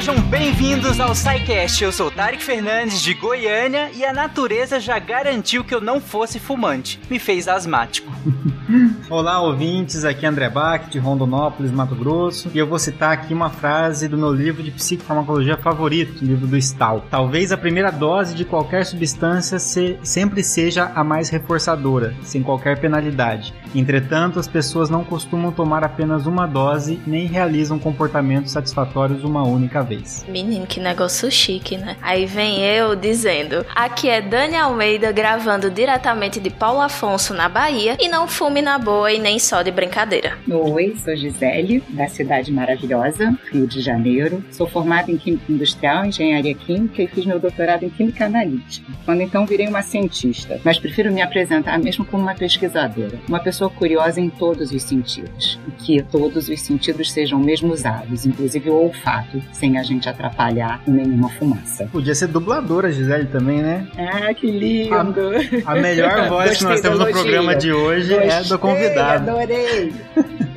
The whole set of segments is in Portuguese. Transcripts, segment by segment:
Sejam bem-vindos ao SciCast. Eu sou Tarek Fernandes de Goiânia e a natureza já garantiu que eu não fosse fumante. Me fez asmático. Olá, ouvintes. Aqui é André Bach, de Rondonópolis, Mato Grosso. E eu vou citar aqui uma frase do meu livro de psicofarmacologia favorito, o livro do Stahl. Talvez a primeira dose de qualquer substância se, sempre seja a mais reforçadora, sem qualquer penalidade. Entretanto, as pessoas não costumam tomar apenas uma dose nem realizam comportamentos satisfatórios uma única vez. Menino, que negócio chique, né? Aí vem eu dizendo: aqui é Dani Almeida gravando diretamente de Paulo Afonso, na Bahia, e não fume na boa e nem só de brincadeira. Oi, sou Gisele, da cidade maravilhosa, Rio de Janeiro. Sou formada em Química Industrial, Engenharia Química e fiz meu doutorado em Química Analítica. Quando então virei uma cientista, mas prefiro me apresentar mesmo como uma pesquisadora, uma pessoa curiosa em todos os sentidos, e que todos os sentidos sejam mesmo usados, inclusive o olfato, sem a gente atrapalhar com nenhuma fumaça. Podia ser dubladora, Gisele, também, né? Ah, que lindo! A, a melhor voz que nós temos no programa de hoje Gostei, é do convidado. Adorei!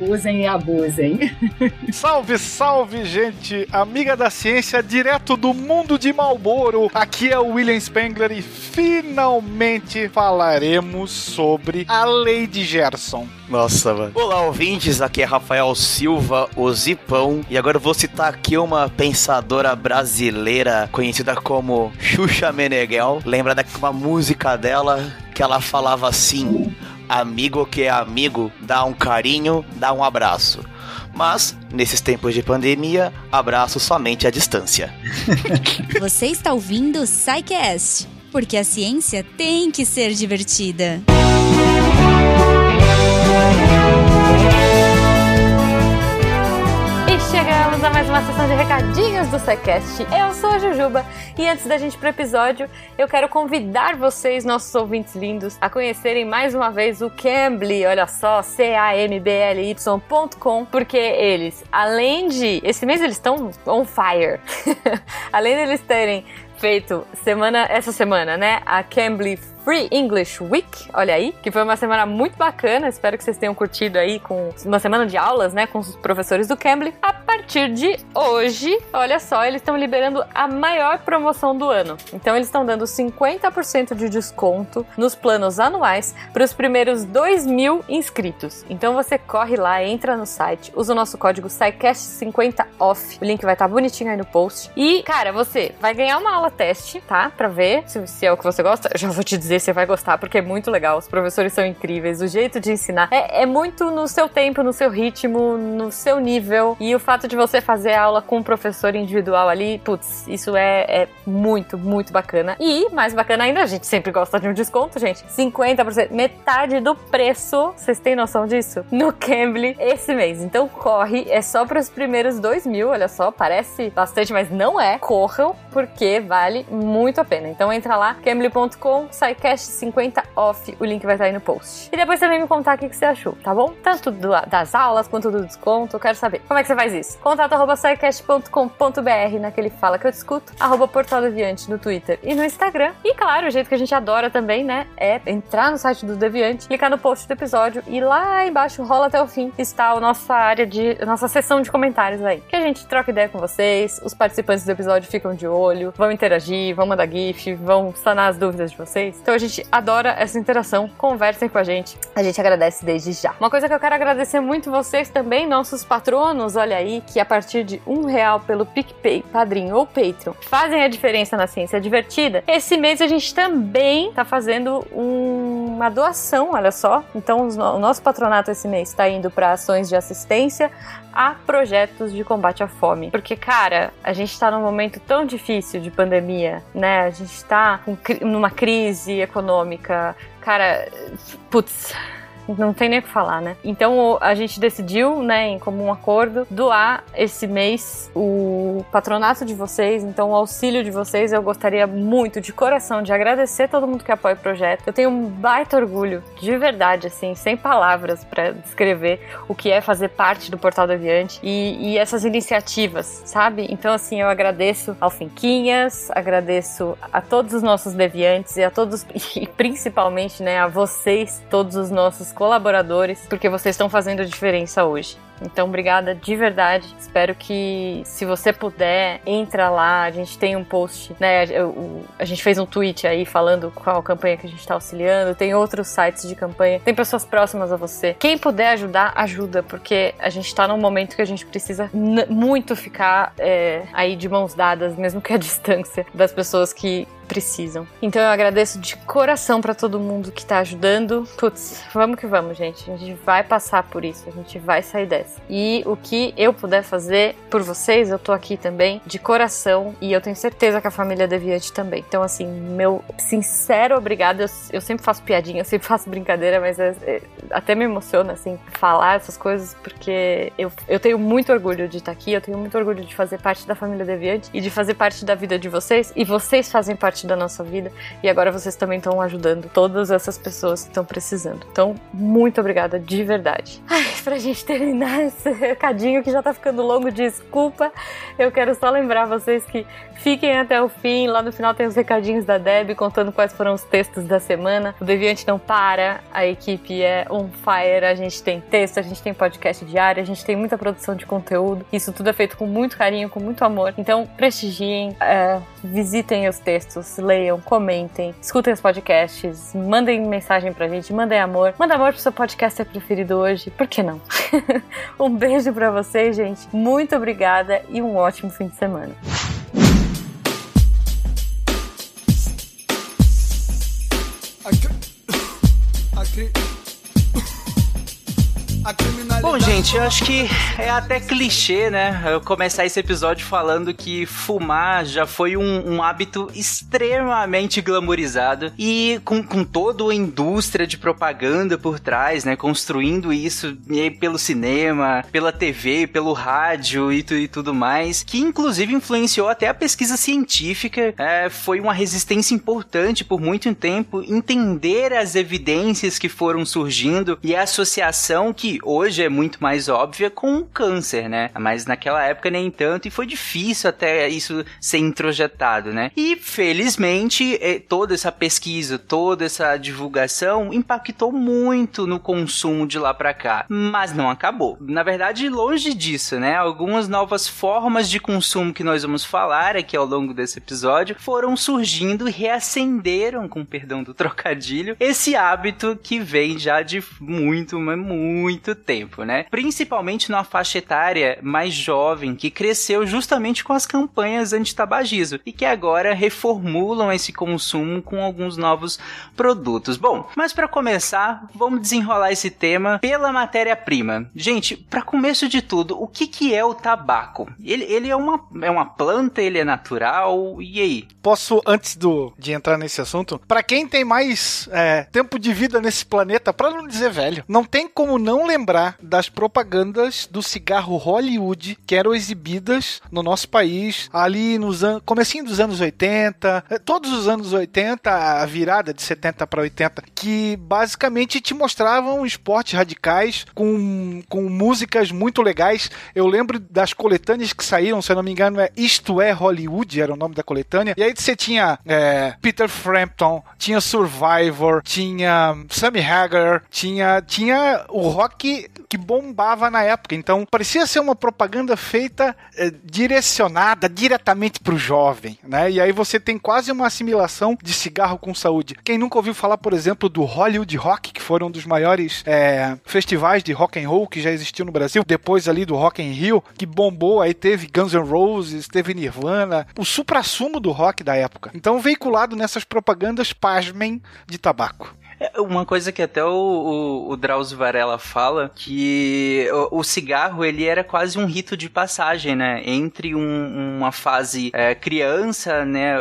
Usem e abusem. Salve, salve, gente! Amiga da ciência, direto do mundo de Malboro. Aqui é o William Spengler e finalmente falaremos sobre a lei de Gerson. Nossa, mano. Olá, ouvintes. Aqui é Rafael Silva, o Zipão. E agora eu vou citar aqui uma pensadora brasileira conhecida como Xuxa Meneghel. Lembra da uma música dela que ela falava assim: Amigo que é amigo, dá um carinho, dá um abraço. Mas, nesses tempos de pandemia, abraço somente à distância. Você está ouvindo o Psycast, porque a ciência tem que ser divertida. chegamos a mais uma sessão de recadinhos do Secast. Eu sou a Jujuba e antes da gente ir pro episódio, eu quero convidar vocês, nossos ouvintes lindos, a conhecerem mais uma vez o Cambly, olha só, C-A-M-B-L-Y.com, porque eles, além de. Esse mês eles estão on fire. além de eles terem feito semana, essa semana, né? A Cambly Free English Week, olha aí, que foi uma semana muito bacana. Espero que vocês tenham curtido aí com uma semana de aulas, né, com os professores do Cambly. A partir de hoje, olha só, eles estão liberando a maior promoção do ano. Então eles estão dando 50% de desconto nos planos anuais para os primeiros 2 mil inscritos. Então você corre lá, entra no site, usa o nosso código SciCast50OFF. O link vai estar tá bonitinho aí no post. E, cara, você vai ganhar uma aula teste, tá? Pra ver se, se é o que você gosta. Eu já vou te dizer você vai gostar, porque é muito legal. Os professores são incríveis, o jeito de ensinar é, é muito no seu tempo, no seu ritmo, no seu nível. E o fato de você fazer aula com um professor individual ali, putz, isso é, é muito, muito bacana. E, mais bacana ainda, a gente sempre gosta de um desconto, gente. 50%, metade do preço. Vocês têm noção disso? No Cambly esse mês. Então corre, é só para os primeiros dois mil, olha só, parece bastante, mas não é. Corram, porque vale muito a pena. Então entra lá, cambly.com, sai Podcast 50 off. O link vai estar aí no post. E depois também me contar o que você achou, tá bom? Tanto do, das aulas quanto do desconto. Eu quero saber. Como é que você faz isso? Contato naquele Fala Que Eu Discuto, arroba Portal Deviante no Twitter e no Instagram. E claro, o jeito que a gente adora também, né? É entrar no site do Deviante, clicar no post do episódio e lá embaixo rola até o fim está a nossa área de. a nossa sessão de comentários aí. Que a gente troca ideia com vocês, os participantes do episódio ficam de olho, vão interagir, vão mandar GIF, vão sanar as dúvidas de vocês. Então a gente adora essa interação. Conversem com a gente. A gente agradece desde já. Uma coisa que eu quero agradecer muito vocês também, nossos patronos, olha aí, que a partir de um real pelo PicPay, Padrinho ou Patreon, fazem a diferença na ciência divertida. Esse mês a gente também tá fazendo um, uma doação, olha só. Então o nosso patronato esse mês está indo para ações de assistência a projetos de combate à fome. Porque, cara, a gente tá num momento tão difícil de pandemia, né? A gente tá numa crise econômica. Cara, putz, não tem nem o que falar, né? Então a gente decidiu, né, em comum acordo, doar esse mês o patronato de vocês, então o auxílio de vocês. Eu gostaria muito, de coração, de agradecer todo mundo que apoia o projeto. Eu tenho um baita orgulho, de verdade, assim, sem palavras para descrever o que é fazer parte do Portal do Aviante e, e essas iniciativas, sabe? Então, assim, eu agradeço ao Finquinhas, agradeço a todos os nossos deviantes e a todos, e principalmente, né, a vocês, todos os nossos colaboradores, porque vocês estão fazendo a diferença hoje. Então, obrigada de verdade. Espero que, se você puder, entra lá. A gente tem um post, né? A gente fez um tweet aí falando qual campanha que a gente está auxiliando. Tem outros sites de campanha. Tem pessoas próximas a você. Quem puder ajudar, ajuda, porque a gente está num momento que a gente precisa muito ficar é, aí de mãos dadas, mesmo que a distância das pessoas que precisam. Então eu agradeço de coração para todo mundo que tá ajudando. Putz, vamos que vamos, gente. A gente vai passar por isso, a gente vai sair dessa. E o que eu puder fazer por vocês, eu tô aqui também de coração e eu tenho certeza que a família Deviante também. Então, assim, meu sincero obrigado. Eu, eu sempre faço piadinha, eu sempre faço brincadeira, mas é, é, até me emociona, assim, falar essas coisas porque eu, eu tenho muito orgulho de estar aqui, eu tenho muito orgulho de fazer parte da família Deviante e de fazer parte da vida de vocês e vocês fazem parte parte da nossa vida e agora vocês também estão ajudando todas essas pessoas que estão precisando. Então, muito obrigada de verdade. Ai, pra gente terminar esse recadinho que já tá ficando longo, desculpa. Eu quero só lembrar vocês que fiquem até o fim. Lá no final tem os recadinhos da Deb contando quais foram os textos da semana. O Deviante não para, a equipe é on fire. A gente tem texto, a gente tem podcast diário, a gente tem muita produção de conteúdo. Isso tudo é feito com muito carinho, com muito amor. Então, prestigiem, é, visitem os textos leiam, comentem, escutem os podcasts, mandem mensagem pra gente, mandem amor. Manda amor pro seu podcaster preferido hoje, por que não? um beijo pra vocês, gente. Muito obrigada e um ótimo fim de semana. Bom, gente, eu acho que é até clichê, né? Eu começar esse episódio falando que fumar já foi um, um hábito extremamente glamorizado e com, com toda a indústria de propaganda por trás, né? Construindo isso pelo cinema, pela TV, pelo rádio e, tu, e tudo mais, que inclusive influenciou até a pesquisa científica. É, foi uma resistência importante por muito tempo entender as evidências que foram surgindo e a associação que hoje é muito mais óbvia com o câncer, né? Mas naquela época nem tanto e foi difícil até isso ser introjetado, né? E felizmente é, toda essa pesquisa, toda essa divulgação impactou muito no consumo de lá para cá, mas não acabou. Na verdade, longe disso, né? Algumas novas formas de consumo que nós vamos falar aqui ao longo desse episódio foram surgindo e reacenderam, com perdão do trocadilho, esse hábito que vem já de muito, mas muito muito tempo, né? Principalmente numa faixa etária mais jovem que cresceu justamente com as campanhas anti-tabagismo e que agora reformulam esse consumo com alguns novos produtos. Bom, mas para começar, vamos desenrolar esse tema pela matéria-prima. Gente, para começo de tudo, o que, que é o tabaco? Ele, ele é, uma, é uma planta, ele é natural, e aí? Posso, antes do, de entrar nesse assunto, para quem tem mais é, tempo de vida nesse planeta, para não dizer velho, não tem como não lembrar das propagandas do cigarro Hollywood que eram exibidas no nosso país ali nos anos, comecinho dos anos 80, eh, todos os anos 80, a virada de 70 para 80, que basicamente te mostravam esportes radicais com, com músicas muito legais. Eu lembro das coletâneas que saíram, se eu não me engano, é Isto é Hollywood, era o nome da coletânea. E aí você tinha é, Peter Frampton, tinha Survivor, tinha Sammy Hagar, tinha, tinha o rock que, que bombava na época. Então, parecia ser uma propaganda feita é, direcionada diretamente para o jovem, né? E aí você tem quase uma assimilação de cigarro com saúde. Quem nunca ouviu falar, por exemplo, do Hollywood Rock, que foram um dos maiores é, festivais de rock and roll que já existiu no Brasil, depois ali do Rock in Rio, que bombou, aí teve Guns N' Roses, teve Nirvana, o supra-sumo do rock da época. Então, veiculado nessas propagandas, pasmem, de tabaco. É, uma coisa que até o, o, o Drauzio Varela fala, que o, o, cigarro, ele era quase um rito de passagem, né? Entre um, uma fase é, criança, né?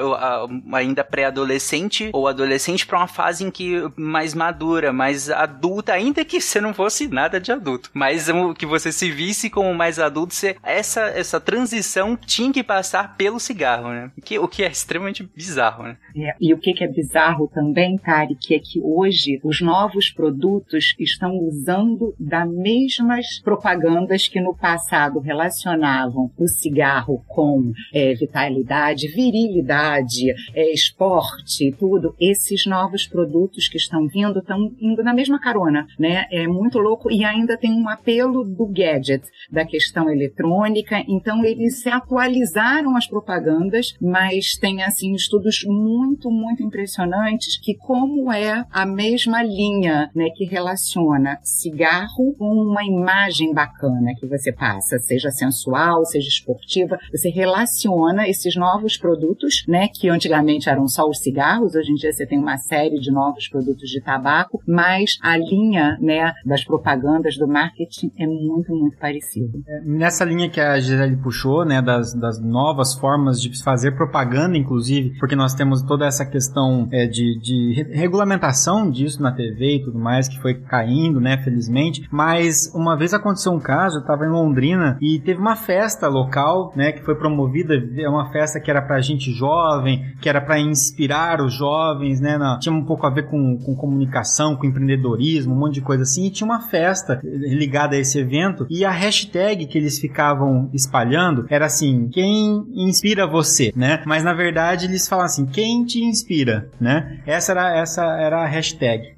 Ainda pré-adolescente ou adolescente para uma fase em que mais madura, mais adulta, ainda que você não fosse nada de adulto. Mas que você se visse como mais adulto, você, essa, essa transição tinha que passar pelo cigarro, né? Que, o que é extremamente bizarro, né? É, e o que, que é bizarro também, Tari, que é que hoje hoje os novos produtos estão usando das mesmas propagandas que no passado relacionavam o cigarro com é, vitalidade, virilidade, é, esporte, tudo. Esses novos produtos que estão vindo estão indo na mesma carona, né? É muito louco e ainda tem um apelo do gadget, da questão eletrônica. Então eles se atualizaram as propagandas, mas tem assim estudos muito, muito impressionantes que como é a mesma linha, né, que relaciona cigarro com uma imagem bacana que você passa, seja sensual, seja esportiva, você relaciona esses novos produtos, né, que antigamente eram só os cigarros, hoje em dia você tem uma série de novos produtos de tabaco, mas a linha, né, das propagandas do marketing é muito, muito parecida. É, nessa linha que a Gisele puxou, né, das, das novas formas de fazer propaganda, inclusive, porque nós temos toda essa questão é, de, de regulamentação disso na TV e tudo mais, que foi caindo, né, felizmente, mas uma vez aconteceu um caso, eu estava em Londrina e teve uma festa local, né, que foi promovida, é uma festa que era para gente jovem, que era para inspirar os jovens, né, na, tinha um pouco a ver com, com comunicação, com empreendedorismo, um monte de coisa assim, e tinha uma festa ligada a esse evento e a hashtag que eles ficavam espalhando era assim, quem inspira você, né? Mas na verdade eles falam assim, quem te inspira, né? Essa era essa era a hashtag.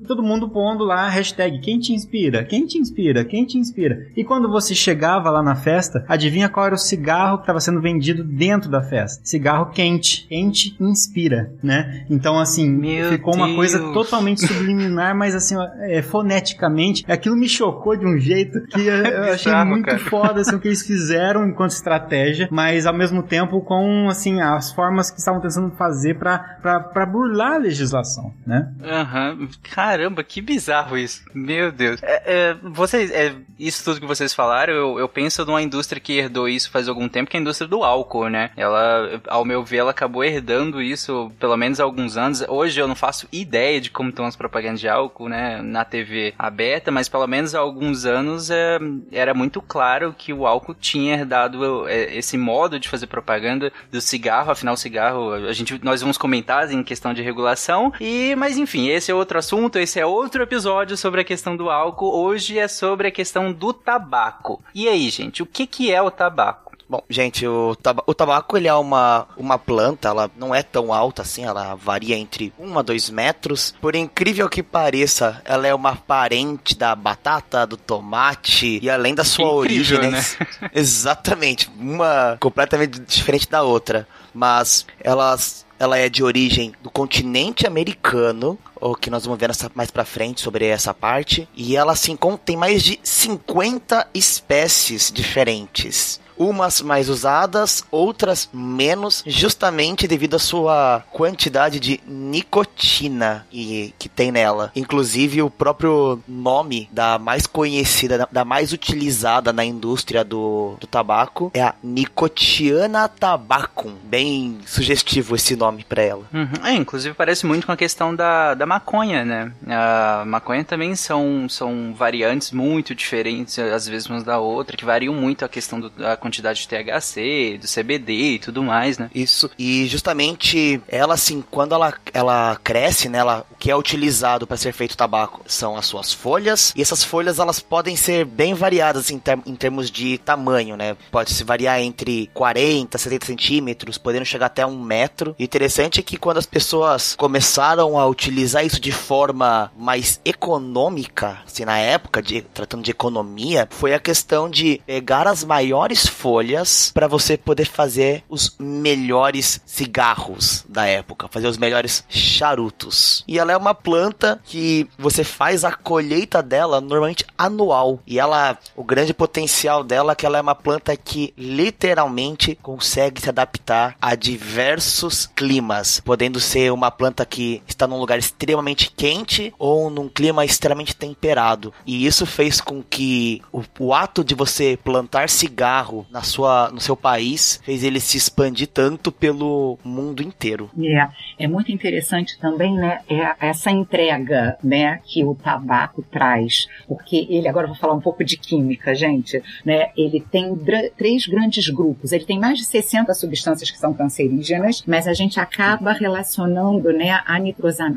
Todo mundo pondo lá a hashtag, quem te inspira? Quem te inspira? Quem te inspira? E quando você chegava lá na festa, adivinha qual era o cigarro que estava sendo vendido dentro da festa? Cigarro quente. Quente inspira, né? Então assim, Meu ficou uma Deus. coisa totalmente subliminar, mas assim, é, foneticamente, aquilo me chocou de um jeito que eu, eu achei bizarro, muito cara. foda assim, o que eles fizeram enquanto estratégia, mas ao mesmo tempo com assim as formas que estavam tentando fazer para burlar a legislação, né? Aham. Caramba, que bizarro isso. Meu Deus. É, é, vocês, é, isso tudo que vocês falaram, eu, eu penso numa indústria que herdou isso faz algum tempo, que é a indústria do álcool, né? Ela, ao meu ver, ela acabou herdando isso pelo menos há alguns anos. Hoje eu não faço ideia de como estão as propagandas de álcool, né? Na TV aberta, mas pelo menos há alguns anos é, era muito claro que o álcool tinha herdado é, esse modo de fazer propaganda do cigarro. Afinal, o cigarro, a gente, nós vamos comentar em questão de regulação. E, mas enfim, esse é outro assunto, esse é outro episódio sobre a questão do álcool. Hoje é sobre a questão do tabaco. E aí, gente, o que, que é o tabaco? Bom, gente, o, taba o tabaco ele é uma, uma planta, ela não é tão alta assim, ela varia entre 1 a 2 metros. Por incrível que pareça, ela é uma parente da batata, do tomate e além da sua incrível, origem, né? Exatamente, uma completamente diferente da outra. Mas elas ela é de origem do continente americano, o que nós vamos ver nessa, mais pra frente sobre essa parte. E ela assim tem mais de 50 espécies diferentes. Umas mais usadas, outras menos, justamente devido à sua quantidade de nicotina e, que tem nela. Inclusive, o próprio nome da mais conhecida, da, mais utilizada na indústria do, do tabaco é a Nicotiana tabacum. Bem sugestivo esse nome pra ela. Uhum. É, inclusive parece muito com a questão da, da maconha, né? A maconha também são, são variantes muito diferentes, às vezes umas da outra, que variam muito a questão quantidade de THC, do CBD e tudo mais, né? Isso. E justamente ela, assim, quando ela, ela cresce, né, ela, o que é utilizado para ser feito tabaco são as suas folhas. E essas folhas, elas podem ser bem variadas em, term- em termos de tamanho, né? Pode se variar entre 40, 70 centímetros, podendo chegar até um metro. E o interessante é que quando as pessoas começaram a utilizar isso de forma mais econômica, assim, na época, de, tratando de economia, foi a questão de pegar as maiores folhas para você poder fazer os melhores cigarros da época, fazer os melhores charutos. E ela é uma planta que você faz a colheita dela normalmente anual. E ela, o grande potencial dela é que ela é uma planta que literalmente consegue se adaptar a diversos climas, podendo ser uma planta que está num lugar extremamente quente ou num clima extremamente temperado. E isso fez com que o, o ato de você plantar cigarro na sua, no seu país fez ele se expandir tanto pelo mundo inteiro. É, é muito interessante também, né, é essa entrega, né, que o tabaco traz, porque ele, agora vou falar um pouco de química, gente, né, ele tem três grandes grupos, ele tem mais de 60 substâncias que são cancerígenas, mas a gente acaba relacionando, né,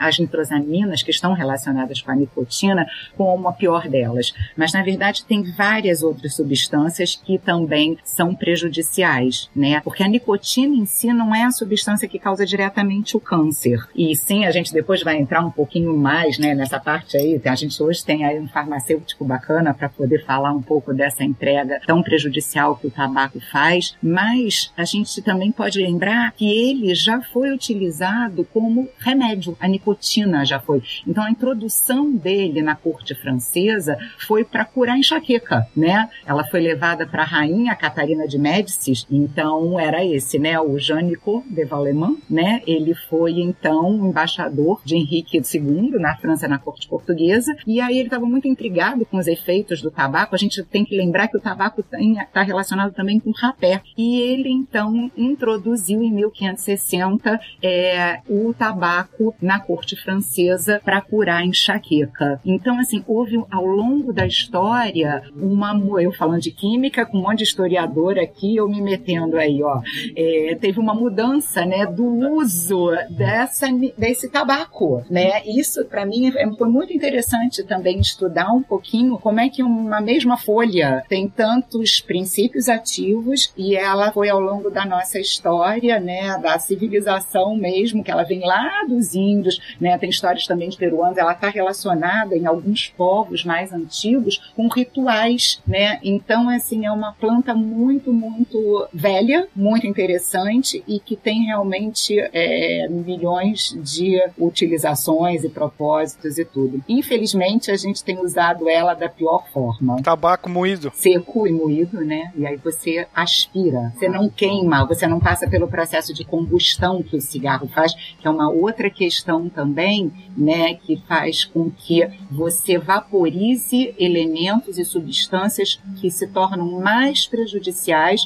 as nitrosaminas que estão relacionadas com a nicotina como a pior delas, mas na verdade tem várias outras substâncias que também são prejudiciais, né, porque a nicotina em si não é a substância que causa diretamente o câncer, e sim, a gente depois vai entrar um pouquinho mais, né, nessa parte aí, a gente hoje tem aí um farmacêutico bacana para poder falar um pouco dessa entrega tão prejudicial que o tabaco faz, mas a gente também pode lembrar que ele já foi utilizado como remédio, a nicotina já foi. Então a introdução dele na corte francesa foi para curar enxaqueca, né? Ela foi levada para a rainha Catarina de Médicis, então era esse, né, o Jean-Nicot de Vallemont, né? Ele foi então embaixador de Henrique II na França na corte portuguesa, e aí ele estava muito intrigado com os efeitos do tabaco. A gente tem que lembrar que o tabaco está relacionado também com rapé. E ele então introduziu em 1560 é, o tabaco na corte francesa para curar a enxaqueca. Então, assim, houve ao longo da história uma. Eu falando de química, com um monte de aqui, eu me metendo aí, ó. É, teve uma mudança, né, do uso dessa, desse tabaco, né? Isso, para mim, é, foi muito interessante também estudar um pouquinho como é que uma mesma folha tem tantos princípios ativos e ela foi ao longo da nossa história, né, da civilização mesmo, que ela vem lá dos índios, né, tem histórias também de peruanos, ela está relacionada em alguns povos mais antigos com rituais, né, então assim é uma planta muito, muito velha, muito interessante e que tem realmente é, milhões de utilizações e propósitos e tudo. Infelizmente a gente tem usado ela da pior forma. Tabaco moído. Seco e moído, né? E aí você aspira. Você não queima, você não passa pelo processo de combustão que o cigarro faz, que é uma outra questão também, né? Que faz com que você vaporize elementos e substâncias que se tornam mais prejudiciais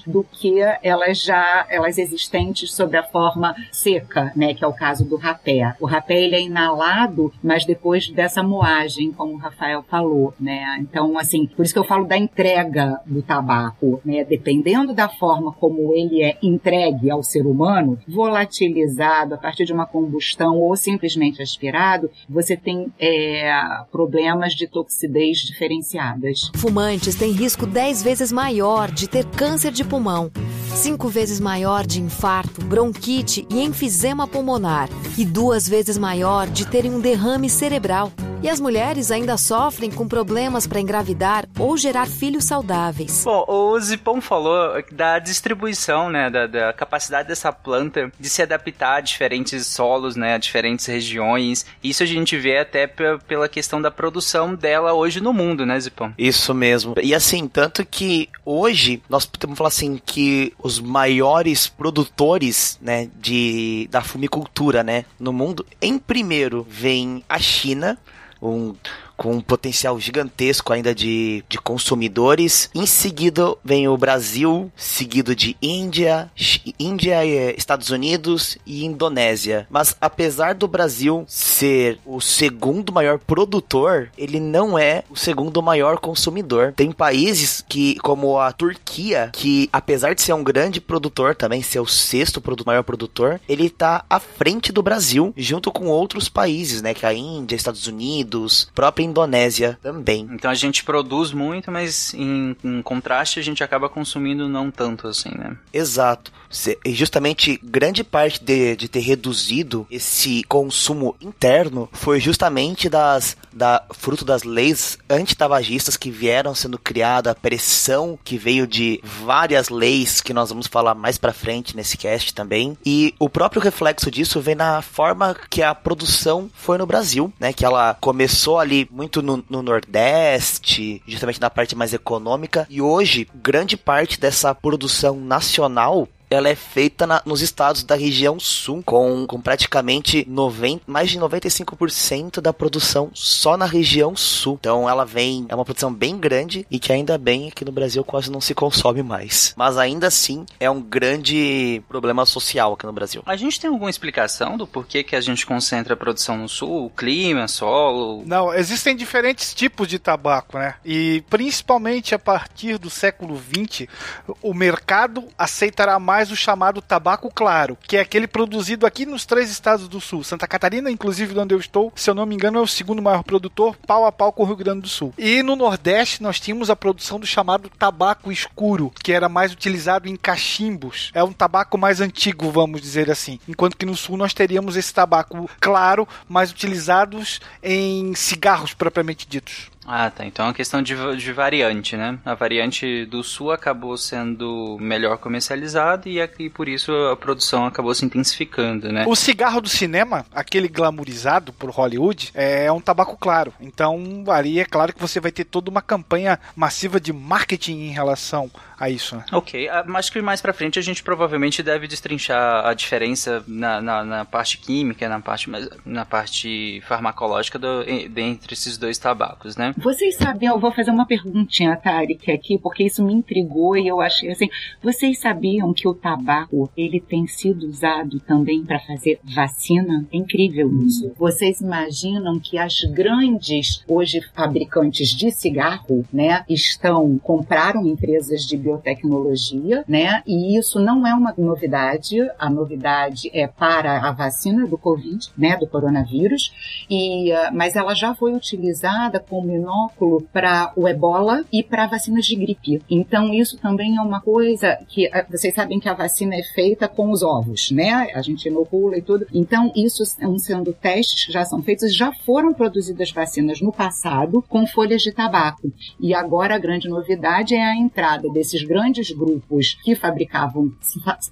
do que elas já elas existentes sob a forma seca, né? Que é o caso do rapé. O rapé ele é inalado, mas depois dessa moagem, como o Rafael falou, né? Então, assim, por isso que eu falo da entrega do tabaco, né? Dependendo da forma como ele é entregue ao ser humano, volatilizado a partir de uma combustão ou simplesmente aspirado, você tem é, problemas de toxidez diferenciadas. Fumantes têm risco 10 vezes maior de ter câncer de pulmão, 5 vezes maior de infarto, bronquite e enfisema pulmonar e duas vezes maior de terem um derrame cerebral. E as mulheres ainda sofrem com problemas para engravidar ou gerar filhos saudáveis. Bom, o Zipão falou da distribuição, né, da, da, capacidade dessa planta de se adaptar a diferentes solos, né, a diferentes regiões. Isso a gente vê até pela questão da produção dela hoje no mundo, né, Zipão? Isso mesmo. E assim, tanto que hoje nós podemos falar assim que os maiores produtores, né, de da fumicultura, né, no mundo, em primeiro vem a China, um com um potencial gigantesco ainda de, de consumidores. Em seguida vem o Brasil, seguido de Índia, Índia, eh, Estados Unidos e Indonésia. Mas apesar do Brasil ser o segundo maior produtor, ele não é o segundo maior consumidor. Tem países que, como a Turquia, que apesar de ser um grande produtor, também ser o sexto produto, maior produtor, ele está à frente do Brasil, junto com outros países, né? Que é a Índia, Estados Unidos, própria Indonésia também. Então a gente produz muito, mas em, em contraste a gente acaba consumindo não tanto assim, né? Exato. Justamente grande parte de, de ter reduzido esse consumo interno foi justamente das da fruto das leis antitabagistas que vieram sendo criadas, a pressão que veio de várias leis que nós vamos falar mais para frente nesse cast também. E o próprio reflexo disso vem na forma que a produção foi no Brasil, né? Que ela começou ali muito no, no Nordeste, justamente na parte mais econômica, e hoje grande parte dessa produção nacional ela é feita na, nos estados da região sul, com, com praticamente 90, mais de 95% da produção só na região sul. Então ela vem, é uma produção bem grande e que ainda bem aqui no Brasil quase não se consome mais. Mas ainda assim é um grande problema social aqui no Brasil. A gente tem alguma explicação do porquê que a gente concentra a produção no sul? Clima, solo? Não, existem diferentes tipos de tabaco, né? E principalmente a partir do século XX, o mercado aceitará mais o chamado tabaco claro, que é aquele produzido aqui nos três estados do sul. Santa Catarina, inclusive, onde eu estou, se eu não me engano, é o segundo maior produtor, pau a pau com o Rio Grande do Sul. E no Nordeste nós tínhamos a produção do chamado tabaco escuro, que era mais utilizado em cachimbos. É um tabaco mais antigo, vamos dizer assim. Enquanto que no sul nós teríamos esse tabaco claro, mais utilizados em cigarros propriamente ditos. Ah, tá. Então é uma questão de, de variante, né? A variante do sul acabou sendo melhor comercializada e aqui por isso a produção acabou se intensificando, né? O cigarro do cinema, aquele glamourizado por Hollywood, é um tabaco claro. Então, ali é claro que você vai ter toda uma campanha massiva de marketing em relação a isso. Né? Ok, mas que mais pra frente a gente provavelmente deve destrinchar a diferença na, na, na parte química, na parte, na parte farmacológica do, entre esses dois tabacos, né? Vocês sabiam, eu vou fazer uma perguntinha, Tarek, aqui, porque isso me intrigou e eu achei assim, vocês sabiam que o tabaco, ele tem sido usado também para fazer vacina? É incrível isso. Vocês imaginam que as grandes, hoje, fabricantes de cigarro, né, estão, compraram empresas de biotecnologia, né, e isso não é uma novidade, a novidade é para a vacina do Covid, né, do coronavírus, e, uh, mas ela já foi utilizada como inóculo para o ebola e para vacinas de gripe. Então, isso também é uma coisa que eh, vocês sabem que a vacina é feita com os ovos, né? A gente inocula e tudo. Então, isso estão sendo testes que já são feitos, já foram produzidas vacinas no passado com folhas de tabaco. E agora a grande novidade é a entrada desses grandes grupos que fabricavam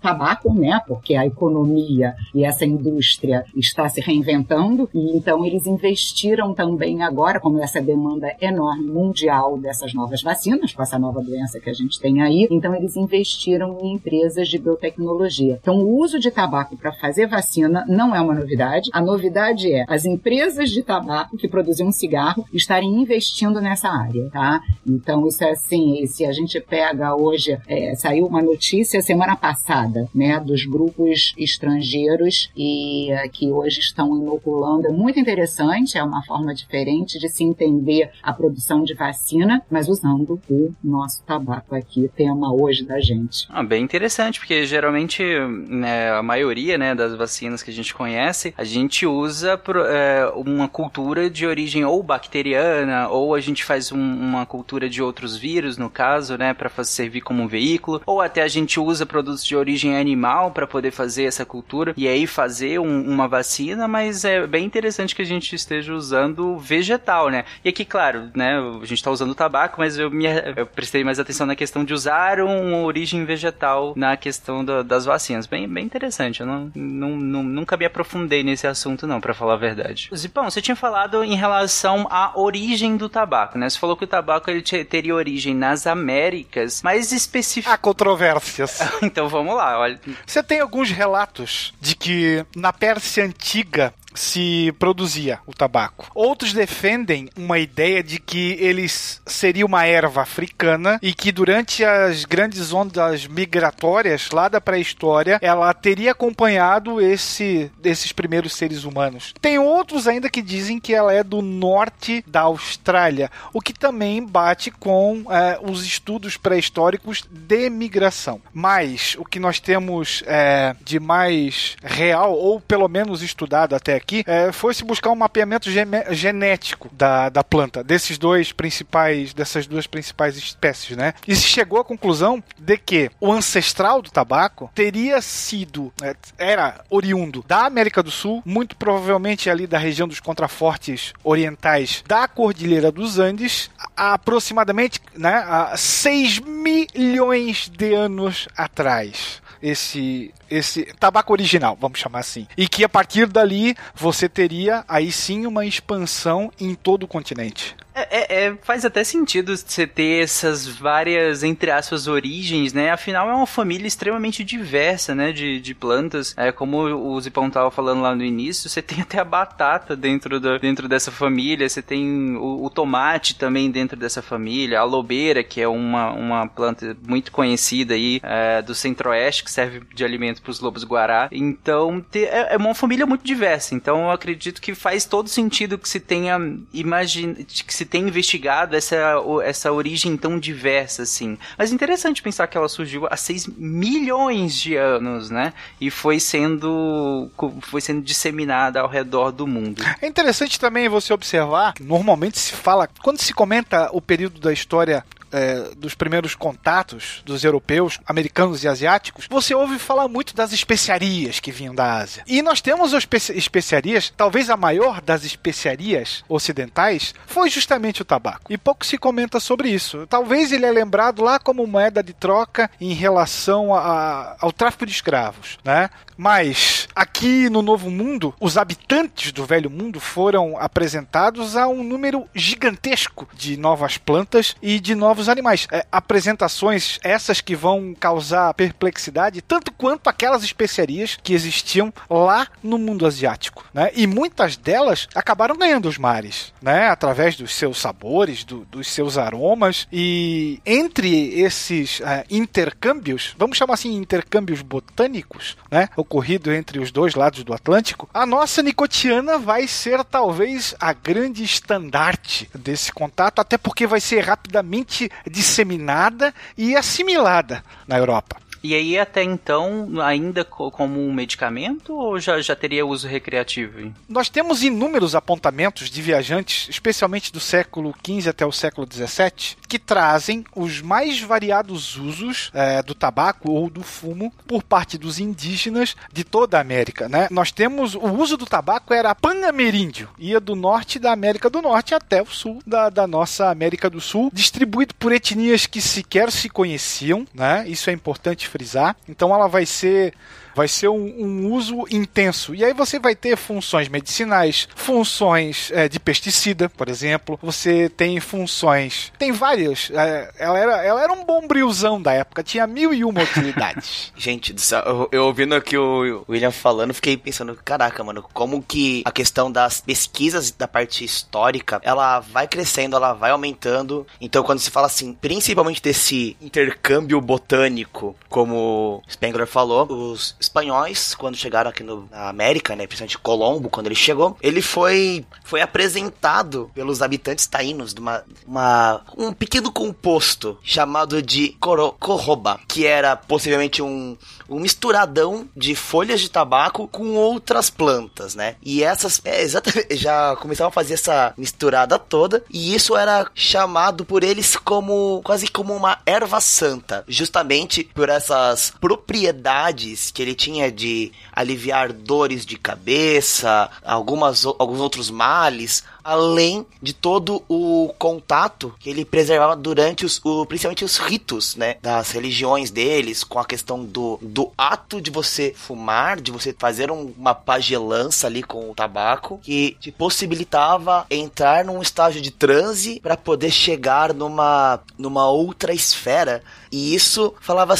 tabaco, né? Porque a economia e essa indústria está se reinventando e então eles investiram também agora, como essa demanda demanda enorme mundial dessas novas vacinas, com essa nova doença que a gente tem aí. Então, eles investiram em empresas de biotecnologia. Então, o uso de tabaco para fazer vacina não é uma novidade. A novidade é as empresas de tabaco que produziam cigarro estarem investindo nessa área, tá? Então, isso é assim, se a gente pega hoje, é, saiu uma notícia semana passada, né, dos grupos estrangeiros e é, que hoje estão inoculando. É muito interessante, é uma forma diferente de se entender a produção de vacina, mas usando o nosso tabaco aqui, tema hoje da gente. Ah, bem interessante, porque geralmente né, a maioria né, das vacinas que a gente conhece, a gente usa é, uma cultura de origem ou bacteriana, ou a gente faz um, uma cultura de outros vírus, no caso, né, para servir como um veículo, ou até a gente usa produtos de origem animal para poder fazer essa cultura e aí fazer um, uma vacina, mas é bem interessante que a gente esteja usando vegetal, né? E aqui, claro, né, a gente tá usando tabaco, mas eu, me, eu prestei mais atenção na questão de usar uma origem vegetal na questão da, das vacinas. Bem, bem interessante. Eu não, não, não, nunca me aprofundei nesse assunto, não, para falar a verdade. Zipão, você tinha falado em relação à origem do tabaco, né? Você falou que o tabaco ele teria origem nas Américas, mas específico. Há controvérsias. então vamos lá, olha. Você tem alguns relatos de que na Pérsia antiga se produzia o tabaco. Outros defendem uma ideia de que eles seria uma erva africana e que durante as grandes ondas migratórias lá da pré-história, ela teria acompanhado esse esses primeiros seres humanos. Tem outros ainda que dizem que ela é do norte da Austrália, o que também bate com é, os estudos pré-históricos de migração. Mas o que nós temos é, de mais real ou pelo menos estudado até aqui, é, foi se buscar um mapeamento genético da, da planta, desses dois principais, dessas duas principais espécies, né? E se chegou à conclusão de que o ancestral do tabaco teria sido, é, era oriundo da América do Sul, muito provavelmente ali da região dos contrafortes orientais da Cordilheira dos Andes, aproximadamente né, há 6 milhões de anos atrás. Esse esse tabaco original, vamos chamar assim. E que a partir dali você teria aí sim uma expansão em todo o continente. É, é, é, faz até sentido você ter essas várias, entre aspas, origens, né? Afinal, é uma família extremamente diversa, né? De, de plantas. É, como o Zipão tava falando lá no início, você tem até a batata dentro, do, dentro dessa família, você tem o, o, tomate também dentro dessa família, a lobeira, que é uma, uma planta muito conhecida aí é, do centro-oeste, que serve de alimento para os lobos-guará. Então, te, é, é, uma família muito diversa. Então, eu acredito que faz todo sentido que se tenha imagina, que se tem investigado essa, essa origem tão diversa, assim. Mas interessante pensar que ela surgiu há 6 milhões de anos, né? E foi sendo, foi sendo disseminada ao redor do mundo. É interessante também você observar que normalmente se fala, quando se comenta o período da história é, dos primeiros contatos dos europeus, americanos e asiáticos, você ouve falar muito das especiarias que vinham da Ásia. E nós temos as especiarias, talvez a maior das especiarias ocidentais foi justamente o tabaco. E pouco se comenta sobre isso. Talvez ele é lembrado lá como moeda de troca em relação a, ao tráfico de escravos, né? Mas aqui no Novo Mundo, os habitantes do Velho Mundo foram apresentados a um número gigantesco de novas plantas e de novos animais. É, apresentações essas que vão causar perplexidade, tanto quanto aquelas especiarias que existiam lá no mundo asiático. Né? E muitas delas acabaram ganhando os mares, né? através dos seus sabores, do, dos seus aromas. E entre esses uh, intercâmbios, vamos chamar assim intercâmbios botânicos, né? ocorrido entre os dois lados do Atlântico, a nossa nicotiana vai ser talvez a grande estandarte desse contato, até porque vai ser rapidamente disseminada e assimilada na Europa. E aí, até então, ainda como um medicamento ou já, já teria uso recreativo? Nós temos inúmeros apontamentos de viajantes, especialmente do século XV até o século XVII, que trazem os mais variados usos é, do tabaco ou do fumo por parte dos indígenas de toda a América. Né? Nós temos o uso do tabaco era pan-ameríndio, ia do norte da América do Norte até o sul da, da nossa América do Sul, distribuído por etnias que sequer se conheciam, né? isso é importante frisar. Então ela vai ser vai ser um, um, uso intenso. E aí você vai ter funções medicinais, funções é, de pesticida, por exemplo. Você tem funções. Tem várias. É, ela, era, ela era um bombrilzão da época, tinha mil e uma utilidades. Gente eu, eu ouvindo aqui o William falando, fiquei pensando, caraca, mano, como que a questão das pesquisas da parte histórica, ela vai crescendo, ela vai aumentando. Então, quando se fala assim, principalmente desse intercâmbio botânico, como Spengler falou, os espanhóis, quando chegaram aqui no, na América, né, principalmente Colombo, quando ele chegou, ele foi, foi apresentado pelos habitantes taínos de uma, uma, um pequeno composto chamado de coro, corroba, que era possivelmente um, um misturadão de folhas de tabaco com outras plantas, né? E essas, é, exatamente, já começavam a fazer essa misturada toda, e isso era chamado por eles como quase como uma erva santa, justamente por essas propriedades que ele tinha de aliviar dores de cabeça, algumas, alguns outros males, além de todo o contato que ele preservava durante os, o, principalmente os ritos, né, das religiões deles, com a questão do, do ato de você fumar, de você fazer um, uma pagelança ali com o tabaco, que te possibilitava entrar num estágio de transe para poder chegar numa, numa outra esfera. E isso falava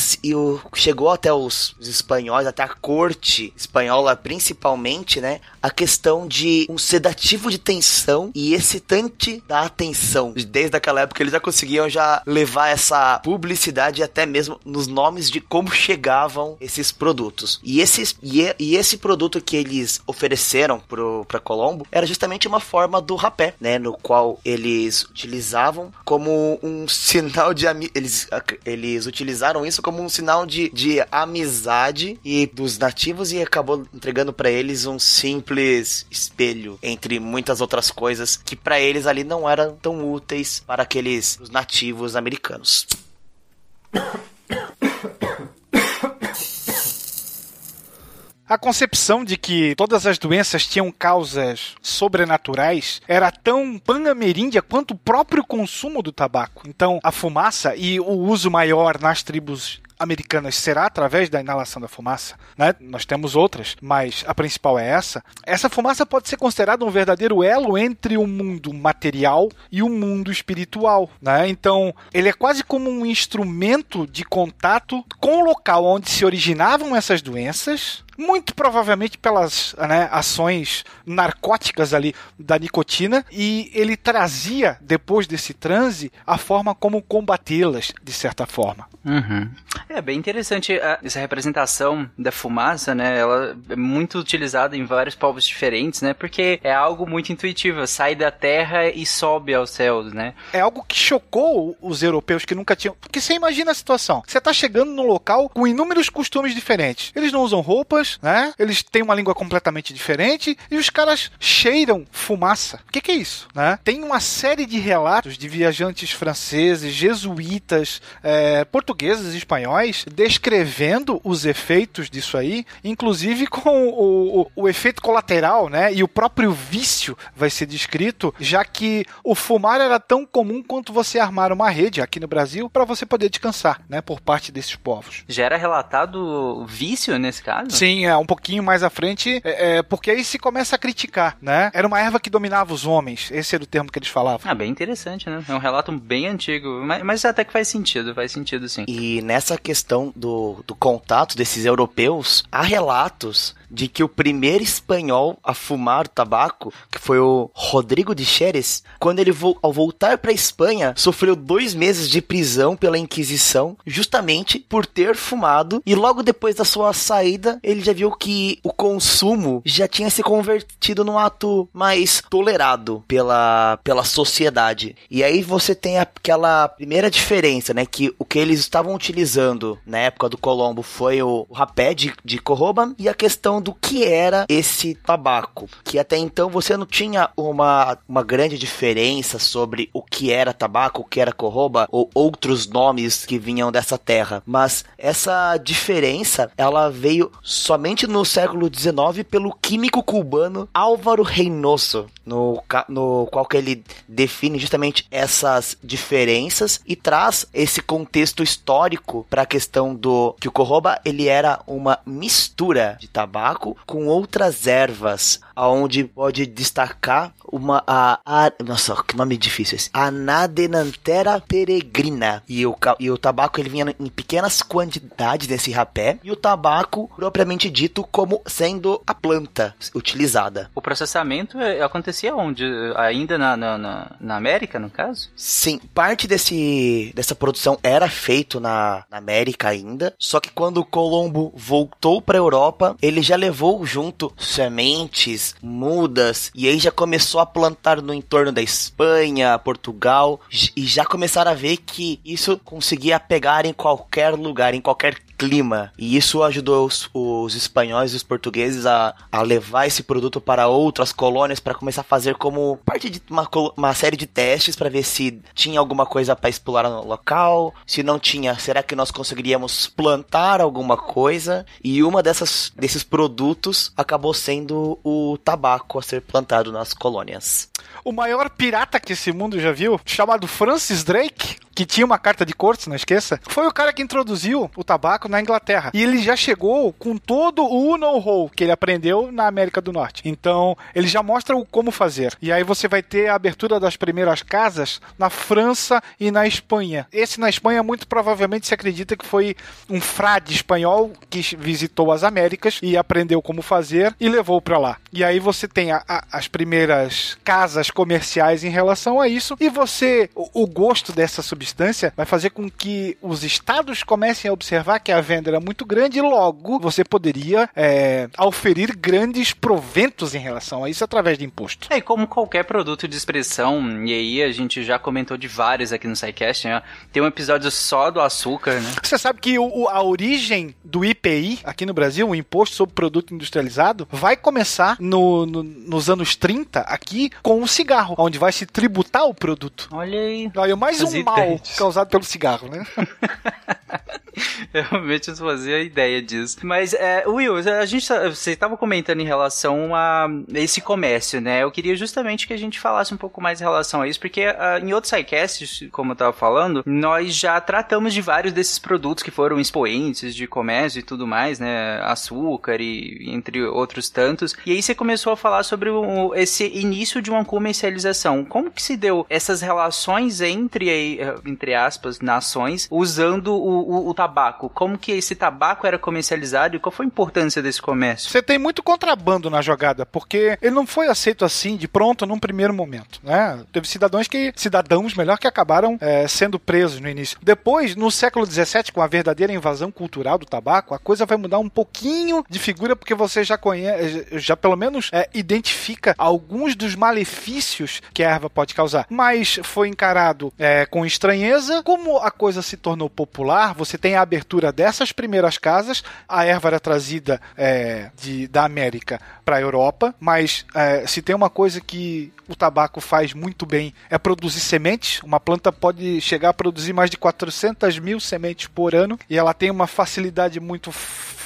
chegou até os, os espanhóis, até a corte espanhola principalmente, né, a questão de um sedativo de tensão e excitante da atenção. Desde aquela época eles já conseguiam já levar essa publicidade até mesmo nos nomes de como chegavam esses produtos. E, esses, e, e esse produto que eles ofereceram para Colombo era justamente uma forma do rapé, né, no qual eles utilizavam como um sinal de eles eles utilizaram isso como um sinal de, de amizade e dos nativos e acabou entregando para eles um simples espelho entre muitas outras coisas que para eles ali não eram tão úteis para aqueles nativos americanos. A concepção de que todas as doenças tinham causas sobrenaturais era tão panameríndia quanto o próprio consumo do tabaco. Então, a fumaça e o uso maior nas tribos americanas será através da inalação da fumaça, né? Nós temos outras, mas a principal é essa. Essa fumaça pode ser considerada um verdadeiro elo entre o mundo material e o mundo espiritual, né? Então, ele é quase como um instrumento de contato com o local onde se originavam essas doenças muito provavelmente pelas né, ações narcóticas ali da nicotina, e ele trazia, depois desse transe, a forma como combatê-las, de certa forma. Uhum. É bem interessante essa representação da fumaça, né? Ela é muito utilizada em vários povos diferentes, né? Porque é algo muito intuitivo, sai da terra e sobe aos céus, né? É algo que chocou os europeus que nunca tinham. Porque você imagina a situação: você está chegando num local com inúmeros costumes diferentes. Eles não usam roupas, né? Eles têm uma língua completamente diferente e os caras cheiram fumaça. O que, que, é isso, né? Tem uma série de relatos de viajantes franceses, jesuítas, é, portugueses, espanhóis descrevendo os efeitos disso aí, inclusive com o, o, o efeito colateral, né? E o próprio vício vai ser descrito, já que o fumar era tão comum quanto você armar uma rede aqui no Brasil para você poder descansar, né? Por parte desses povos. Já era relatado vício nesse caso? Sim, é um pouquinho mais à frente, é, é, porque aí se começa a criticar, né? Era uma erva que dominava os homens, esse era o termo que eles falavam. Ah, bem interessante, né? É um relato bem antigo, mas, mas até que faz sentido, faz sentido sim. E nessa questão do, do contato desses europeus, há relatos de que o primeiro espanhol a fumar tabaco, que foi o Rodrigo de Xeres, quando ele ao voltar para Espanha, sofreu dois meses de prisão pela Inquisição, justamente por ter fumado, e logo depois da sua saída, ele já viu que o consumo já tinha se convertido num ato mais tolerado pela, pela sociedade. E aí você tem aquela primeira diferença, né, que o que eles estavam utilizando na época do Colombo foi o, o rapé de, de corroba e a questão do que era esse tabaco, que até então você não tinha uma, uma grande diferença sobre o que era tabaco, o que era corroba ou outros nomes que vinham dessa terra, mas essa diferença ela veio somente no século XIX pelo químico cubano Álvaro Reynoso, no, no qual que ele define justamente essas diferenças e traz esse contexto histórico para a questão do que o corroba ele era uma mistura de tabaco com outras ervas, aonde pode destacar uma a, a nossa que nome difícil esse Anadenantera peregrina e o, e o tabaco ele vinha em pequenas quantidades desse rapé e o tabaco propriamente dito como sendo a planta utilizada. O processamento é, acontecia onde? Ainda na, na, na, América, no caso? Sim, parte desse, dessa produção era feito na, na América ainda, só que quando Colombo voltou para Europa, ele já levou junto sementes, mudas, e aí já começou a plantar no entorno da Espanha, Portugal, e já começaram a ver que isso conseguia pegar em qualquer lugar, em qualquer clima. E isso ajudou os, os espanhóis e os portugueses a, a levar esse produto para outras colônias para começar a fazer como parte de uma, uma série de testes para ver se tinha alguma coisa para explorar no local. Se não tinha, será que nós conseguiríamos plantar alguma coisa? E uma dessas desses produtos acabou sendo o tabaco a ser plantado nas colônias. O maior pirata que esse mundo já viu, chamado Francis Drake, que tinha uma carta de cortes, não esqueça, foi o cara que introduziu o tabaco na Inglaterra. E ele já chegou com todo o know-how que ele aprendeu na América do Norte. Então, ele já mostra o como fazer. E aí você vai ter a abertura das primeiras casas na França e na Espanha. Esse na Espanha, muito provavelmente se acredita que foi um frade espanhol que visitou as Américas e aprendeu como fazer e levou para lá. E aí você tem a, a, as primeiras casas comerciais em relação a isso. E você, o, o gosto dessa substância vai fazer com que os estados comecem a observar que a venda era muito grande e logo você poderia é, auferir grandes proventos em relação a isso através de imposto. É, e como qualquer produto de expressão, e aí a gente já comentou de vários aqui no SciCast, né? tem um episódio só do açúcar, né? Você sabe que o, a origem do IPI aqui no Brasil, o Imposto sobre Produto Industrializado, vai começar no, no, nos anos 30 aqui com o cigarro, onde vai se tributar o produto. Olha aí. Olha, mais um mal causado pelo cigarro, né? Realmente não fazia ideia disso. Mas, é, Will, a gente, tá, você estava comentando em relação a esse comércio, né? Eu queria justamente que a gente falasse um pouco mais em relação a isso, porque uh, em outros sidecasts, como eu estava falando, nós já tratamos de vários desses produtos que foram expoentes de comércio e tudo mais, né? Açúcar e entre outros tantos. E aí você começou a falar sobre o, esse início de uma comercialização. Como que se deu essas relações entre, entre aspas, nações, usando o, o, o tabaco? Como que esse tabaco era comercializado e qual foi a importância desse comércio? Você tem muito contrabando na jogada, porque ele não foi aceito assim de pronto num primeiro momento, né? Teve cidadãos que, cidadãos melhor, que acabaram é, sendo presos no início. Depois, no século XVII, com a verdadeira invasão cultural do tabaco, a coisa vai mudar um pouquinho de figura, porque você já conhece, já pelo menos é, identifica alguns dos malefícios que a erva pode causar. Mas foi encarado é, com estranheza, como a coisa se tornou popular, você tem a abertura dessas primeiras casas, a erva era trazida é, de, da América para a Europa, mas é, se tem uma coisa que o tabaco faz muito bem é produzir sementes. Uma planta pode chegar a produzir mais de 400 mil sementes por ano e ela tem uma facilidade muito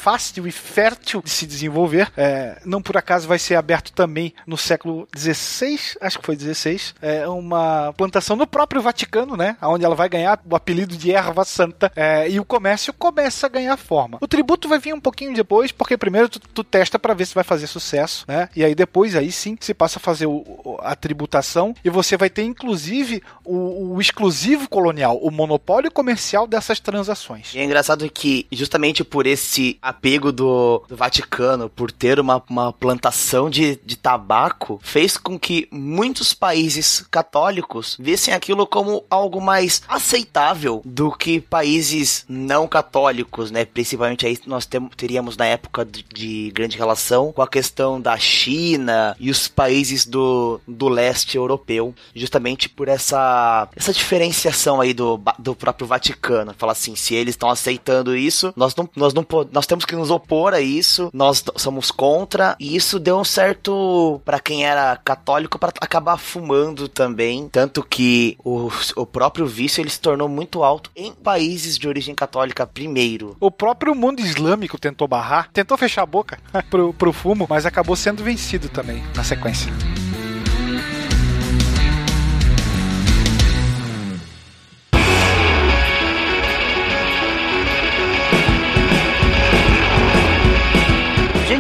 fácil e fértil de se desenvolver. É, não por acaso vai ser aberto também no século XVI, acho que foi XVI, é uma plantação no próprio Vaticano, né? Onde ela vai ganhar o apelido de erva santa é, e o comércio começa a ganhar forma. O tributo vai vir um pouquinho depois, porque primeiro tu, tu testa para ver se vai fazer sucesso, né? E aí depois aí sim se passa a fazer o, a tributação e você vai ter inclusive o, o exclusivo colonial, o monopólio comercial dessas transações. E é engraçado que justamente por esse apego do, do Vaticano por ter uma, uma plantação de, de tabaco fez com que muitos países católicos vissem aquilo como algo mais aceitável do que países não católicos, né? Principalmente aí nós tem, teríamos na época de, de, grande relação com a questão da China e os países do, do leste europeu, justamente por essa, essa diferenciação aí do, do próprio Vaticano. Falar assim, se eles estão aceitando isso, nós não, nós não nós temos que nos opor a isso, nós somos contra, e isso deu um certo para quem era católico para acabar fumando também, tanto que o, o próprio vício ele se tornou muito alto em países de origem católica primeiro. O próprio mundo islâmico tentou barrar, tentou fechar a boca pro, pro fumo, mas acabou sendo vencido também na sequência.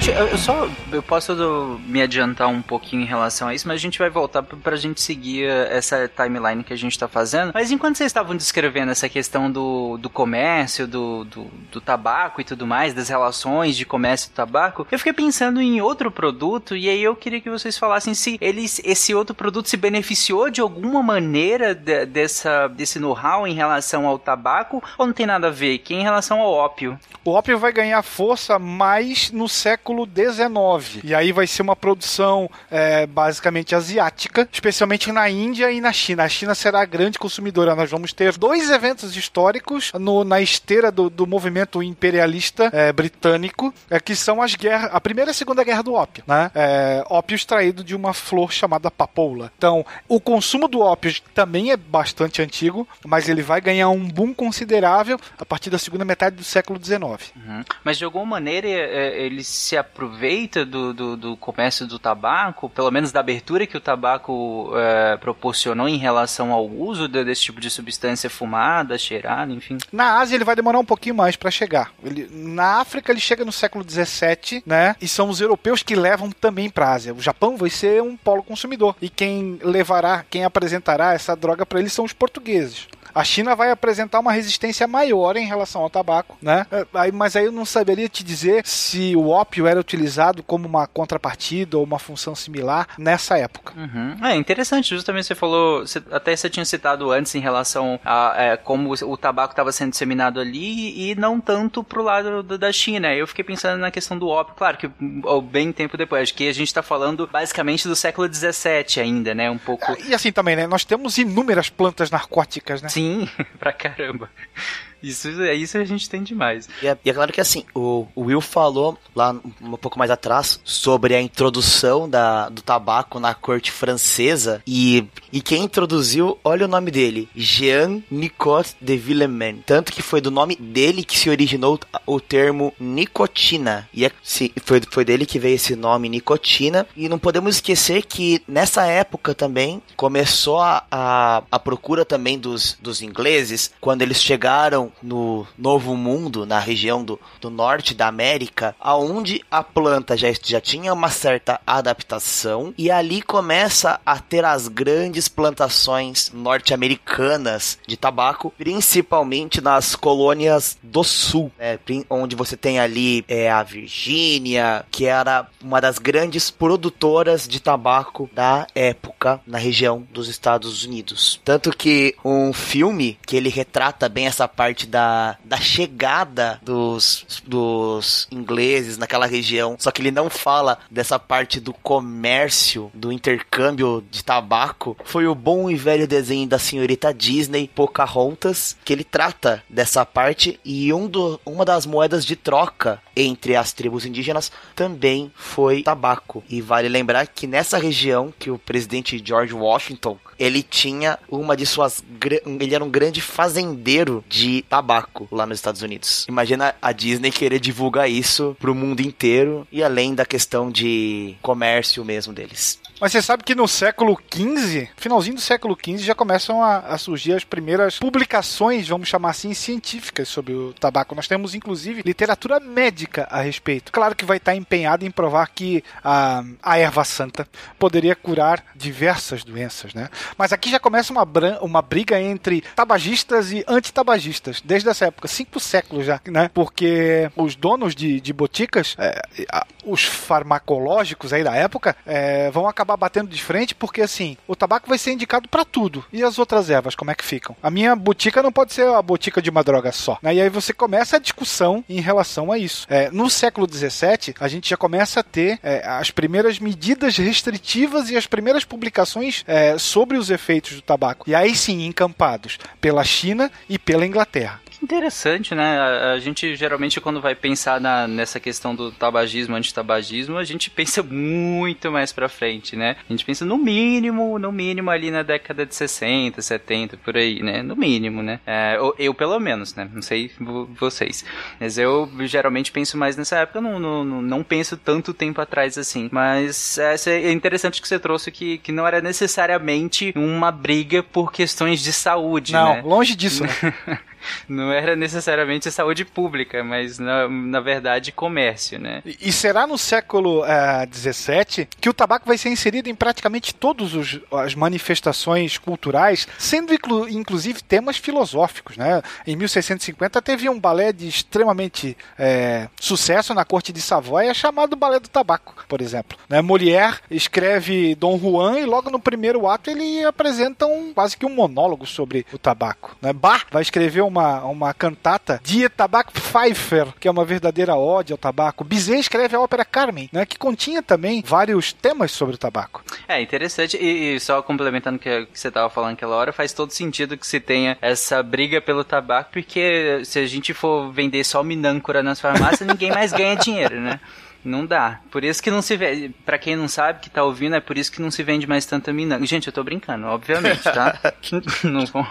Gente, eu só eu posso me adiantar um pouquinho em relação a isso, mas a gente vai voltar pra gente seguir essa timeline que a gente tá fazendo. Mas enquanto vocês estavam descrevendo essa questão do, do comércio, do, do, do tabaco e tudo mais, das relações de comércio e tabaco, eu fiquei pensando em outro produto e aí eu queria que vocês falassem se eles, esse outro produto se beneficiou de alguma maneira de, dessa, desse know-how em relação ao tabaco ou não tem nada a ver, que em relação ao ópio. O ópio vai ganhar força mais no século século XIX. E aí vai ser uma produção é, basicamente asiática, especialmente na Índia e na China. A China será a grande consumidora. Nós vamos ter dois eventos históricos no, na esteira do, do movimento imperialista é, britânico, é, que são as guerras, a primeira e a segunda guerra do ópio, né? É, ópio extraído de uma flor chamada papoula. Então, o consumo do ópio também é bastante antigo, mas ele vai ganhar um boom considerável a partir da segunda metade do século XIX. Uhum. Mas de alguma maneira é, ele se se aproveita do, do, do, comércio do tabaco, pelo menos da abertura que o tabaco é, proporcionou em relação ao uso de, desse tipo de substância fumada, cheirada, enfim? Na Ásia ele vai demorar um pouquinho mais para chegar. Ele, na África ele chega no século 17, né? E são os europeus que levam também para Ásia. O Japão vai ser um polo consumidor e quem levará, quem apresentará essa droga para eles são os portugueses. A China vai apresentar uma resistência maior em relação ao tabaco, né? É, mas aí eu não saberia te dizer se o ópio era utilizado como uma contrapartida ou uma função similar nessa época. Uhum. É interessante, justamente você falou, você, até você tinha citado antes em relação a é, como o tabaco estava sendo disseminado ali e não tanto pro lado da China. Eu fiquei pensando na questão do ópio, claro que bem tempo depois, que a gente está falando basicamente do século 17 ainda, né? Um pouco. E assim também, né? Nós temos inúmeras plantas narcóticas, né? Sim, pra caramba. Isso, é isso a gente tem demais. E é, e é claro que assim, o, Will falou lá um pouco mais atrás sobre a introdução da, do tabaco na corte francesa e, e quem introduziu, olha o nome dele, Jean Nicot de Villemain. Tanto que foi do nome dele que se originou o termo nicotina. E é, sim, foi, foi dele que veio esse nome nicotina. E não podemos esquecer que nessa época também começou a, a, a procura também dos, dos ingleses, quando eles chegaram no Novo Mundo, na região do, do norte da América, aonde a planta já, já tinha uma certa adaptação e ali começa a ter as grandes plantações norte-americanas de tabaco, principalmente nas colônias do sul, né, onde você tem ali é, a Virgínia, que era uma das grandes produtoras de tabaco da época na região dos Estados Unidos. Tanto que um filme que ele retrata bem essa parte da, da chegada dos, dos ingleses naquela região, só que ele não fala dessa parte do comércio, do intercâmbio de tabaco, foi o bom e velho desenho da senhorita Disney, Pocahontas, que ele trata dessa parte e um do, uma das moedas de troca entre as tribos indígenas também foi tabaco. E vale lembrar que nessa região que o presidente George Washington ele tinha uma de suas. Ele era um grande fazendeiro de tabaco lá nos Estados Unidos. Imagina a Disney querer divulgar isso pro mundo inteiro e além da questão de comércio mesmo deles. Mas você sabe que no século XV, finalzinho do século XV, já começam a, a, surgir as primeiras publicações, vamos chamar assim, científicas sobre o tabaco. Nós temos, inclusive, literatura médica a respeito. Claro que vai estar empenhado em provar que a, a erva santa poderia curar diversas doenças, né? Mas aqui já começa uma, uma briga entre tabagistas e antitabagistas, desde essa época, cinco séculos já, né? Porque os donos de, de boticas, é, os farmacológicos aí da época, é, vão acabar batendo de frente, porque assim, o tabaco vai ser indicado para tudo. E as outras ervas, como é que ficam? A minha botica não pode ser a botica de uma droga só. Né? E aí você começa a discussão em relação a isso. É, no século XVII, a gente já começa a ter é, as primeiras medidas restritivas e as primeiras publicações é, sobre os efeitos do tabaco. E aí sim, encampados pela China e pela Inglaterra. Interessante, né? A, a, gente geralmente, quando vai pensar na, nessa questão do tabagismo, antitabagismo, a gente pensa muito mais pra frente, né? A gente pensa no mínimo, no mínimo ali na década de 60, 70, por aí, né? No mínimo, né? É, eu, eu, pelo menos, né? Não sei vocês. Mas eu geralmente penso mais nessa época, não, não, não penso tanto tempo atrás assim. Mas é, é interessante que você trouxe que, que não era necessariamente uma briga por questões de saúde, não, né? longe disso, né? não era necessariamente saúde pública, mas na, na verdade comércio, né? E, será no século XVII uh, que o tabaco vai ser inserido em praticamente todas as manifestações culturais, sendo inclu, inclusive temas filosóficos, né? Em 1650 teve um balé de extremamente é, sucesso na corte de Savoia chamado Balé do Tabaco, por exemplo. Né? Molière escreve Dom Juan e logo no primeiro ato ele apresenta um, quase que um monólogo sobre o tabaco. Né? Bach vai escrever um uma, uma cantata de Tabaco Pfeiffer, que é uma verdadeira ode ao tabaco. Bizet escreve a ópera Carmen, né, que continha também vários temas sobre o tabaco. É interessante, e, e só complementando o que, que você estava falando aquela hora, faz todo sentido que se tenha essa briga pelo tabaco, porque se a gente for vender só minâncora nas farmácias, ninguém mais ganha dinheiro, né? Não dá. Por isso que não se vê. Pra quem não sabe que tá ouvindo, é por isso que não se vende mais tanta mina. Gente, eu tô brincando, obviamente, tá? não vão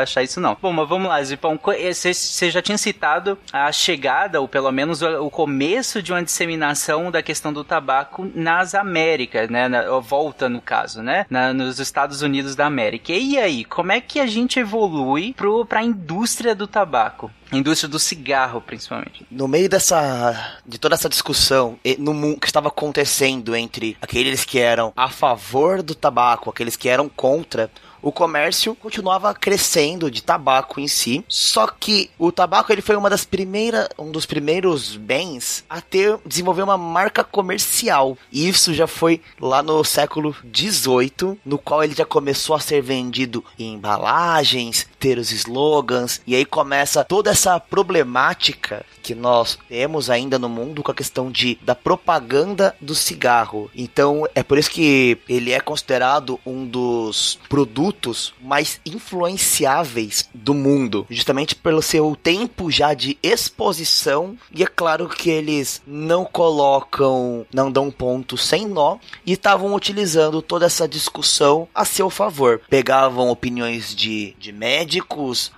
achar isso não. Bom, mas vamos lá, Zipão. Você já tinha citado a chegada, ou pelo menos o começo de uma disseminação da questão do tabaco nas Américas, né? Na, volta, no caso, né? Na, nos Estados Unidos da América. E aí, como é que a gente evolui pro, pra indústria do tabaco? Indústria do cigarro, principalmente. No meio dessa. de toda essa discussão no mundo que estava acontecendo entre aqueles que eram a favor do tabaco, aqueles que eram contra, o comércio continuava crescendo de tabaco em si. Só que o tabaco ele foi uma das primeiras, um dos primeiros bens a ter desenvolver uma marca comercial. E isso já foi lá no século 18, no qual ele já começou a ser vendido em embalagens, ter os slogans, e aí começa toda essa problemática que nós temos ainda no mundo com a questão de da propaganda do cigarro. Então é por isso que ele é considerado um dos produtos mais influenciáveis do mundo, justamente pelo seu tempo já de exposição. E é claro que eles não colocam, não dão ponto sem nó e estavam utilizando toda essa discussão a seu favor. Pegavam opiniões de, de médicos,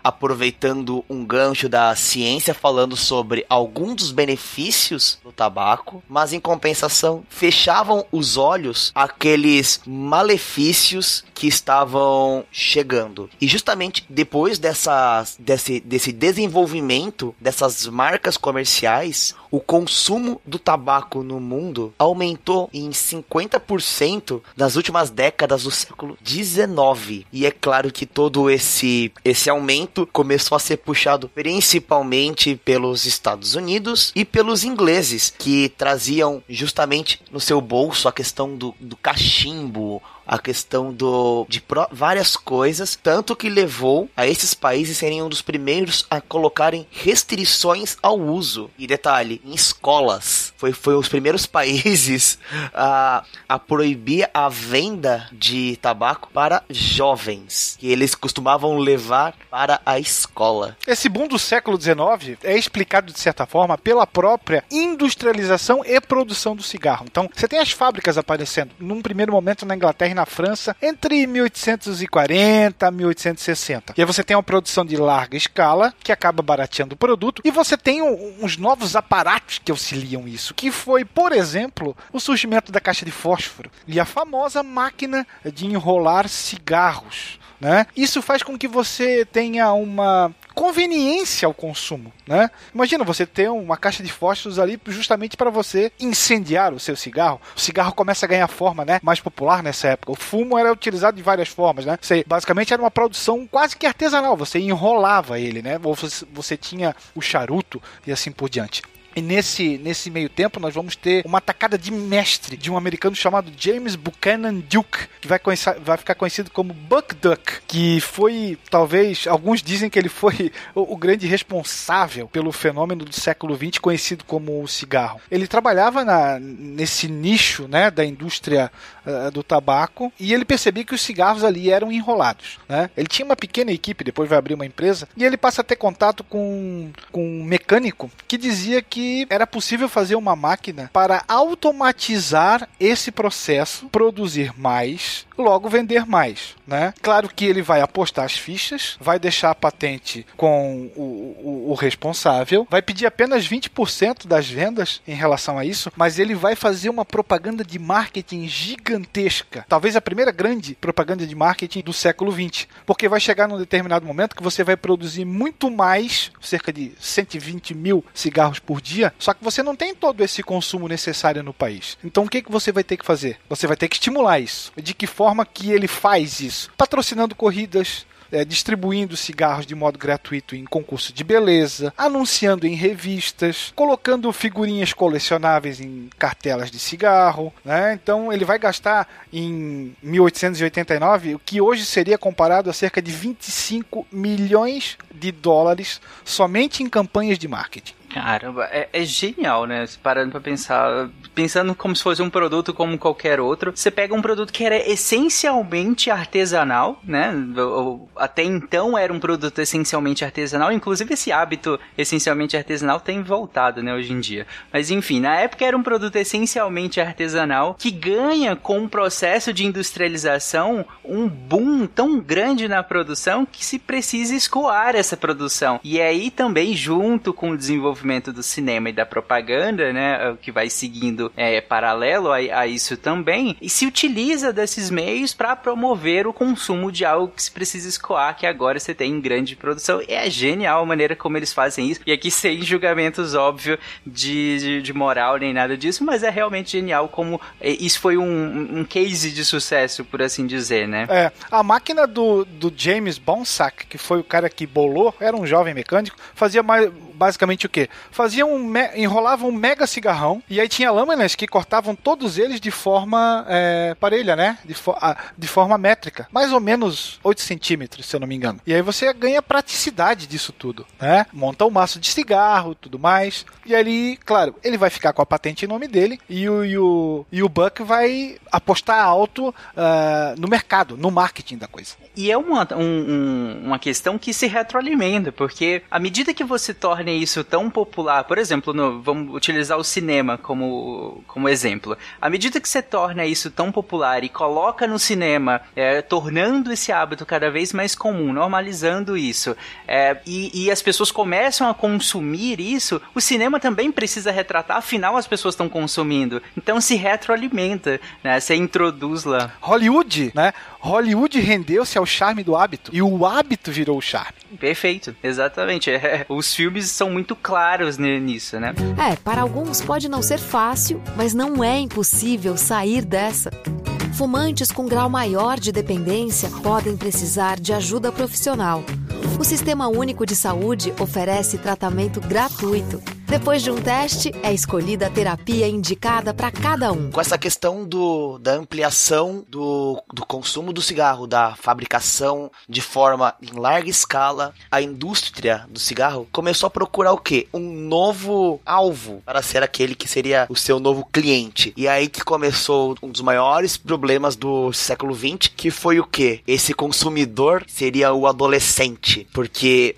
aproveitando um gancho da ciência, falando sobre alguns dos benefícios do tabaco, mas em compensação fechavam os olhos àqueles malefícios que estavam chegando. E justamente depois dessas, desse, desse desenvolvimento dessas marcas comerciais, o consumo do tabaco no mundo aumentou em 50% nas últimas décadas do século 19. E é claro que todo esse, esse aumento começou a ser puxado principalmente pelos Estados Unidos e pelos ingleses, que traziam justamente no seu bolso a questão do, do cachimbo, a questão do de pro, várias coisas, tanto que levou a esses países serem um dos primeiros a colocarem restrições ao uso. E detalhe, em escolas, foi, foi os primeiros países a, a proibir a venda de tabaco para jovens, que eles costumavam levar para a escola. Esse boom do século XIX é explicado de certa forma pela própria industrialização e produção do cigarro. Então, você tem as fábricas aparecendo num primeiro momento na Inglaterra na França entre 1840 e 1860. E aí você tem uma produção de larga escala que acaba barateando o produto e você tem uns novos aparatos que auxiliam isso, que foi, por exemplo, o surgimento da caixa de fósforo e a famosa máquina de enrolar cigarros. Né? Isso faz com que você tenha uma conveniência ao consumo, né? Imagina você ter uma caixa de fósforos ali justamente para você incendiar o seu cigarro. O cigarro começa a ganhar forma, né? Mais popular nessa época. O fumo era utilizado de várias formas, né? Você, basicamente era uma produção quase que artesanal. Você enrolava ele, né? Ou você, você tinha o charuto e assim por diante. E nesse, nesse meio tempo nós vamos ter uma atacada de mestre de um americano chamado James Buchanan Duke, que vai, vai ficar conhecido como Buck Duck, que foi, talvez, alguns dizem que ele foi o, o grande responsável pelo fenômeno do século XX conhecido como o cigarro. Ele trabalhava na, nesse nicho né, da indústria uh, do tabaco e ele percebia que os cigarros ali eram enrolados. Né? Ele tinha uma pequena equipe, depois vai abrir uma empresa, e ele passa a ter contato com, com um mecânico que dizia que era possível fazer uma máquina para automatizar esse processo, produzir mais, logo vender mais, né? Claro que ele vai apostar as fichas, vai deixar a patente com o, o, o responsável, vai pedir apenas 20% das vendas em relação a isso, mas ele vai fazer uma propaganda de marketing gigantesca, talvez a primeira grande propaganda de marketing do século 20, porque vai chegar num determinado momento que você vai produzir muito mais, cerca de 120 mil cigarros por dia dia, só que você não tem todo esse consumo necessário no país. Então o que, que você vai ter que fazer? Você vai ter que estimular isso. De que forma que ele faz isso? Patrocinando corridas, é, distribuindo cigarros de modo gratuito em concurso de beleza, anunciando em revistas, colocando figurinhas colecionáveis em cartelas de cigarro, né? Então ele vai gastar em 1889 o que hoje seria comparado a cerca de 25 milhões de dólares somente em campanhas de marketing. Caramba, é, é, genial, né? Parando pra pensar. Pensando como se fosse um produto como qualquer outro. Você pega um produto que era essencialmente artesanal, né? Até então era um produto essencialmente artesanal. Inclusive esse hábito essencialmente artesanal tem voltado, né? Hoje em dia. Mas enfim, na época era um produto essencialmente artesanal que ganha com o processo de industrialização um boom tão grande na produção que se precisa escoar essa produção. E aí também, junto com o desenvolvimento do cinema e da propaganda, né, o que vai seguindo é paralelo a, a isso também, e se utiliza desses meios para promover o consumo de algo que se precisa escoar, que agora você tem em grande produção. É genial a maneira como eles fazem isso, e aqui sem julgamentos, óbvio, de, de, de moral nem nada disso, mas é realmente genial como é, isso foi um, um case de sucesso, por assim dizer, né? É, a máquina do, do James Bonsack, que foi o cara que bolou, era um jovem mecânico, fazia mais basicamente o quê? Faziam um enrolavam um mega cigarrão e aí tinha lâminas que cortavam todos eles de forma é, parelha, né? De, fo- ah, de forma métrica. Mais ou menos 8 centímetros, se eu não me engano. E aí você ganha praticidade disso tudo, né? Monta um maço de cigarro, tudo mais. E ali, claro, ele vai ficar com a patente em nome dele e o, e o, e o Buck vai apostar alto ah, no mercado, no marketing da coisa. E é uma, um- um- uma questão que se retroalimenta, porque à medida que você torna isso tão popular, por exemplo, no- vamos utilizar o cinema como, como exemplo, à medida que você torna isso tão popular e coloca no cinema, é, tornando esse hábito cada vez mais comum, normalizando isso, é, e, e as pessoas começam a consumir isso, o cinema também precisa retratar, afinal as pessoas estão consumindo, então se retroalimenta, né? Você introduz lá. Hollywood, né? Hollywood rendeu-se ao charme do hábito e o hábito virou o charme. Perfeito, exatamente. É, os filmes são muito claros ni- nisso, né? É, para alguns pode não ser fácil, mas não é impossível sair dessa. Fumantes com grau maior de dependência podem precisar de ajuda profissional. O Sistema Único de Saúde oferece tratamento gratuito. Depois de um teste, é escolhida a terapia indicada para cada um. Com essa questão do, da ampliação do, do consumo do cigarro, da fabricação de forma em larga escala, a indústria do cigarro começou a procurar o quê? Um novo alvo para ser aquele que seria o seu novo cliente. E aí que começou um dos maiores problemas do século XX, que foi o quê? Esse consumidor seria o adolescente. Porque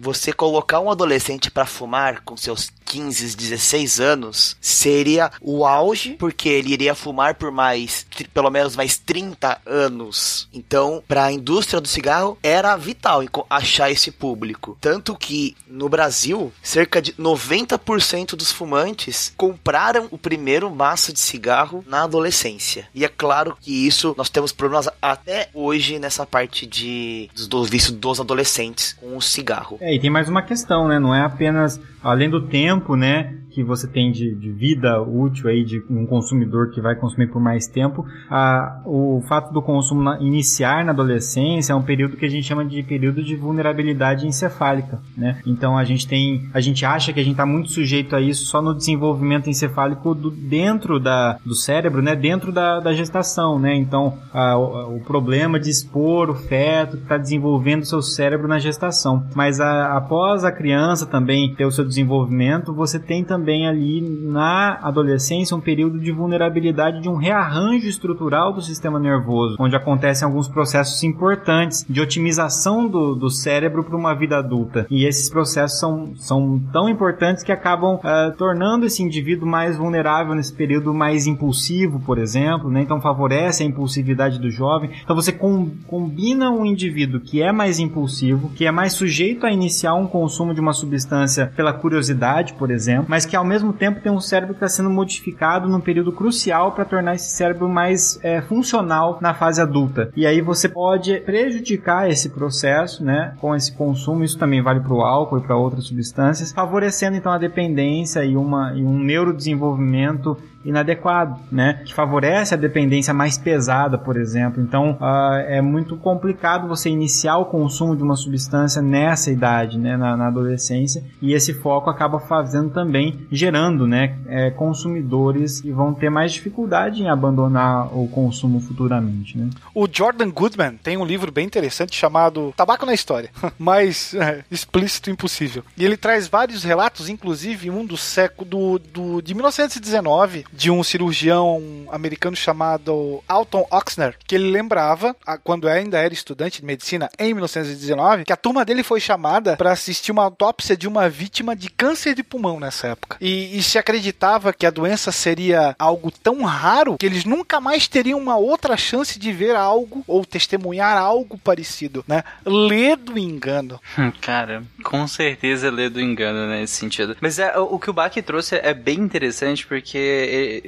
você colocar um adolescente para fumar com seus 15, 16 anos seria o auge, porque ele iria fumar por mais, pelo menos mais 30 anos. Então, para a indústria do cigarro, era vital achar esse público. Tanto que no Brasil, cerca de 90% dos fumantes compraram o primeiro maço de cigarro na adolescência. E é claro que isso nós temos problemas até hoje nessa parte de dos, do vício dos adolescentes com o cigarro. É, e tem mais uma questão, né? Não é apenas, além do tempo, né? Que você tem de, de vida útil aí de um consumidor que vai consumir por mais tempo, a, o fato do consumo na- iniciar na adolescência é um período que a gente chama de período de vulnerabilidade encefálica, né? Então a gente tem, a gente acha que a gente está muito sujeito a isso só no desenvolvimento encefálico do, dentro da, do cérebro, né? Dentro da, da gestação, né? Então a- o, o problema de expor o feto que está desenvolvendo seu cérebro na gestação. Mas a- após a criança também ter o seu desenvolvimento, você tem também ali na adolescência um período de vulnerabilidade de um rearranjo estrutural do sistema nervoso, onde acontecem alguns processos importantes de otimização do, do cérebro para uma vida adulta. E esses processos são, são tão importantes que acabam ah, tornando esse indivíduo mais vulnerável nesse período mais impulsivo, por exemplo, né? Então favorece a impulsividade do jovem. Então você com- combina um indivíduo que é mais impulsivo, que é mais sujeito a iniciar um consumo de uma substância pela curiosidade, por exemplo, mas que ao mesmo tempo tem um cérebro que está sendo modificado num período crucial para tornar esse cérebro mais é, funcional na fase adulta. E aí você pode prejudicar esse processo, né, com esse consumo. Isso também vale para o álcool e para outras substâncias, favorecendo então a dependência e, uma, e um neurodesenvolvimento inadequado, né? Que favorece a dependência mais pesada, por exemplo. Então, ah, é muito complicado você iniciar o consumo de uma substância nessa idade, né? Na, na adolescência. E esse foco acaba fazendo também, gerando, né? é, consumidores que vão ter mais dificuldade em abandonar o consumo futuramente, né? O Jordan Goodman tem um livro bem interessante chamado Tabaco na História, mais é, explícito impossível. E ele traz vários relatos, inclusive um do século do, do- de 1919, de um cirurgião americano chamado Alton Oxner, que ele lembrava, quando ainda era estudante de medicina em 1919, que a turma dele foi chamada para assistir uma autópsia de uma vítima de câncer de pulmão nessa época. E, e se acreditava que a doença seria algo tão raro que eles nunca mais teriam uma outra chance de ver algo ou testemunhar algo parecido, né? Lê do engano. Cara, com certeza lê do engano né, nesse sentido. Mas é, o o que o Bach trouxe é bem interessante porque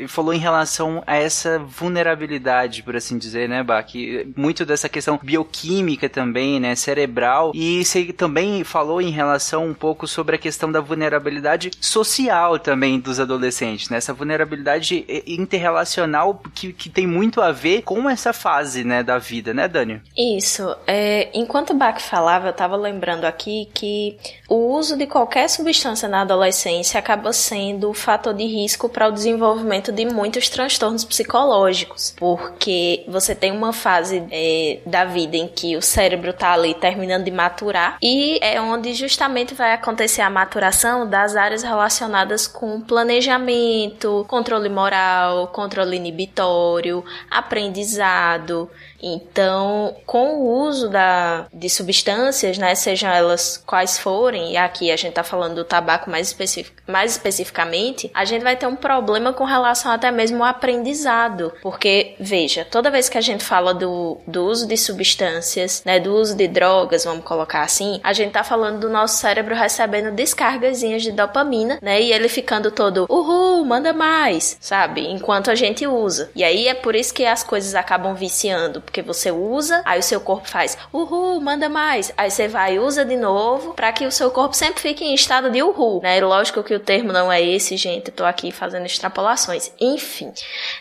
falou em relação a essa vulnerabilidade, por assim dizer, né, Bach? Muito dessa questão bioquímica também, né, cerebral. E você também falou em relação um pouco sobre a questão da vulnerabilidade social também dos adolescentes, né? Essa vulnerabilidade interrelacional que, que tem muito a ver com essa fase, né, da vida, né, Dani? Isso. É, enquanto o Bach falava, eu tava lembrando aqui que o uso de qualquer substância na adolescência acaba sendo fator de risco para o desenvolvimento de muitos transtornos psicológicos, porque você tem uma fase é, da vida em que o cérebro está ali terminando de maturar e é onde justamente vai acontecer a maturação das áreas relacionadas com planejamento, controle moral, controle inibitório, aprendizado. Então, com o uso da, de substâncias, né, sejam elas quais forem, e aqui a gente está falando do tabaco mais, especific, mais especificamente, a gente vai ter um problema com relação até mesmo ao aprendizado. Porque, veja, toda vez que a gente fala do, do uso de substâncias, né, do uso de drogas, vamos colocar assim, a gente está falando do nosso cérebro recebendo descargazinhas de dopamina, né, e ele ficando todo, uhul, manda mais, sabe? Enquanto a gente usa. E aí é por isso que as coisas acabam viciando porque você usa, aí o seu corpo faz uhul, manda mais. Aí você vai e usa de novo, para que o seu corpo sempre fique em estado de uhul, né? Lógico que o termo não é esse, gente, eu tô aqui fazendo extrapolações. Enfim.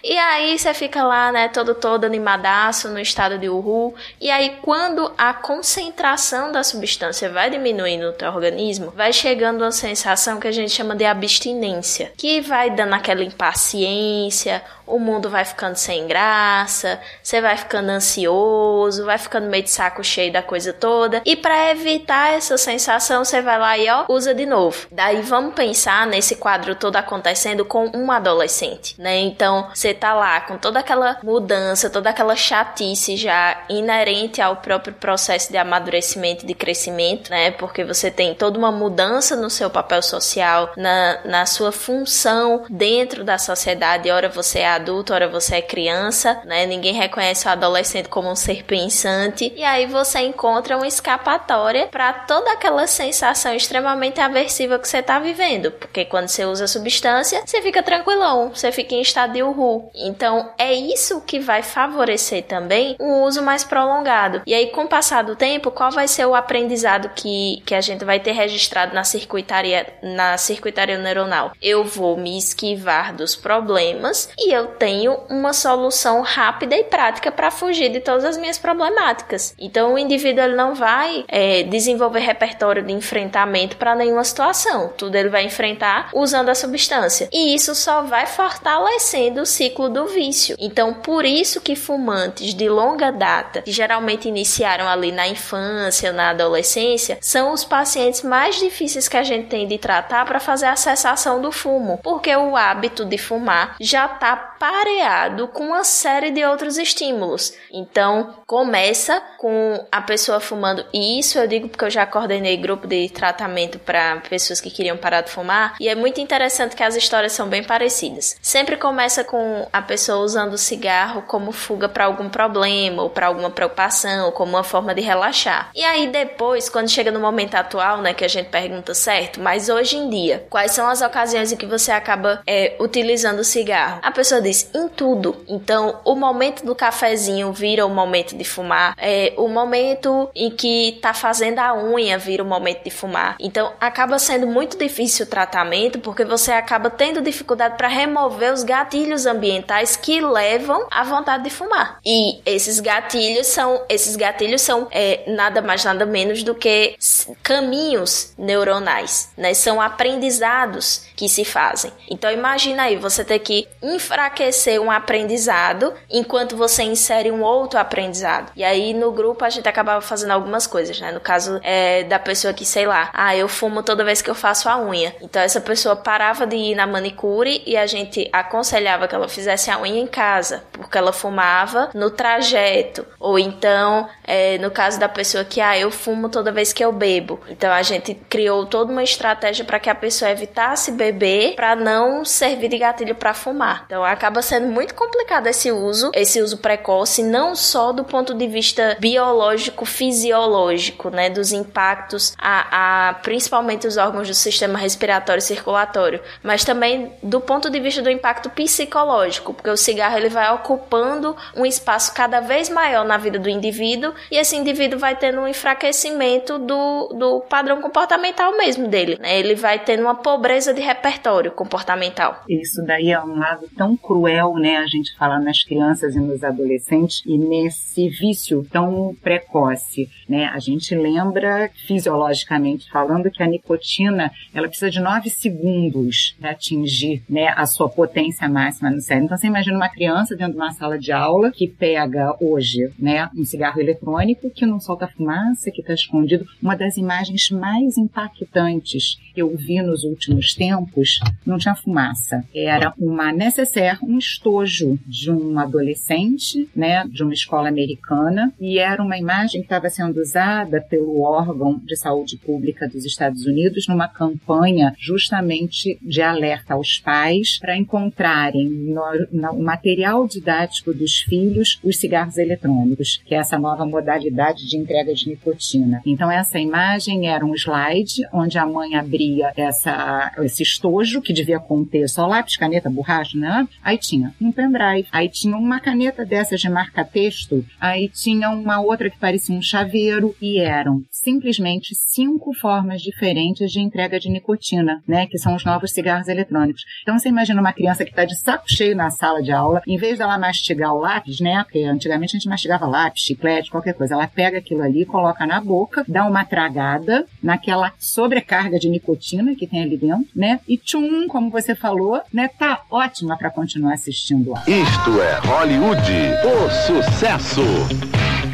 E aí você fica lá, né, todo todo animadaço no estado de uhul. E aí quando a concentração da substância vai diminuindo no teu organismo, vai chegando uma sensação que a gente chama de abstinência, que vai dando aquela impaciência, o mundo vai ficando sem graça, você vai ficando ansioso, vai ficando meio de saco cheio da coisa toda. E para evitar essa sensação, você vai lá e ó, usa de novo. Daí vamos pensar nesse quadro todo acontecendo com um adolescente, né? Então, você tá lá com toda aquela mudança, toda aquela chatice já inerente ao próprio processo de amadurecimento, de crescimento, né? Porque você tem toda uma mudança no seu papel social, na, na sua função dentro da sociedade. Ora você é adulto, ora você é criança, né? Ninguém reconhece o adolescente como um ser pensante. E aí você encontra uma escapatória para toda aquela sensação extremamente aversiva que você tá vivendo. Porque quando você usa substância, você fica tranquilão, você fica em estado de uhul. Então é isso que vai favorecer também um uso mais prolongado. E aí, com o passar do tempo, qual vai ser o aprendizado que, que a gente vai ter registrado na circuitaria, na circuitaria neuronal? Eu vou me esquivar dos problemas e eu tenho uma solução rápida e prática para fugir de todas as minhas problemáticas. Então o indivíduo ele não vai é, desenvolver repertório de enfrentamento para nenhuma situação. Tudo ele vai enfrentar usando a substância. E isso só vai fortalecendo o ciclo do vício. Então por isso que fumantes de longa data, que geralmente iniciaram ali na infância, na adolescência, são os pacientes mais difíceis que a gente tem de tratar para fazer a cessação do fumo, porque o hábito de fumar já está pareado com uma série de outros estímulos. Então, começa com a pessoa fumando, e isso eu digo porque eu já coordenei grupo de tratamento para pessoas que queriam parar de fumar, e é muito interessante que as histórias são bem parecidas. Sempre começa com a pessoa usando o cigarro como fuga para algum problema ou para alguma preocupação, como uma forma de relaxar. E aí depois, quando chega no momento atual, né, que a gente pergunta certo, mas hoje em dia, quais são as ocasiões em que você acaba é, utilizando o cigarro? A pessoa diz em tudo. Então, o momento do cafezinho vira o momento de fumar, é, o momento em que tá fazendo a unha vira o momento de fumar. Então, acaba sendo muito difícil o tratamento porque você acaba tendo dificuldade para remover os gatilhos ambientais que levam à vontade de fumar. E esses gatilhos são esses gatilhos são é, nada mais nada menos do que caminhos neuronais, né? São aprendizados que se fazem. Então imagina aí você ter que enfraquecer um aprendizado enquanto você insere um outro aprendizado. E aí no grupo a gente acabava fazendo algumas coisas, né? No caso é, da pessoa que, sei lá, ah, eu fumo toda vez que eu faço a unha. Então essa pessoa parava de ir na manicure e a gente aconselhava que ela fizesse a unha em casa, porque ela fumava no trajeto. Ou então, é, no caso da pessoa que, ah, eu fumo toda vez que eu bebo. Então a gente criou toda uma estratégia para que a pessoa evitasse beber para não servir de gatilho para fumar. Então acaba sendo muito complicado esse uso, esse uso precoce, não só do ponto de vista biológico, fisiológico, né, dos impactos a, a principalmente os órgãos do sistema respiratório e circulatório, mas também do ponto de vista do impacto psicológico, porque o cigarro ele vai ocupando um espaço cada vez maior na vida do indivíduo e esse indivíduo vai tendo um enfraquecimento do, do padrão comportamental mesmo dele, né? Ele vai tendo uma pobreza de repertório comportamental. Isso daí é um lado tão cruel, né? A gente fala nas crianças e nos adolescentes e nesse vício tão precoce, né? A gente lembra fisiologicamente falando que a nicotina ela precisa de nove segundos para atingir, né, a sua potência máxima no cérebro. Então você imagina uma criança dentro de uma sala de aula que pega hoje, né, um cigarro eletrônico que não solta fumaça, que está escondido. Uma das imagens mais impactantes que eu vi nos últimos tempos não tinha fumaça. Era uma necessaire, um estojo de um adolescente, né, de uma escola americana, e era uma imagem que estava sendo usada pelo órgão de saúde pública dos Estados Unidos numa campanha justamente de alerta aos pais para encontrarem no, no material didático dos filhos os cigarros eletrônicos, que é essa nova modalidade de entrega de nicotina. Então essa imagem era um slide onde a mãe abria essa, esse estojo que devia conter só lápis, caneta, borracha, né? Aí tinha um pendrive, aí tinha uma caneta dessas de marca-texto, aí tinha uma outra que parecia um chaveiro e eram simplesmente cinco formas diferentes de entrega de nicotina, né? Que são os novos cigarros eletrônicos. Então você imagina uma criança que está de saco cheio na sala de aula, em vez dela mastigar o lápis, né? Porque antigamente a gente mastigava lápis, chiclete, qualquer coisa. Ela pega aquilo ali, coloca na boca, dá uma tragada naquela sobrecarga de nicotina que tem ali dentro, né? E tchum, como você falou, né? Tá ótima para continuar assistindo. Isto é Hollywood, o sucesso.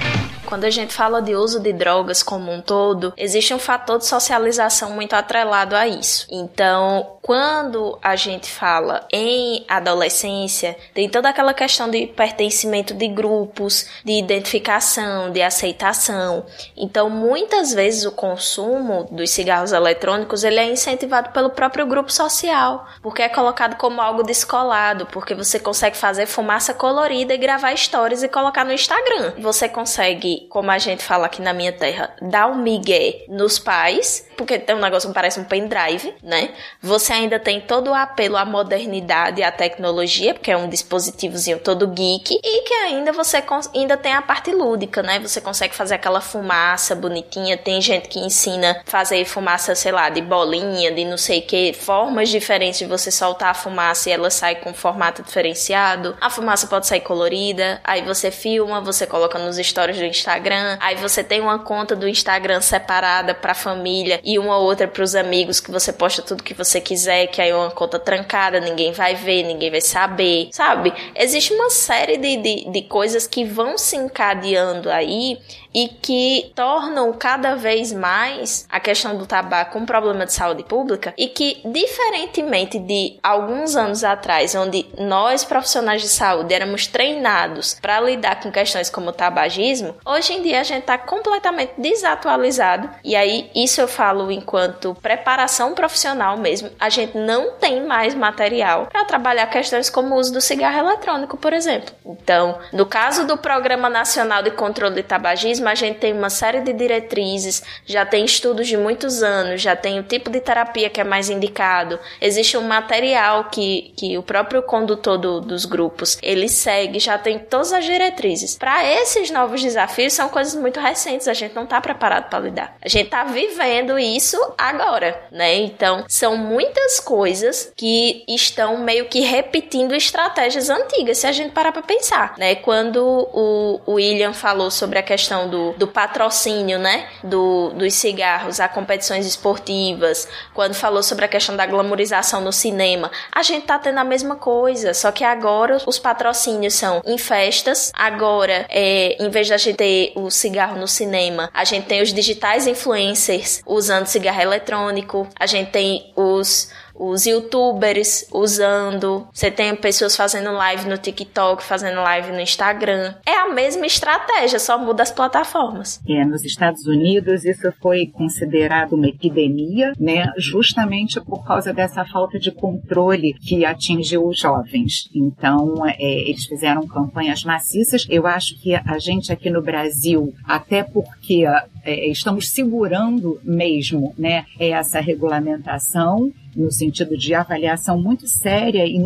Quando a gente fala de uso de drogas como um todo, existe um fator de socialização muito atrelado a isso. Então, quando a gente fala em adolescência, tem toda aquela questão de pertencimento de grupos, de identificação, de aceitação. Então, muitas vezes o consumo dos cigarros eletrônicos ele é incentivado pelo próprio grupo social, porque é colocado como algo descolado, porque você consegue fazer fumaça colorida e gravar stories e colocar no Instagram. Você consegue como a gente fala aqui na minha terra, dar um migué nos pais, porque tem um negócio que parece um pendrive, né? Você ainda tem todo o apelo à modernidade e à tecnologia, porque é um dispositivozinho todo geek, e que ainda você ainda tem a parte lúdica, né? Você consegue fazer aquela fumaça bonitinha, tem gente que ensina fazer fumaça, sei lá, de bolinha, de não sei que, formas diferentes de você soltar a fumaça e ela sai com formato diferenciado. A fumaça pode sair colorida, aí você filma, você coloca nos stories do Instagram Instagram, aí você tem uma conta do Instagram separada para família e uma outra para os amigos que você posta tudo que você quiser, que aí é uma conta trancada, ninguém vai ver, ninguém vai saber, sabe? Existe uma série de, de, de coisas que vão se encadeando aí e que tornam cada vez mais a questão do tabaco um problema de saúde pública e que, diferentemente de alguns anos atrás, onde nós profissionais de saúde éramos treinados para lidar com questões como o tabagismo, hoje em dia a gente está completamente desatualizado e aí isso eu falo enquanto preparação profissional mesmo. A gente não tem mais material para trabalhar questões como o uso do cigarro eletrônico, por exemplo. Então, no caso do Programa Nacional de Controle de Tabagismo a gente tem uma série de diretrizes, já tem estudos de muitos anos, já tem o tipo de terapia que é mais indicado, existe um material que, que o próprio condutor do, dos grupos ele segue, já tem todas as diretrizes. Para esses novos desafios são coisas muito recentes, a gente não está preparado para lidar. A gente está vivendo isso agora, né? Então são muitas coisas que estão meio que repetindo estratégias antigas, se a gente parar para pensar, né? Quando o William falou sobre a questão do, do patrocínio, né? Do, dos cigarros a competições esportivas, quando falou sobre a questão da glamorização no cinema, a gente tá tendo a mesma coisa, só que agora os patrocínios são em festas, agora, é, em vez da gente ter o cigarro no cinema, a gente tem os digitais influencers usando cigarro eletrônico, a gente tem os os youtubers usando, você tem pessoas fazendo live no TikTok, fazendo live no Instagram. É a mesma estratégia, só muda as plataformas. É, nos Estados Unidos isso foi considerado uma epidemia, né, justamente por causa dessa falta de controle que atingiu os jovens. Então, é, eles fizeram campanhas maciças. Eu acho que a gente aqui no Brasil, até porque é, estamos segurando mesmo né, essa regulamentação no sentido de avaliação muito séria e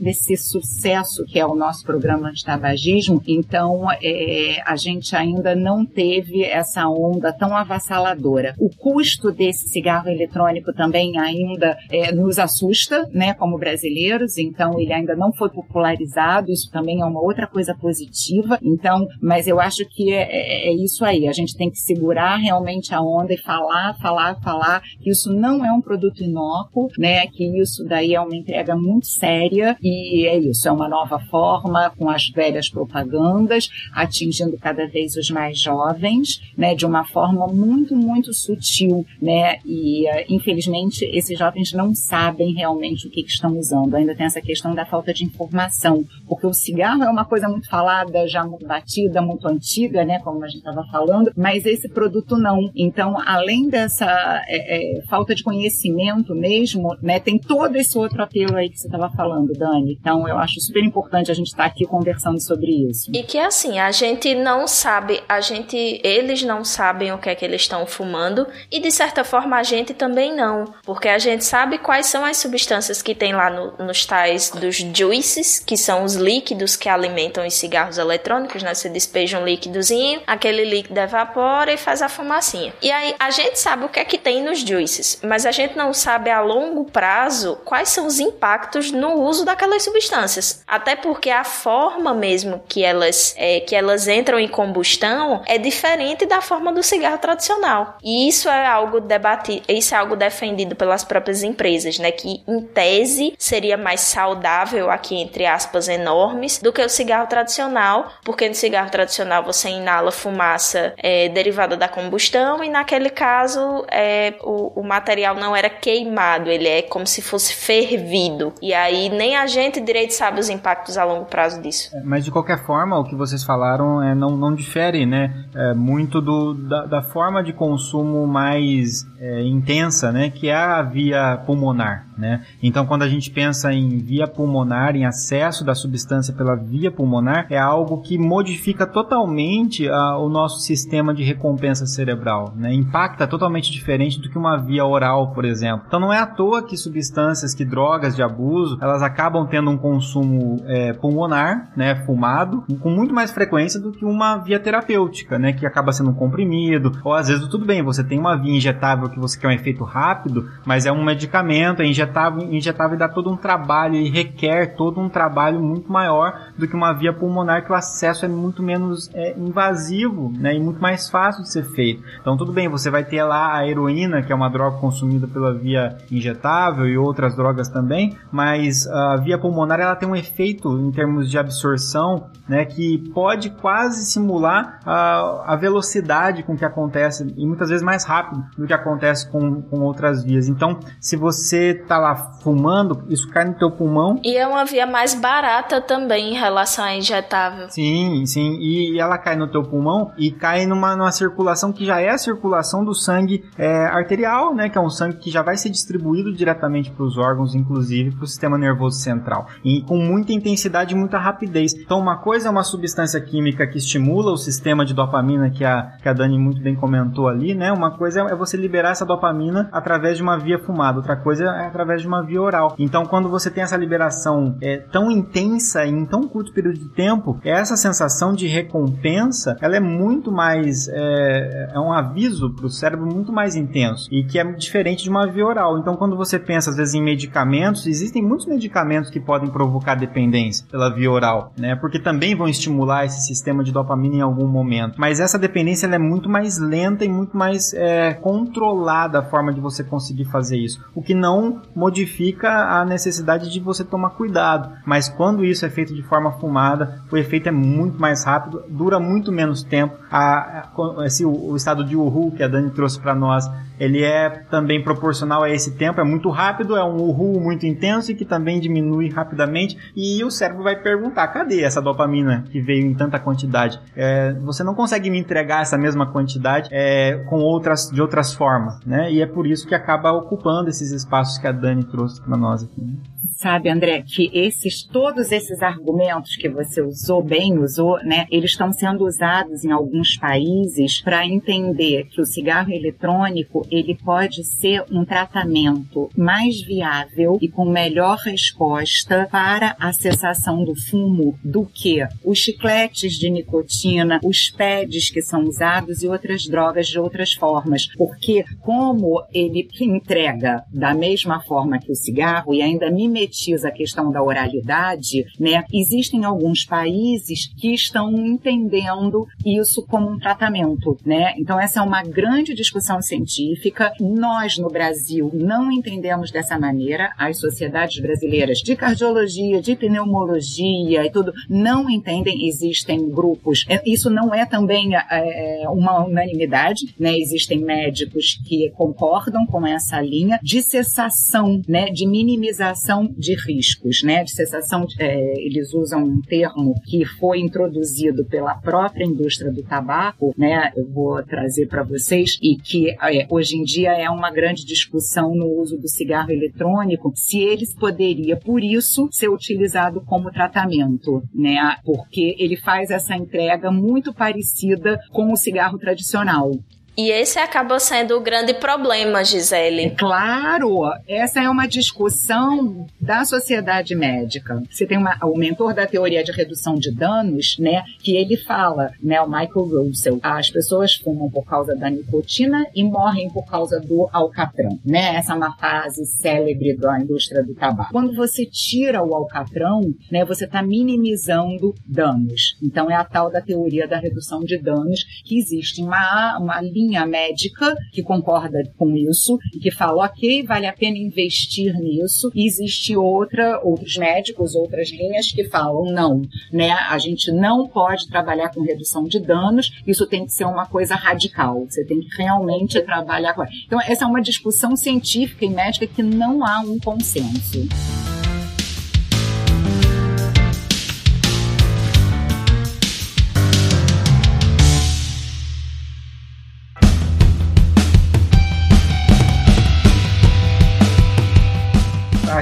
nesse sucesso que é o nosso programa de tabagismo. Então, é, a gente ainda não teve essa onda tão avassaladora. O custo desse cigarro eletrônico também ainda é, nos assusta, né, como brasileiros. Então, ele ainda não foi popularizado. Isso também é uma outra coisa positiva. Então, mas eu acho que é, é, é isso aí. A gente tem que segurar realmente a onda e falar, falar, falar que isso não é um produto inócuo né? Que isso daí é uma entrega muito séria e é isso, é uma nova forma com as velhas propagandas, atingindo cada vez os mais jovens, né? De uma forma muito, muito sutil, né? E uh, infelizmente esses jovens não sabem realmente o que, que estão usando. Ainda tem essa questão da falta de informação, porque o cigarro é uma coisa muito falada, já muito batida, muito antiga, né? Como a gente estava falando, mas esse produto não. Então, além dessa é, é, falta de conhecimento mesmo mesmo, né? Tem todo esse outro apelo aí que você estava falando, Dani. Então eu acho super importante a gente estar tá aqui conversando sobre isso. E que assim, a gente não sabe, a gente, eles não sabem o que é que eles estão fumando e de certa forma a gente também não, porque a gente sabe quais são as substâncias que tem lá no, nos tais dos juices, que são os líquidos que alimentam os cigarros eletrônicos, né? Você despeja um líquidozinho, aquele líquido evapora e faz a fumacinha. E aí a gente sabe o que é que tem nos juices, mas a gente não sabe a longo prazo quais são os impactos no uso daquelas substâncias. Até porque a forma mesmo que elas, é, que elas entram em combustão é diferente da forma do cigarro tradicional. E isso é algo debatido, isso é algo defendido pelas próprias empresas, né? Que em tese seria mais saudável, aqui entre aspas enormes, do que o cigarro tradicional, porque no cigarro tradicional você inala fumaça é, derivada da combustão e naquele caso é, o, o material não era queimado, ele é como se fosse fervido. E aí nem a gente direito sabe os impactos a longo prazo disso. É, mas de qualquer forma, o que vocês falaram é, não, não difere, né? É, muito do, da, da, forma de consumo mais é, intensa, né? Que é a via pulmonar, né? Então, quando a gente pensa em via pulmonar, em acesso da substância pela via pulmonar, é algo que modifica totalmente a, o nosso sistema de recompensa cerebral, né? Impacta totalmente diferente do que uma via oral, por exemplo. Então, não é à toa toa que substâncias, que drogas de abuso, elas acabam tendo um consumo é, pulmonar, né, fumado, com muito mais frequência do que uma via terapêutica, né, que acaba sendo um comprimido, ou às vezes tudo bem, você tem uma via injetável que você quer um efeito rápido, mas é um medicamento, é injetável, injetável e dá todo um trabalho e requer todo um trabalho muito maior do que uma via pulmonar que o acesso é muito menos é, invasivo, né, e muito mais fácil de ser feito. Então tudo bem, você vai ter lá a heroína, que é uma droga consumida pela via injetável e outras drogas também, mas a via pulmonar ela tem um efeito em termos de absorção, né, que pode quase simular a, a velocidade com que acontece e muitas vezes mais rápido do que acontece com, com outras vias. Então, se você tá lá fumando, isso cai no teu pulmão. E é uma via mais barata também em relação à injetável. Sim, sim, e ela cai no teu pulmão e cai numa, numa circulação que já é a circulação do sangue é, arterial, né, que é um sangue que já vai ser distribuído diretamente para os órgãos, inclusive para o sistema nervoso central, e com muita intensidade e muita rapidez. Então, uma coisa é uma substância química que estimula o sistema de dopamina que a, que a Dani muito bem comentou ali, né? Uma coisa é você liberar essa dopamina através de uma via fumada, outra coisa é através de uma via oral. Então, quando você tem essa liberação é, tão intensa em tão curto período de tempo, essa sensação de recompensa, ela é muito mais, é, é um aviso para o cérebro muito mais intenso e que é diferente de uma via oral. Então, quando quando você pensa às vezes em medicamentos, existem muitos medicamentos que podem provocar dependência pela via oral, né? Porque também vão estimular esse sistema de dopamina em algum momento. Mas essa dependência é muito mais lenta e muito mais é, controlada a forma de você conseguir fazer isso. O que não modifica a necessidade de você tomar cuidado. Mas quando isso é feito de forma fumada, o efeito é muito mais rápido, dura muito menos tempo. A, a, o, o estado de uhu que a Dani trouxe para nós, ele é também proporcional a esse tempo, é muito rápido, é um uhu muito intenso e que também diminui rapidamente. E o cérebro vai perguntar: cadê essa dopamina que veio em tanta quantidade? É, você não consegue me entregar essa mesma quantidade é, com outras, de outras formas, né? E é por isso que acaba ocupando esses espaços que a Dani trouxe para nós aqui. Né? sabe, André, que esses todos esses argumentos que você usou bem, usou, né, eles estão sendo usados em alguns países para entender que o cigarro eletrônico ele pode ser um tratamento mais viável e com melhor resposta para a cessação do fumo do que os chicletes de nicotina, os pads que são usados e outras drogas de outras formas, porque como ele entrega da mesma forma que o cigarro e ainda mimetiza a questão da oralidade, né, existem alguns países que estão entendendo isso como um tratamento, né? Então essa é uma grande discussão científica. Nós no Brasil não entendemos dessa maneira. As sociedades brasileiras de cardiologia, de pneumologia e tudo não entendem. Existem grupos. É, isso não é também é, uma unanimidade, né? Existem médicos que concordam com essa linha de cessação, né? De minimização de riscos, né? De cessação, é, eles usam um termo que foi introduzido pela própria indústria do tabaco, né? Eu vou trazer para vocês e que é, hoje em dia é uma grande discussão no uso do cigarro eletrônico, se eles poderia, por isso, ser utilizado como tratamento, né? Porque ele faz essa entrega muito parecida com o cigarro tradicional. E esse acaba sendo o grande problema, Gisele. Claro, essa é uma discussão da sociedade médica. Você tem uma, o mentor da teoria de redução de danos, né, que ele fala, né, o Michael Russell, as pessoas fumam por causa da nicotina e morrem por causa do alcatrão, né? Essa é uma frase célebre da indústria do tabaco. Quando você tira o alcatrão, né, você está minimizando danos. Então é a tal da teoria da redução de danos que existe uma, uma linha linha médica que concorda com isso e que fala, ok, vale a pena investir nisso. E existe outra, outros médicos, outras linhas que falam, não, né? A gente não pode trabalhar com redução de danos, isso tem que ser uma coisa radical. Você tem que realmente trabalhar com. Então, essa é uma discussão científica e médica que não há um consenso.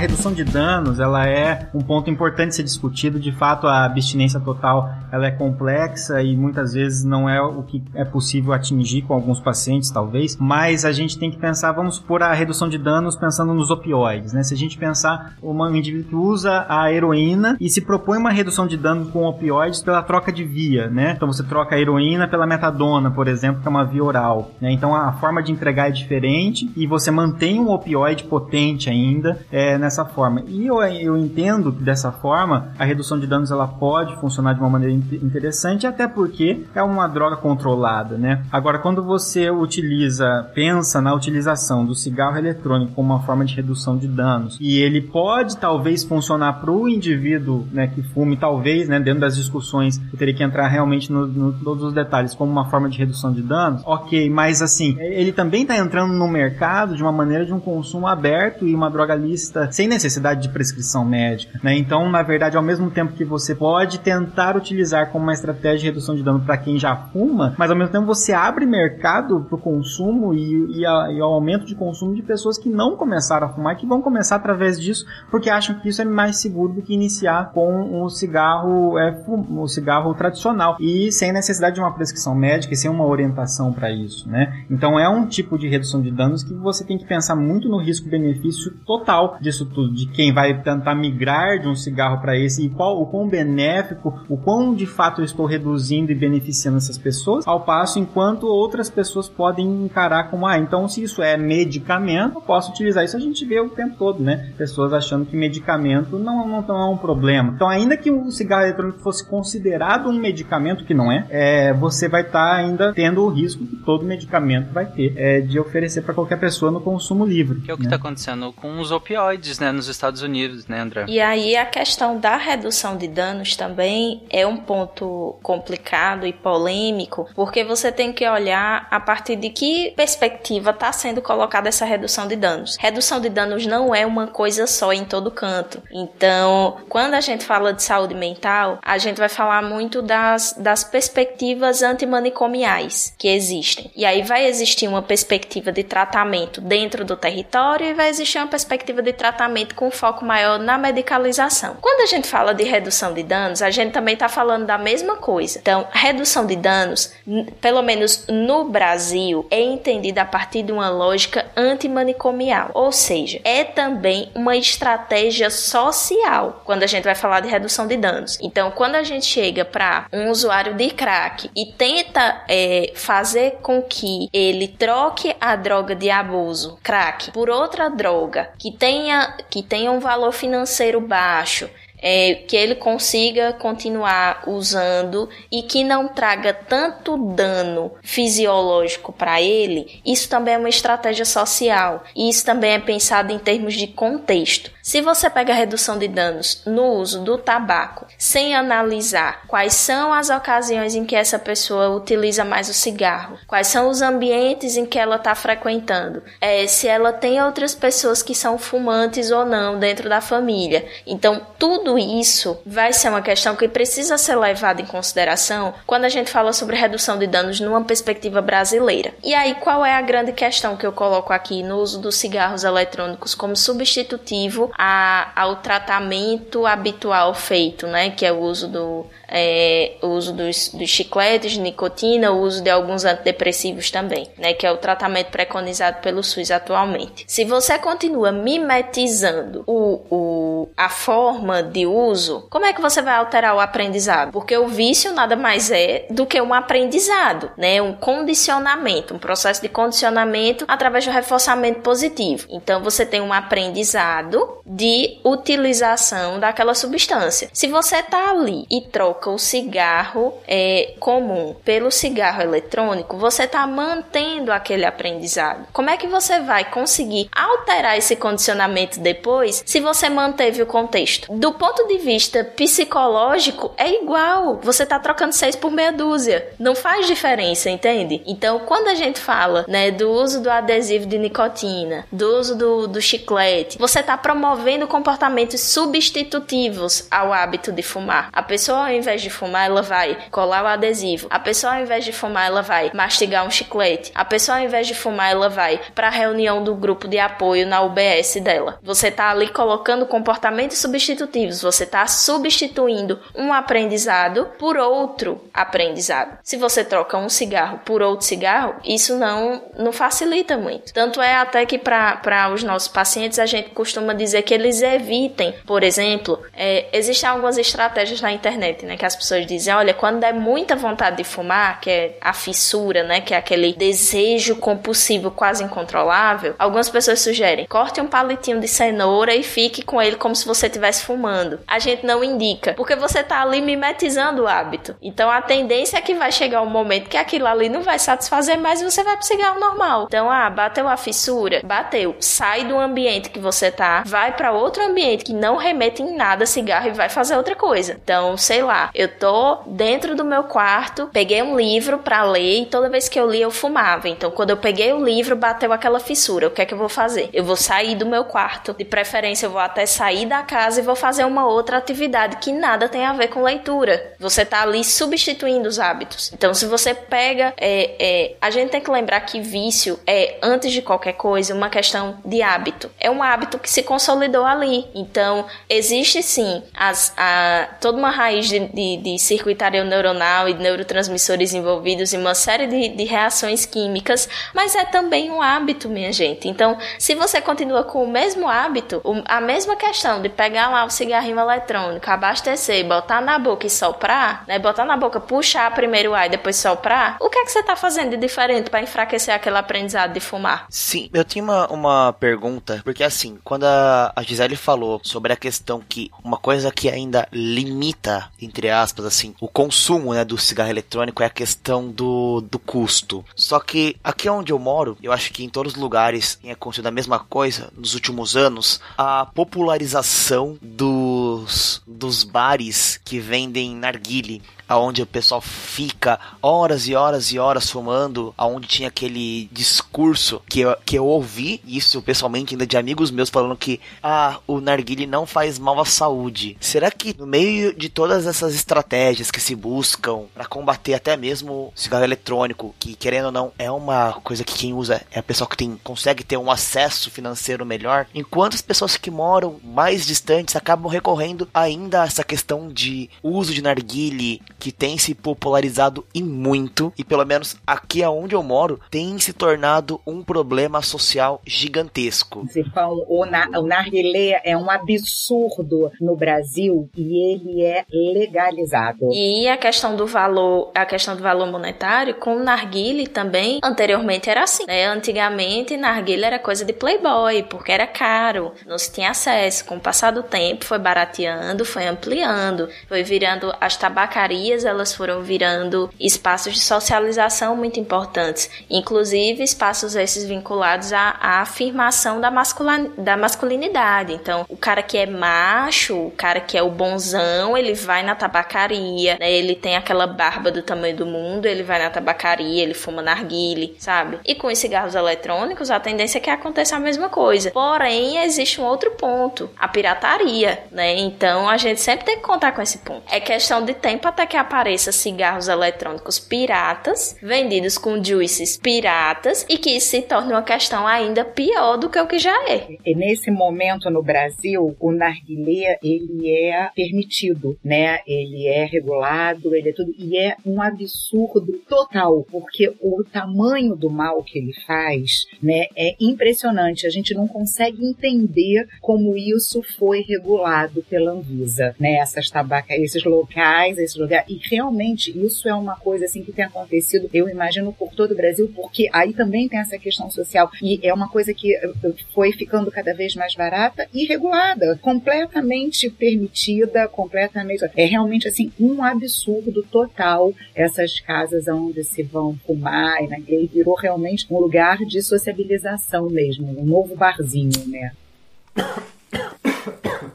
Redução de danos, ela é um ponto importante de ser discutido. De fato, a abstinência total, ela é complexa e muitas vezes não é o que é possível atingir com alguns pacientes, talvez. Mas a gente tem que pensar, vamos supor a redução de danos pensando nos opioides, né? Se a gente pensar um indivíduo que usa a heroína e se propõe uma redução de danos com opioides pela troca de via, né? Então você troca a heroína pela metadona, por exemplo, que é uma via oral, né? Então a forma de entregar é diferente e você mantém um opioide potente ainda é, nessa forma. E eu, eu entendo que dessa forma a redução de danos ela pode funcionar de uma maneira interessante, até porque é uma droga controlada, né? Agora, quando você utiliza, pensa na utilização do cigarro eletrônico como uma forma de redução de danos, e ele pode talvez funcionar para o indivíduo né, que fume, talvez, né, dentro das discussões, eu teria que entrar realmente no, no todos os detalhes, como uma forma de redução de danos, ok, mas assim, ele também está entrando no mercado de uma maneira de um consumo aberto e uma droga lista sem necessidade de prescrição médica, né? Então, na verdade, ao mesmo tempo que você pode tentar utilizar como uma estratégia de redução de dano para quem já fuma, mas ao mesmo tempo você abre mercado para o consumo e, e, a, e, ao aumento de consumo de pessoas que não começaram a fumar, que vão começar através disso, porque acham que isso é mais seguro do que iniciar com o cigarro, é, o cigarro tradicional e sem necessidade de uma prescrição médica e sem uma orientação para isso, né? Então, é um tipo de redução de danos que você tem que pensar muito no risco-benefício total disso tudo, de quem vai tentar migrar de um cigarro para esse e qual o quão benéfico, o quão de fato eu estou reduzindo e beneficiando essas pessoas, ao passo enquanto outras pessoas podem encarar como ah, então se isso é medicamento, eu posso utilizar isso. A gente vê o tempo todo, né? Pessoas achando que medicamento não, não, não é um problema. Então, ainda que o cigarro eletrônico fosse considerado um medicamento que não é, é você vai estar tá ainda tendo o risco que todo medicamento vai ter é, de oferecer para qualquer pessoa no consumo livre. Que é o que está né? acontecendo com os opioides, né, nos Estados Unidos, né, André? E aí a questão da redução de danos também é um ponto complicado e polêmico, porque você tem que olhar a partir de que perspectiva está sendo colocada essa redução de danos. Redução de danos não é uma coisa só em todo canto. Então, quando a gente fala de saúde mental, a gente vai falar muito das, das perspectivas antimanicomiais que existem. E aí vai existir uma perspectiva de tratamento dentro do território e vai existir uma perspectiva de tratamento com foco maior na medicalização. Quando a gente fala de redução de danos, a gente também está falando da mesma coisa. Então, redução de danos, pelo menos no Brasil, é entendida a partir de uma lógica antimanicomial, ou seja, é também uma estratégia social quando a gente vai falar de redução de danos. Então, quando a gente chega para um usuário de crack e tenta é, fazer com que ele troque a droga de abuso, crack, por outra droga que tenha, que tenha um valor financeiro baixo, é, que ele consiga continuar usando e que não traga tanto dano fisiológico para ele, isso também é uma estratégia social. E isso também é pensado em termos de contexto. Se você pega a redução de danos no uso do tabaco sem analisar quais são as ocasiões em que essa pessoa utiliza mais o cigarro, quais são os ambientes em que ela está frequentando, é, se ela tem outras pessoas que são fumantes ou não dentro da família. Então, tudo isso vai ser uma questão que precisa ser levada em consideração quando a gente fala sobre redução de danos numa perspectiva brasileira. E aí, qual é a grande questão que eu coloco aqui no uso dos cigarros eletrônicos como substitutivo a, ao tratamento habitual feito, né? Que é o uso do é, o uso dos, dos, chicletes de nicotina, o uso de alguns antidepressivos também, né? Que é o tratamento preconizado pelo SUS atualmente. Se você continua mimetizando o, o, a forma de uso, como é que você vai alterar o aprendizado? Porque o vício nada mais é do que um aprendizado, né? Um condicionamento, um processo de condicionamento através do reforçamento positivo. Então você tem um aprendizado de utilização daquela substância. Se você tá ali e troca o cigarro é, comum pelo cigarro eletrônico, você tá mantendo aquele aprendizado. Como é que você vai conseguir alterar esse condicionamento depois se você manteve o contexto? Do ponto de vista psicológico, é igual. Você tá trocando seis por meia dúzia. Não faz diferença, entende? Então, quando a gente fala né, do uso do adesivo de nicotina, do uso do, do chiclete, você tá promovendo comportamentos substitutivos ao hábito de fumar. A pessoa, ao invés de fumar, ela vai colar o adesivo. A pessoa, ao invés de fumar, ela vai mastigar um chiclete. A pessoa, ao invés de fumar, ela vai para a reunião do grupo de apoio na UBS dela. Você está ali colocando comportamentos substitutivos. Você está substituindo um aprendizado por outro aprendizado. Se você troca um cigarro por outro cigarro, isso não, não facilita muito. Tanto é até que para os nossos pacientes a gente costuma dizer que eles evitem, por exemplo, é, existem algumas estratégias na internet, né, que as pessoas dizem, olha, quando der muita vontade de fumar, que é a fissura, né, que é aquele desejo compulsivo quase incontrolável, algumas pessoas sugerem, corte um palitinho de cenoura e fique com ele como se você estivesse fumando. A gente não indica, porque você tá ali mimetizando o hábito. Então a tendência é que vai chegar um momento que aquilo ali não vai satisfazer mais e você vai pro cigarro normal. Então, ah, bateu a fissura, bateu, sai do ambiente que você tá, vai para outro ambiente que não remete em nada cigarro e vai fazer outra coisa. Então, sei lá, eu tô dentro do meu quarto, peguei um livro para ler e toda vez que eu li eu fumava. Então, quando eu peguei o livro, bateu aquela fissura. O que é que eu vou fazer? Eu vou sair do meu quarto, de preferência eu vou até sair da casa e vou fazer uma outra atividade que nada tem a ver com leitura. Você tá ali substituindo os hábitos. Então, se você pega. É, é, a gente tem que lembrar que vício é, antes de qualquer coisa, uma questão de hábito. É um hábito que se consolidou ali. Então, existe sim as, a, toda uma raiz de, de, de circuitaria neuronal e de neurotransmissores envolvidos em uma série de, de reações químicas, mas é também um hábito, minha gente. Então, se você continua com o mesmo hábito, a mesma questão de pegar lá o cigarrinho eletrônico, abastecer, botar na boca e soprar, né? Botar na boca, puxar primeiro o ar e depois soprar, o que é que você tá fazendo de diferente para enfraquecer aquele aprendizado de fumar? Sim, eu tinha uma, uma pergunta, porque assim, quando a, a Gisele falou sobre a questão que uma coisa que ainda limita, entre aspas, assim, o consumo, né, do cigarro eletrônico é a questão do, do custo. Só que aqui onde eu moro, eu acho que em todos os lugares tem acontecido a mesma coisa nos últimos anos, a popularização dos, dos bares que vendem narguile aonde o pessoal fica horas e horas e horas fumando, aonde tinha aquele discurso que eu, que eu ouvi isso pessoalmente ainda de amigos meus falando que ah, o narguile não faz mal à saúde. Será que no meio de todas essas estratégias que se buscam para combater até mesmo o cigarro eletrônico, que querendo ou não é uma coisa que quem usa é a pessoa que tem consegue ter um acesso financeiro melhor, enquanto as pessoas que moram mais distantes acabam recorrendo ainda a essa questão de uso de narguile que tem se popularizado e muito, e pelo menos aqui aonde eu moro, tem se tornado um problema social gigantesco. Zifão, o, na, o narguilé é um absurdo no Brasil e ele é legalizado. E a questão do valor, a questão do valor monetário, com o narguile também, anteriormente era assim, né? Antigamente, narguile era coisa de playboy, porque era caro, não se tinha acesso. Com o passar do tempo, foi barateando, foi ampliando, foi virando as tabacarias elas foram virando espaços de socialização muito importantes, inclusive espaços esses vinculados à, à afirmação da, masculin, da masculinidade. Então, o cara que é macho, o cara que é o bonzão, ele vai na tabacaria, né? ele tem aquela barba do tamanho do mundo, ele vai na tabacaria, ele fuma narguile, sabe? E com os cigarros eletrônicos, a tendência é que aconteça a mesma coisa. Porém, existe um outro ponto, a pirataria, né? Então, a gente sempre tem que contar com esse ponto. É questão de tempo até que apareça cigarros eletrônicos piratas, vendidos com juices piratas, e que isso se torne uma questão ainda pior do que o que já é. E nesse momento no Brasil, o narguilé, ele é permitido, né? Ele é regulado, ele é tudo, e é um absurdo total, porque o tamanho do mal que ele faz, né, é impressionante. A gente não consegue entender como isso foi regulado pela Anvisa, né? Essas tabacas, esses locais, esses lugares, e realmente isso é uma coisa assim que tem acontecido, eu imagino, por todo o Brasil, porque aí também tem essa questão social e é uma coisa que eh, foi ficando cada vez mais barata e regulada, completamente permitida, completamente. É realmente assim um absurdo total essas casas onde se vão fumar e na igreja virou realmente um lugar de sociabilização mesmo, um novo barzinho, né?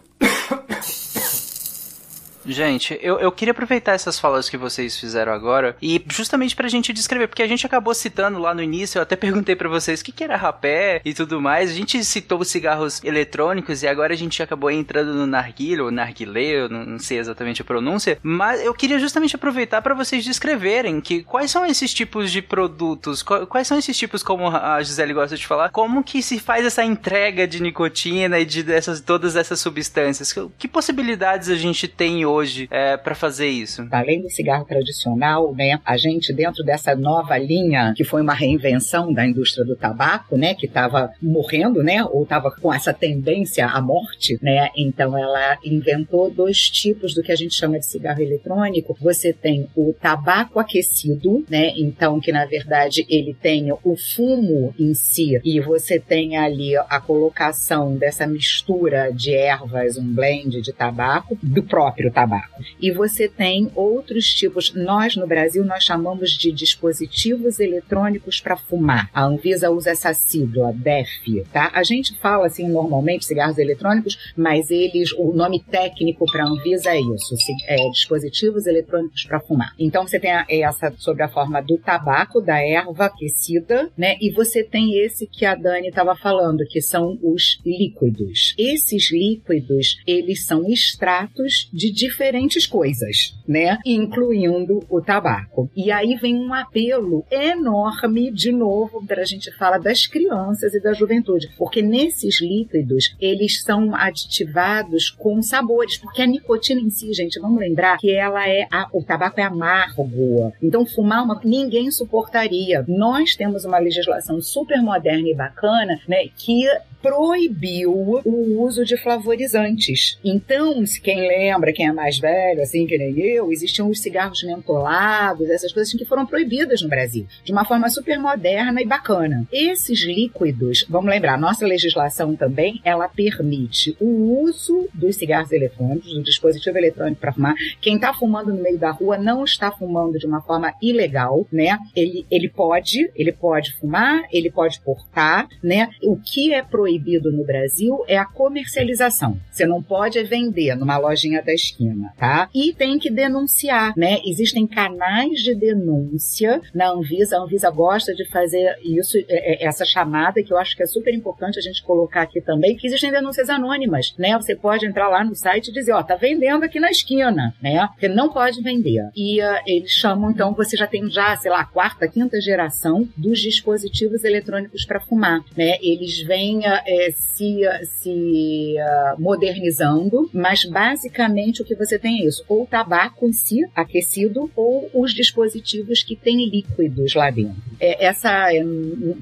Gente, eu, eu queria aproveitar essas falas que vocês fizeram agora e justamente pra gente descrever, porque a gente acabou citando lá no início, eu até perguntei para vocês o que, que era rapé e tudo mais. A gente citou os cigarros eletrônicos e agora a gente acabou entrando no narguilé ou narguilé, eu não, não sei exatamente a pronúncia, mas eu queria justamente aproveitar para vocês descreverem que quais são esses tipos de produtos, quais são esses tipos, como a Gisele gosta de falar, como que se faz essa entrega de nicotina e de dessas, todas essas substâncias? Que possibilidades a gente tem hoje? Hoje é, para fazer isso? Além do cigarro tradicional, né, a gente dentro dessa nova linha que foi uma reinvenção da indústria do tabaco, né, que estava morrendo, né, ou estava com essa tendência à morte, né, então ela inventou dois tipos do que a gente chama de cigarro eletrônico. Você tem o tabaco aquecido, né, então que na verdade ele tem o fumo em si e você tem ali a colocação dessa mistura de ervas, um blend de tabaco do próprio tabaco E você tem outros tipos, nós no Brasil nós chamamos de dispositivos eletrônicos para fumar. A Anvisa usa essa sigla, DEF, tá? A gente fala assim normalmente cigarros eletrônicos, mas eles, o nome técnico para a Anvisa é isso, é dispositivos eletrônicos para fumar. Então você tem essa sobre a forma do tabaco, da erva aquecida, né? E você tem esse que a Dani estava falando, que são os líquidos. Esses líquidos, eles são extratos de diferentes coisas, né? Incluindo o tabaco. E aí vem um apelo enorme, de novo, para a gente falar das crianças e da juventude, porque nesses líquidos, eles são aditivados com sabores, porque a nicotina em si, gente, vamos lembrar que ela é, a, o tabaco é amargo. Então, fumar uma, ninguém suportaria. Nós temos uma legislação super moderna e bacana, né, que proibiu o uso de flavorizantes. Então, se quem lembra, quem é mais velho, assim que nem eu, existiam os cigarros mentolados, essas coisas assim, que foram proibidas no Brasil, de uma forma super moderna e bacana. Esses líquidos, vamos lembrar, nossa legislação também, ela permite o uso dos cigarros eletrônicos, do dispositivo eletrônico para fumar. Quem está fumando no meio da rua não está fumando de uma forma ilegal, né? Ele, ele pode, ele pode fumar, ele pode portar, né? O que é proibido proibido no Brasil é a comercialização. Você não pode vender numa lojinha da esquina, tá? E tem que denunciar, né? Existem canais de denúncia na Anvisa. A Anvisa gosta de fazer isso, é, é, essa chamada, que eu acho que é super importante a gente colocar aqui também, que existem denúncias anônimas, né? Você pode entrar lá no site e dizer, ó, tá vendendo aqui na esquina, né? Você não pode vender. E uh, eles chamam, então, você já tem já, sei lá, quarta, quinta geração dos dispositivos eletrônicos para fumar, né? Eles vêm uh, é, se, se uh, modernizando, mas basicamente o que você tem é isso: ou o tabaco em si, aquecido, ou os dispositivos que têm líquidos lá dentro. É, essa é,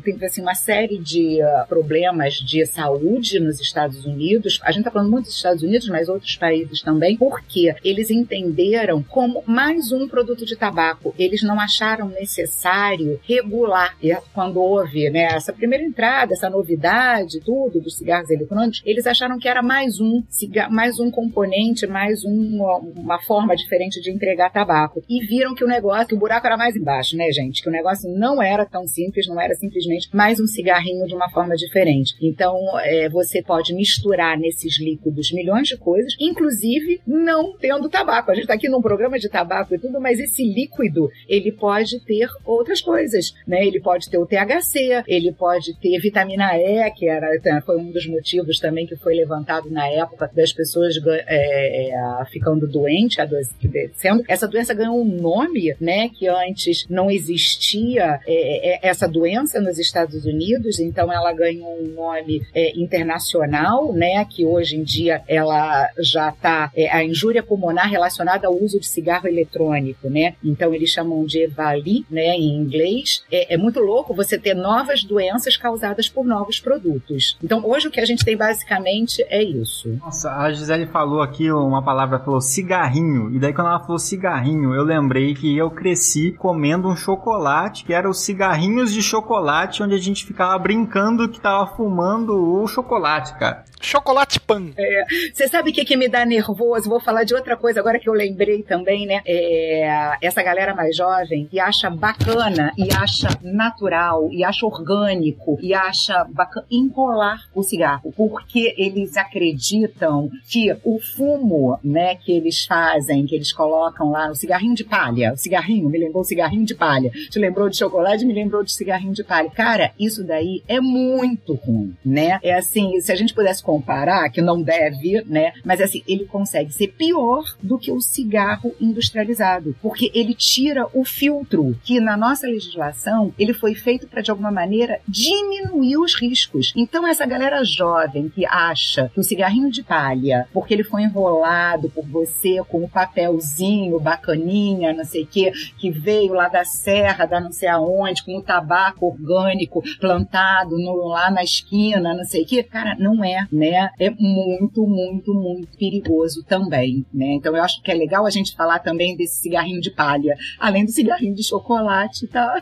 tem assim, uma série de uh, problemas de saúde nos Estados Unidos. A gente está falando muito dos Estados Unidos, mas outros países também, porque eles entenderam como mais um produto de tabaco. Eles não acharam necessário regular quando houve né, essa primeira entrada, essa novidade, tudo dos cigarros eletrônicos, eles acharam que era mais um mais um componente, mais um, uma forma diferente de entregar tabaco. E viram que o negócio, que o buraco era mais embaixo, né, gente? Que o negócio não era tão simples, não era simplesmente mais um cigarrinho de uma forma diferente. Então, é, você pode misturar nesses líquidos milhões de coisas, inclusive não tendo tabaco. A gente está aqui num programa de tabaco e tudo, mas esse líquido, ele pode ter outras coisas, né? Ele pode ter o THC, ele pode ter vitamina E, que era foi um dos motivos também que foi levantado na época das pessoas é, é, ficando doentes, adoecendo. Essa doença ganhou um nome, né, que antes não existia é, é, essa doença nos Estados Unidos, então ela ganhou um nome é, internacional, né, que hoje em dia ela já está é, a injúria pulmonar relacionada ao uso de cigarro eletrônico, né? Então eles chamam de EVALI, né, em inglês. É, é muito louco você ter novas doenças causadas por novos produtos. Então, hoje o que a gente tem basicamente é isso. Nossa, a Gisele falou aqui uma palavra, falou cigarrinho. E daí, quando ela falou cigarrinho, eu lembrei que eu cresci comendo um chocolate, que era os cigarrinhos de chocolate, onde a gente ficava brincando que tava fumando o chocolate, cara. Chocolate pan. É, você sabe o que, que me dá nervoso? Vou falar de outra coisa agora que eu lembrei também, né? É, essa galera mais jovem que acha bacana e acha natural e acha orgânico e acha bacana enrolar o cigarro, porque eles acreditam que o fumo, né, que eles fazem, que eles colocam lá no cigarrinho de palha, o cigarrinho, me lembrou o cigarrinho de palha, te lembrou de chocolate, me lembrou de cigarrinho de palha. Cara, isso daí é muito ruim, né? É assim, se a gente pudesse comparar, que não deve, né? Mas assim, ele consegue ser pior do que o cigarro industrializado, porque ele tira o filtro, que na nossa legislação ele foi feito para de alguma maneira diminuir os riscos. Então essa galera jovem que acha que o cigarrinho de palha, porque ele foi enrolado por você com um papelzinho bacaninha, não sei o que, que veio lá da serra, da não sei aonde, com o tabaco orgânico plantado no, lá na esquina, não sei o que, cara, não é né, é muito, muito, muito perigoso também, né? Então eu acho que é legal a gente falar também desse cigarrinho de palha, além do cigarrinho de chocolate, tá?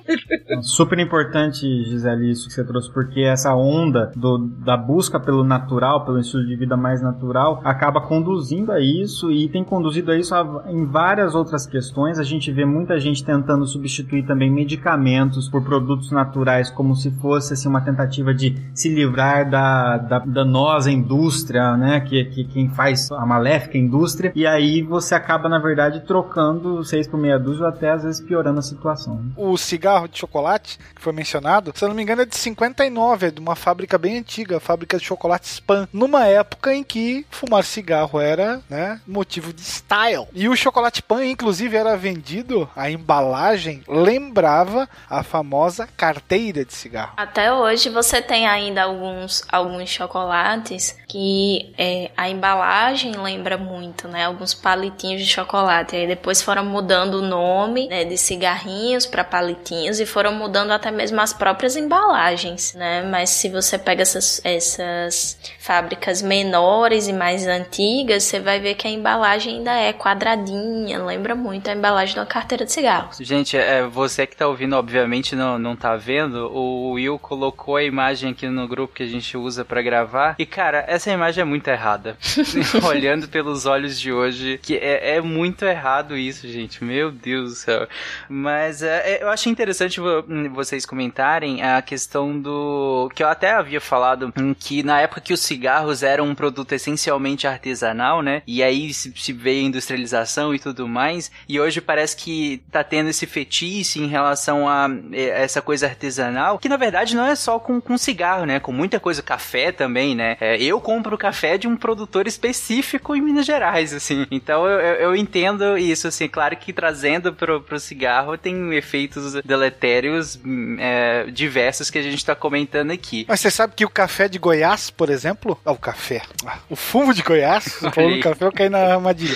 Super importante, Gisele, isso que você trouxe, porque essa onda do, da busca pelo natural, pelo estilo de vida mais natural, acaba conduzindo a isso e tem conduzido a isso a, em várias outras questões. A gente vê muita gente tentando substituir também medicamentos por produtos naturais, como se fosse assim, uma tentativa de se livrar da, da indústria, né? Que, que quem faz a maléfica indústria. E aí você acaba, na verdade, trocando seis por meia dúzia ou até às vezes piorando a situação. Né? O cigarro de chocolate, que foi mencionado, se eu não me engano, é de 59, é de uma fábrica bem antiga, a fábrica de chocolate Spam, numa época em que fumar cigarro era, né, motivo de style. E o chocolate Pan, inclusive, era vendido, a embalagem lembrava a famosa carteira de cigarro. Até hoje você tem ainda alguns, alguns chocolates que é, a embalagem lembra muito, né? Alguns palitinhos de chocolate. Aí depois foram mudando o nome né, de cigarrinhos para palitinhos e foram mudando até mesmo as próprias embalagens, né? Mas se você pega essas, essas fábricas menores e mais antigas, você vai ver que a embalagem ainda é quadradinha, lembra muito a embalagem de uma carteira de cigarros. Gente, é, você que tá ouvindo, obviamente não, não tá vendo, o Will colocou a imagem aqui no grupo que a gente usa para gravar. E, cara, essa imagem é muito errada. Olhando pelos olhos de hoje, que é, é, muito errado isso, gente. Meu Deus do céu. Mas é, é eu achei interessante vocês comentarem a questão do. que eu até havia falado, que na época que os cigarros eram um produto essencialmente artesanal, né? E aí se, se veio a industrialização e tudo mais. E hoje parece que tá tendo esse fetiche em relação a essa coisa artesanal, que na verdade não é só com, com cigarro, né? Com muita coisa, café também, né? É, eu compro café de um produtor específico em Minas Gerais, assim. Então eu, eu entendo isso, assim. Claro que trazendo pro, pro cigarro tem efeitos deletérios é, diversos que a gente tá comentando aqui. Mas você sabe que o café de Goiás, por exemplo, ah, o café, ah, o fumo de Goiás, falando café, eu caí na armadilha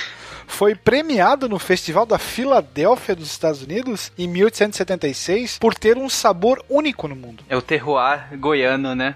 foi premiado no Festival da Filadélfia dos Estados Unidos em 1876 por ter um sabor único no mundo. É o terroir goiano, né?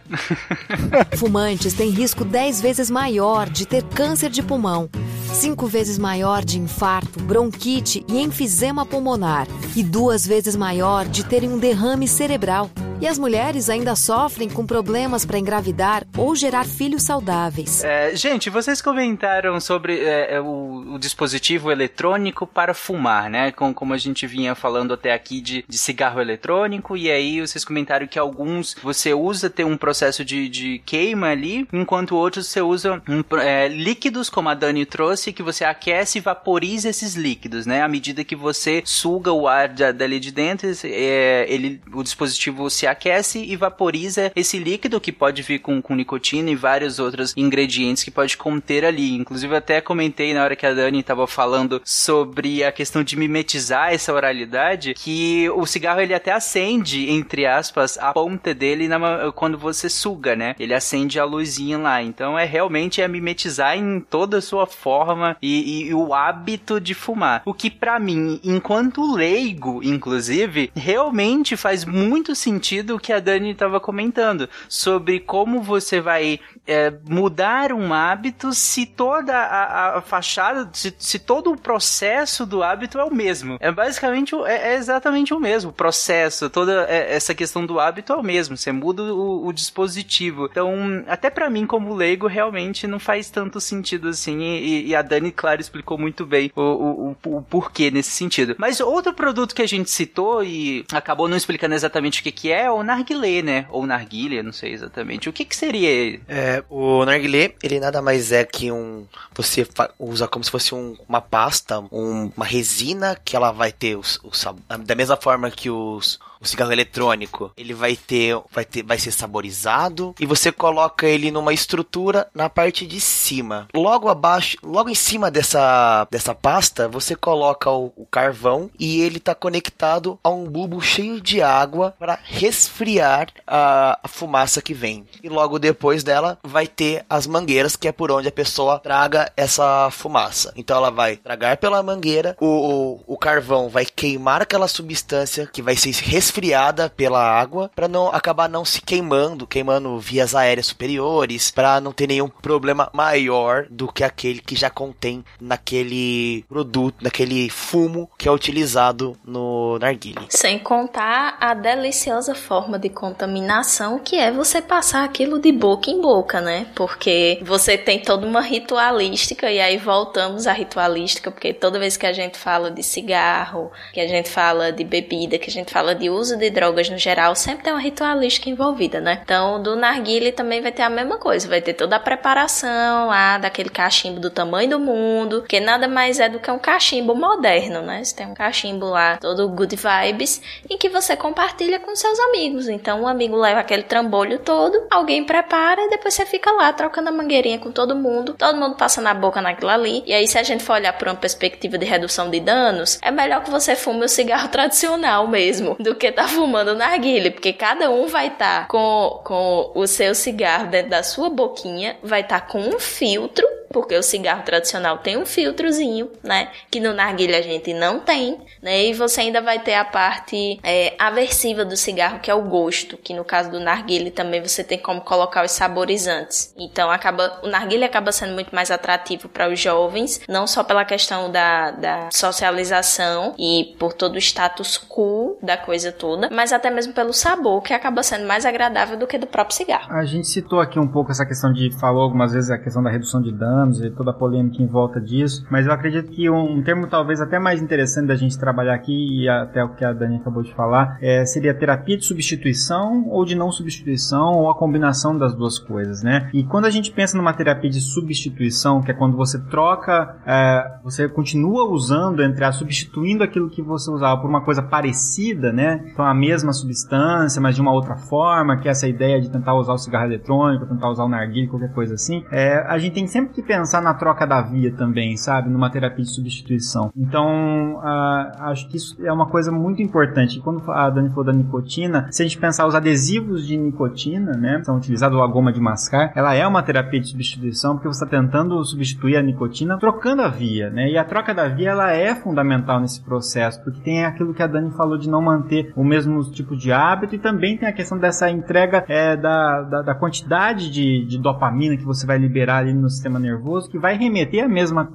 Fumantes têm risco 10 vezes maior de ter câncer de pulmão, 5 vezes maior de infarto, bronquite e enfisema pulmonar e duas vezes maior de terem um derrame cerebral. E as mulheres ainda sofrem com problemas para engravidar ou gerar filhos saudáveis. É, gente, vocês comentaram sobre é, é, o, o, dispositivo eletrônico para fumar, né? Com, como a gente vinha falando até aqui de, de, cigarro eletrônico, e aí vocês comentaram que alguns você usa ter um processo de, de queima ali, enquanto outros você usa um, é, líquidos, como a Dani trouxe, que você aquece e vaporiza esses líquidos, né? À medida que você suga o ar dali de dentro, é, ele, o dispositivo se aquece e vaporiza esse líquido que pode vir com, com nicotina e vários outros ingredientes que pode conter ali. Inclusive, até comentei na hora que a Dani estava falando sobre a questão de mimetizar essa oralidade, que o cigarro ele até acende, entre aspas, a ponta dele na, quando você suga, né? Ele acende a luzinha lá. Então é realmente é mimetizar em toda a sua forma e, e o hábito de fumar. O que para mim, enquanto leigo, inclusive, realmente faz muito sentido sentido que a Dani estava comentando sobre como você vai é, mudar um hábito se toda a, a fachada, se, se, todo o processo do hábito é o mesmo. É basicamente é, é exatamente o mesmo o processo, toda é, essa questão do hábito é o mesmo. Você muda o, o dispositivo. Então, até para mim como leigo realmente não faz tanto sentido assim. E, e a Dani, claro, explicou muito bem o, o, o, porquê nesse sentido. Mas outro produto que a gente citou e acabou não explicando exatamente o que, que é o narguilé, né? Ou narguilha, não sei exatamente. O que que seria ele? É, o narguilé, ele nada mais é que um... Você usa como se fosse um, uma pasta, um, uma resina que ela vai ter os, os, da mesma forma que os o cigarro eletrônico, ele vai ter, vai ter, vai ser saborizado e você coloca ele numa estrutura na parte de cima. Logo abaixo, logo em cima dessa, dessa pasta, você coloca o, o carvão e ele está conectado a um bulbo cheio de água para resfriar a, a, fumaça que vem. E logo depois dela vai ter as mangueiras, que é por onde a pessoa traga essa fumaça. Então ela vai tragar pela mangueira, o, o, o carvão vai queimar aquela substância que vai ser resfriada resfriada pela água para não acabar não se queimando, queimando vias aéreas superiores, para não ter nenhum problema maior do que aquele que já contém naquele produto, naquele fumo que é utilizado no narguile. Sem contar a deliciosa forma de contaminação que é você passar aquilo de boca em boca, né? Porque você tem toda uma ritualística e aí voltamos à ritualística, porque toda vez que a gente fala de cigarro, que a gente fala de bebida, que a gente fala de uso de drogas no geral, sempre tem uma ritualística envolvida, né? Então, do narguile também vai ter a mesma coisa, vai ter toda a preparação lá daquele cachimbo do tamanho do mundo, que nada mais é do que um cachimbo moderno, né? Você tem um cachimbo lá, todo good vibes, em que você compartilha com seus amigos. Então, um amigo leva aquele trambolho todo, alguém prepara e depois você fica lá trocando a mangueirinha com todo mundo, todo mundo passa na boca naquilo ali. E aí, se a gente for olhar por uma perspectiva de redução de danos, é melhor que você fume o cigarro tradicional mesmo, do que tá fumando narguile, porque cada um vai estar tá com, com o seu cigarro dentro da sua boquinha, vai estar tá com um filtro porque o cigarro tradicional tem um filtrozinho, né? Que no narguilha a gente não tem, né? E você ainda vai ter a parte é, aversiva do cigarro, que é o gosto, que no caso do narguilha também você tem como colocar os saborizantes. Então acaba o narguilha acaba sendo muito mais atrativo para os jovens, não só pela questão da, da socialização e por todo o status cool da coisa toda, mas até mesmo pelo sabor, que acaba sendo mais agradável do que do próprio cigarro. A gente citou aqui um pouco essa questão de falou algumas vezes a questão da redução de dano anos e toda a polêmica em volta disso, mas eu acredito que um, termo talvez até mais interessante da gente trabalhar aqui, e até o que a Dani acabou de falar, é, seria terapia de substituição ou de não substituição, ou a combinação das duas coisas, né? E quando a gente pensa numa terapia de substituição, que é quando você troca, é, você continua usando, entre as substituindo aquilo que você usava por uma coisa parecida, né? Então a mesma substância, mas de uma outra forma, que é essa ideia de tentar usar o cigarro eletrônico, tentar usar o narguilho, qualquer coisa assim, é, a gente tem sempre que pensar na troca da via também, sabe? Numa terapia de substituição. Então, uh, acho que isso é uma coisa muito importante. Quando a Dani falou da nicotina, se a gente pensar os adesivos de nicotina, né? São utilizados a goma de mascar, ela é uma terapia de substituição porque você está tentando substituir a nicotina trocando a via, né? E a troca da via, ela é fundamental nesse processo, porque tem aquilo que a Dani falou de não manter o mesmo tipo de hábito e também tem a questão dessa entrega é, da, da, da quantidade de, de dopamina que você vai liberar ali no sistema nervoso nervoso que vai remeter a mesma,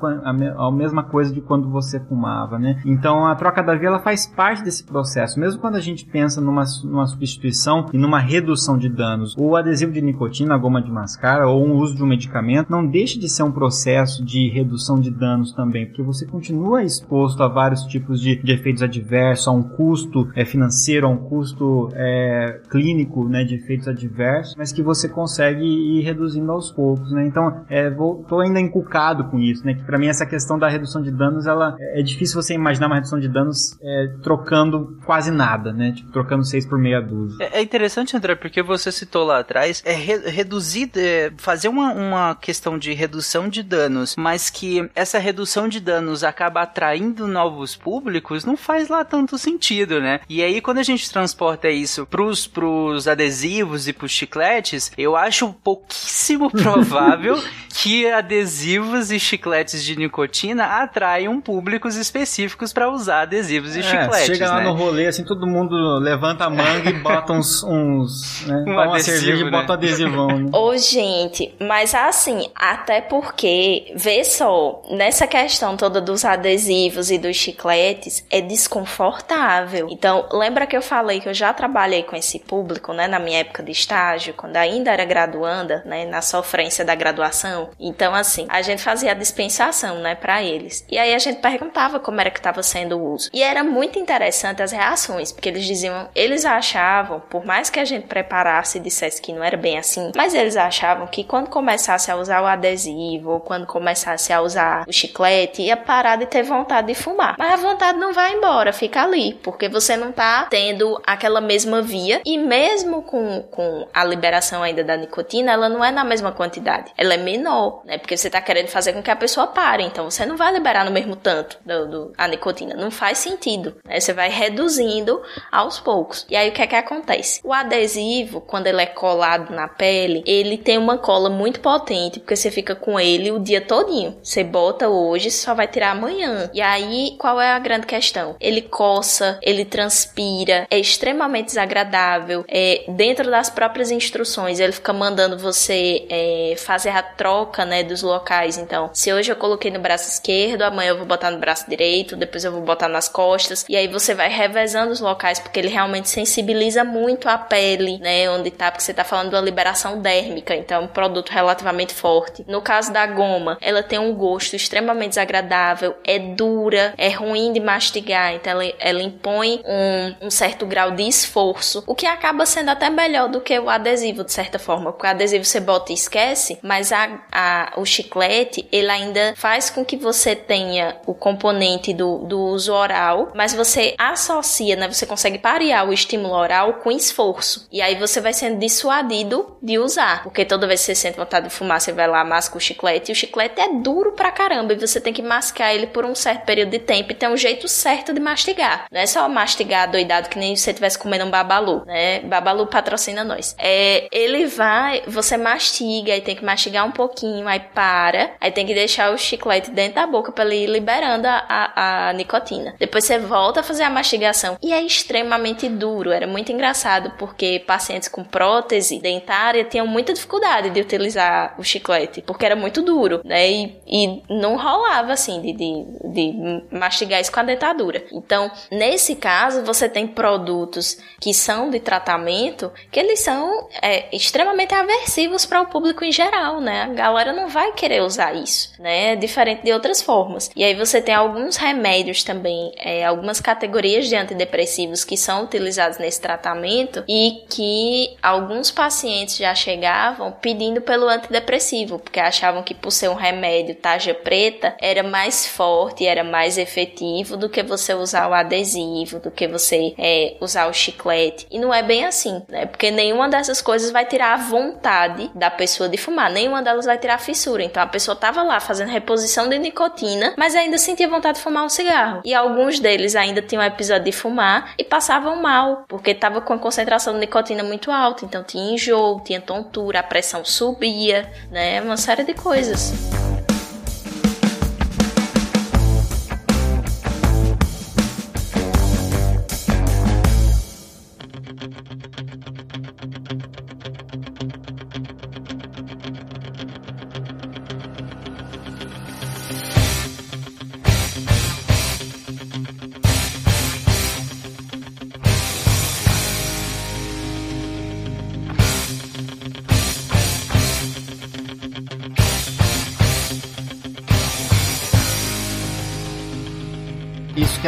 a mesma coisa de quando você fumava, né? Então a troca da via ela faz parte desse processo. Mesmo quando a gente pensa numa, numa substituição e numa redução de danos, o adesivo de nicotina, a goma de mascar ou o uso de um medicamento não deixa de ser um processo de redução de danos também, porque você continua exposto a vários tipos de, de efeitos adversos, a um custo é, financeiro, a um custo é, clínico né, de efeitos adversos, mas que você consegue ir reduzindo aos poucos. Né? Então, é, vou, tô ainda encucado com isso, né? Que para mim essa questão da redução de danos, ela é difícil você imaginar uma redução de danos é, trocando quase nada, né? Tipo, trocando seis por meia dúzia. É, é interessante, André, porque você citou lá atrás, é re reduzir, é, fazer uma, uma questão de redução de danos, mas que essa redução de danos acaba atraindo novos públicos, não faz lá tanto sentido, né? E aí quando a gente transporta isso pros, pros adesivos e pros chicletes, eu acho pouquíssimo provável que adesivos e chicletes de nicotina atraem públicos específicos para usar adesivos e é, chicletes. Chega lá né? no rolê, assim, todo mundo levanta a manga e bota uns. uns né, um uma adesivo, cerveja né? e bota adesivão. Né? Ô, gente, mas assim, até porque, vê só, nessa questão toda dos adesivos e dos chicletes, é desconfortável. Então, lembra que eu falei que eu já trabalhei com esse público, né, na minha época de estágio, quando ainda era graduanda, né, na sofrência da graduação. Então, assim, a gente fazia a dispensação, né, para eles. E aí a gente perguntava como era que estava sendo o uso. E era muito interessante as reações, porque eles diziam, eles achavam, por mais que a gente preparasse e dissesse que não era bem assim, mas eles achavam que quando começasse a usar o adesivo, ou quando começasse a usar o chiclete, ia parar de ter vontade de fumar. Mas a vontade não vai embora, fica ali, porque você não tá tendo aquela mesma via, e mesmo com, com a liberação ainda da nicotina, ela não é na mesma quantidade, ela é menor, Porque você tá querendo fazer com que a pessoa pare. Então você não vai liberar no mesmo tanto do, do a nicotina. Não faz sentido. Né? Você vai reduzindo aos poucos. E aí o que é que acontece? O adesivo, quando ele é colado na pele, ele tem uma cola muito potente, porque você fica com ele o dia todinho. Você bota hoje, só vai tirar amanhã. E aí, qual é a grande questão? Ele coça, ele transpira, é extremamente desagradável. É, dentro das próprias instruções, ele fica mandando você é, fazer a troca, né, dos locais. Então, se hoje eu coloquei no braço esquerdo, amanhã eu vou botar no braço direito, depois eu vou botar nas costas. E aí você vai revezando os locais, porque ele realmente sensibiliza muito a pele, né? Onde tá, porque você tá falando da liberação dérmica, então é um produto relativamente forte. No caso da goma, ela tem um gosto extremamente desagradável, é dura, é ruim de mastigar, então ela, ela impõe um, um certo grau de esforço, o que acaba sendo até melhor do que o adesivo, de certa forma, porque o adesivo você bota e esquece, mas a, a, o chiclete, ele ainda faz com que você tenha o componente do, do uso oral, mas você associa, né, você consegue parear o estímulo oral com esforço, e aí você vai sendo dissuadido de usar, porque toda vez que você sente vontade de fumar, você vai lá, masca o chiclete, e o chiclete é duro pra caramba, e você tem que mascar ele por um certo período de tempo, e tem um jeito certo de mastigar, não é só mastigar doidado que nem se você estivesse comendo um babalu, né, babalu patrocina nós. É, ele vai, você mastiga, aí tem que mastigar um pouquinho, aí para, aí tem que deixar o chiclete dentro da boca para ele ir liberando a, a, a nicotina. Depois você volta a fazer a mastigação, e é extremamente duro, era muito engraçado, porque pacientes com prótese dentária tinham muita dificuldade de utilizar o chiclete, porque era muito duro, né? E, e não rolava assim de, de, de mastigar isso com a dentadura. Então, nesse caso, você tem produtos que são de tratamento que eles são é, extremamente aversivos para o público em geral, né? A galera não vai querer usar isso, né? Diferente de outras formas. E aí você tem alguns remédios também, é, algumas categorias de antidepressivos que são utilizados nesse tratamento e que alguns pacientes já chegavam pedindo pelo antidepressivo, porque achavam que por ser um remédio tarja preta era mais forte, era mais efetivo do que você usar o adesivo, do que você é, usar o chiclete. E não é bem assim, né? Porque nenhuma dessas coisas vai tirar a vontade da pessoa de fumar, nenhuma delas vai tirar a fissura. Então a pessoa tava lá fazendo reposição de nicotina, mas ainda sentia vontade de fumar um cigarro. E alguns deles ainda tinham episódio de fumar e passavam mal, porque tava com a concentração de nicotina muito alta. Então tinha enjoo, tinha tontura, a pressão subia, né? Uma série de coisas.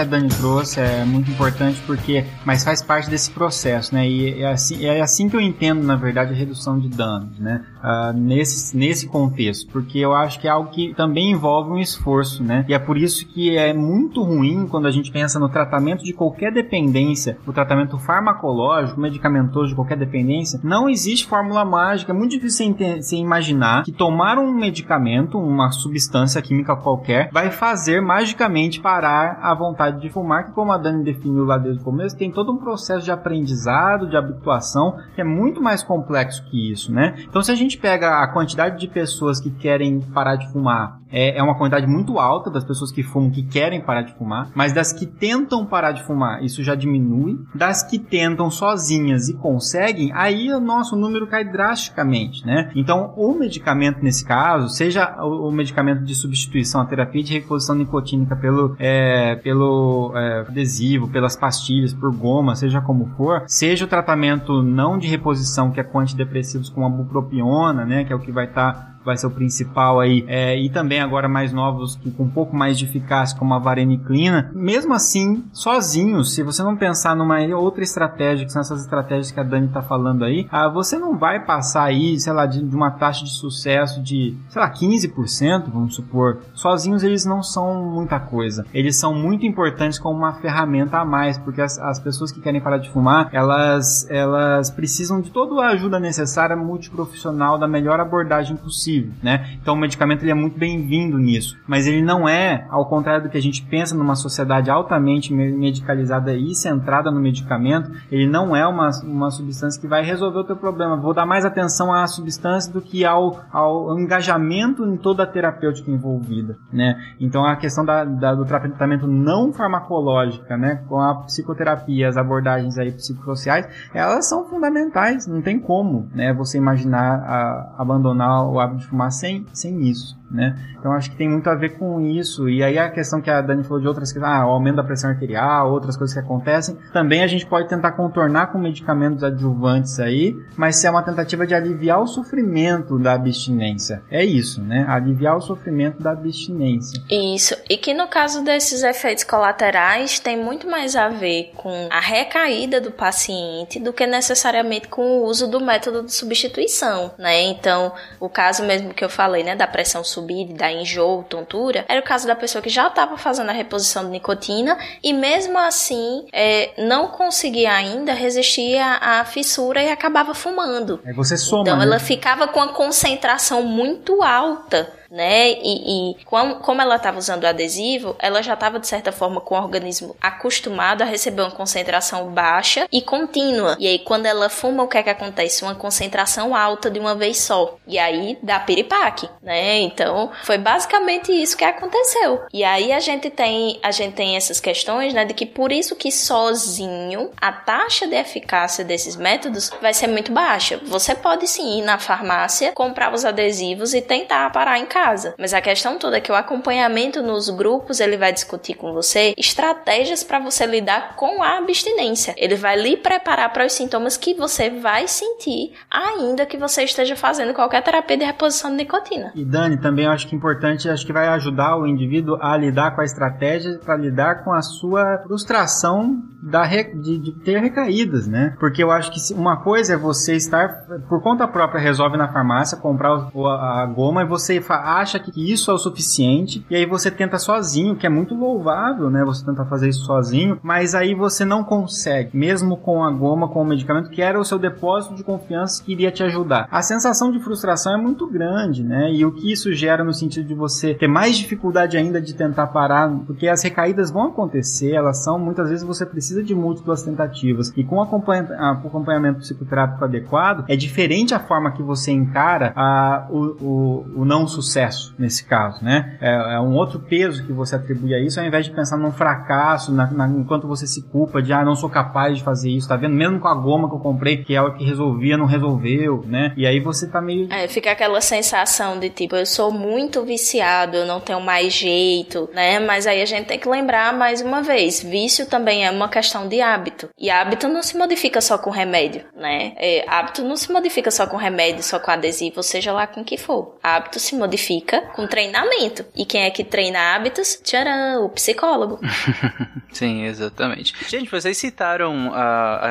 Que a Dani trouxe é muito importante porque, mas faz parte desse processo, né? E é assim, é assim que eu entendo, na verdade, a redução de danos, né? Uh, nesse, nesse contexto, porque eu acho que é algo que também envolve um esforço, né? E é por isso que é muito ruim quando a gente pensa no tratamento de qualquer dependência, o tratamento farmacológico, medicamentoso de qualquer dependência, não existe fórmula mágica. É muito difícil você imaginar que tomar um medicamento, uma substância química qualquer, vai fazer magicamente parar a vontade de fumar, que como a Dani definiu lá desde o começo, tem todo um processo de aprendizado, de habituação, que é muito mais complexo que isso, né? Então se a gente pega a quantidade de pessoas que querem parar de fumar, é, é uma quantidade muito alta das pessoas que fumam que querem parar de fumar, mas das que tentam parar de fumar, isso já diminui. Das que tentam sozinhas e conseguem, aí o nosso número cai drasticamente, né? Então, o medicamento nesse caso, seja o, o medicamento de substituição, a terapia de reposição nicotínica pelo, é, pelo é, adesivo, pelas pastilhas, por goma, seja como for, seja o tratamento não de reposição, que é com antidepressivos como a bupropiona, né, que é o que vai estar tá vai ser o principal aí, é, e também agora mais novos, que com um pouco mais de eficácia, como a vareniclina, mesmo assim, sozinhos, se você não pensar numa outra estratégia, que são essas estratégias que a Dani tá falando aí, ah, você não vai passar aí, sei lá, de, de uma taxa de sucesso de, sei lá, 15%, vamos supor. Sozinhos eles não são muita coisa. Eles são muito importantes como uma ferramenta a mais, porque as, as pessoas que querem parar de fumar, elas, elas precisam de toda a ajuda necessária multiprofissional, da melhor abordagem possível possível, né? Então o medicamento ele é muito bem-vindo nisso, mas ele não é, ao contrário do que a gente pensa numa sociedade altamente medicalizada e centrada no medicamento, ele não é uma, uma substância que vai resolver o teu problema. Vou dar mais atenção à substância do que ao, ao engajamento em toda a terapêutica envolvida, né? Então a questão da, da, do tratamento não farmacológica, né, com a psicoterapia, as abordagens aí psicossociais, elas são fundamentais, não tem como, né, você imaginar a, abandonar o hábito de fumar sem, sem isso, né? Então acho que tem muito a ver com isso. E aí a questão que a Dani falou de outras coisas, ah, o aumento da pressão arterial, outras coisas que acontecem, também a gente pode tentar contornar com medicamentos adjuvantes aí, mas se é uma tentativa de aliviar o sofrimento da abstinência. É isso, né? Aliviar o sofrimento da abstinência. Isso. E que no caso desses efeitos colaterais tem muito mais a ver com a recaída do paciente do que necessariamente com o uso do método de substituição, né? Então, o caso mesmo que eu falei, né, da pressão subir, da enjoo, tontura, era o caso da pessoa que já estava fazendo a reposição de nicotina e mesmo assim é, não conseguia ainda resistir à, à, fissura e acabava fumando. É você soma. Então, né? ela ficava com a concentração muito alta né? E, e como ela estava usando o adesivo, ela já estava de certa forma com o organismo acostumado a receber uma concentração baixa e contínua. E aí quando ela fuma, o que é que acontece? Uma concentração alta de uma vez só. E aí dá piripaque, né? Então foi basicamente isso que aconteceu. E aí a gente tem a gente tem essas questões, né, de que por isso que sozinho a taxa de eficácia desses métodos vai ser muito baixa. Você pode sim ir na farmácia, comprar os adesivos e tentar parar em casa casa. Mas a questão toda é que o acompanhamento nos grupos, ele vai discutir com você estratégias para você lidar com a abstinência. Ele vai lhe preparar para os sintomas que você vai sentir, ainda que você esteja fazendo qualquer terapia de reposição de nicotina. E Dani, também acho que é importante, acho que vai ajudar o indivíduo a lidar com a estratégia para lidar com a sua frustração da de, de, ter recaídas, né? Porque eu acho que uma coisa é você estar por conta própria resolve na farmácia comprar a, a goma e você acha que isso é o suficiente e aí você tenta sozinho, que é muito louvável, né? Você tentar fazer isso sozinho, mas aí você não consegue, mesmo com a goma, com o medicamento que era o seu depósito de confiança que iria te ajudar. A sensação de frustração é muito grande, né? E o que isso gera no sentido de você ter mais dificuldade ainda de tentar parar, porque as recaídas vão acontecer, elas são muitas vezes você precisa de múltiplas tentativas e com acompanhamento psicoterápico adequado é diferente a forma que você encara a, o, o, o não sucesso sucesso nesse caso, né? É, é, um outro peso que você atribui a isso, ao invés de pensar num fracasso, na, na, enquanto você se culpa de, ah, não sou capaz de fazer isso, tá vendo? Mesmo com a goma que eu comprei, que é o que resolvia, não resolveu, né? E aí você tá meio... É, fica aquela sensação de tipo, eu sou muito viciado, eu não tenho mais jeito, né? Mas aí a gente tem que lembrar mais uma vez, vício também é uma questão de hábito. E hábito não se modifica só com remédio, né? É, hábito não se modifica só com remédio, só com adesivo, seja lá com o que for. Hábito se modifica modifica com treinamento. E quem é que treina hábitos? Tcharam, o psicólogo. Sim, exatamente. Gente, vocês citaram uh,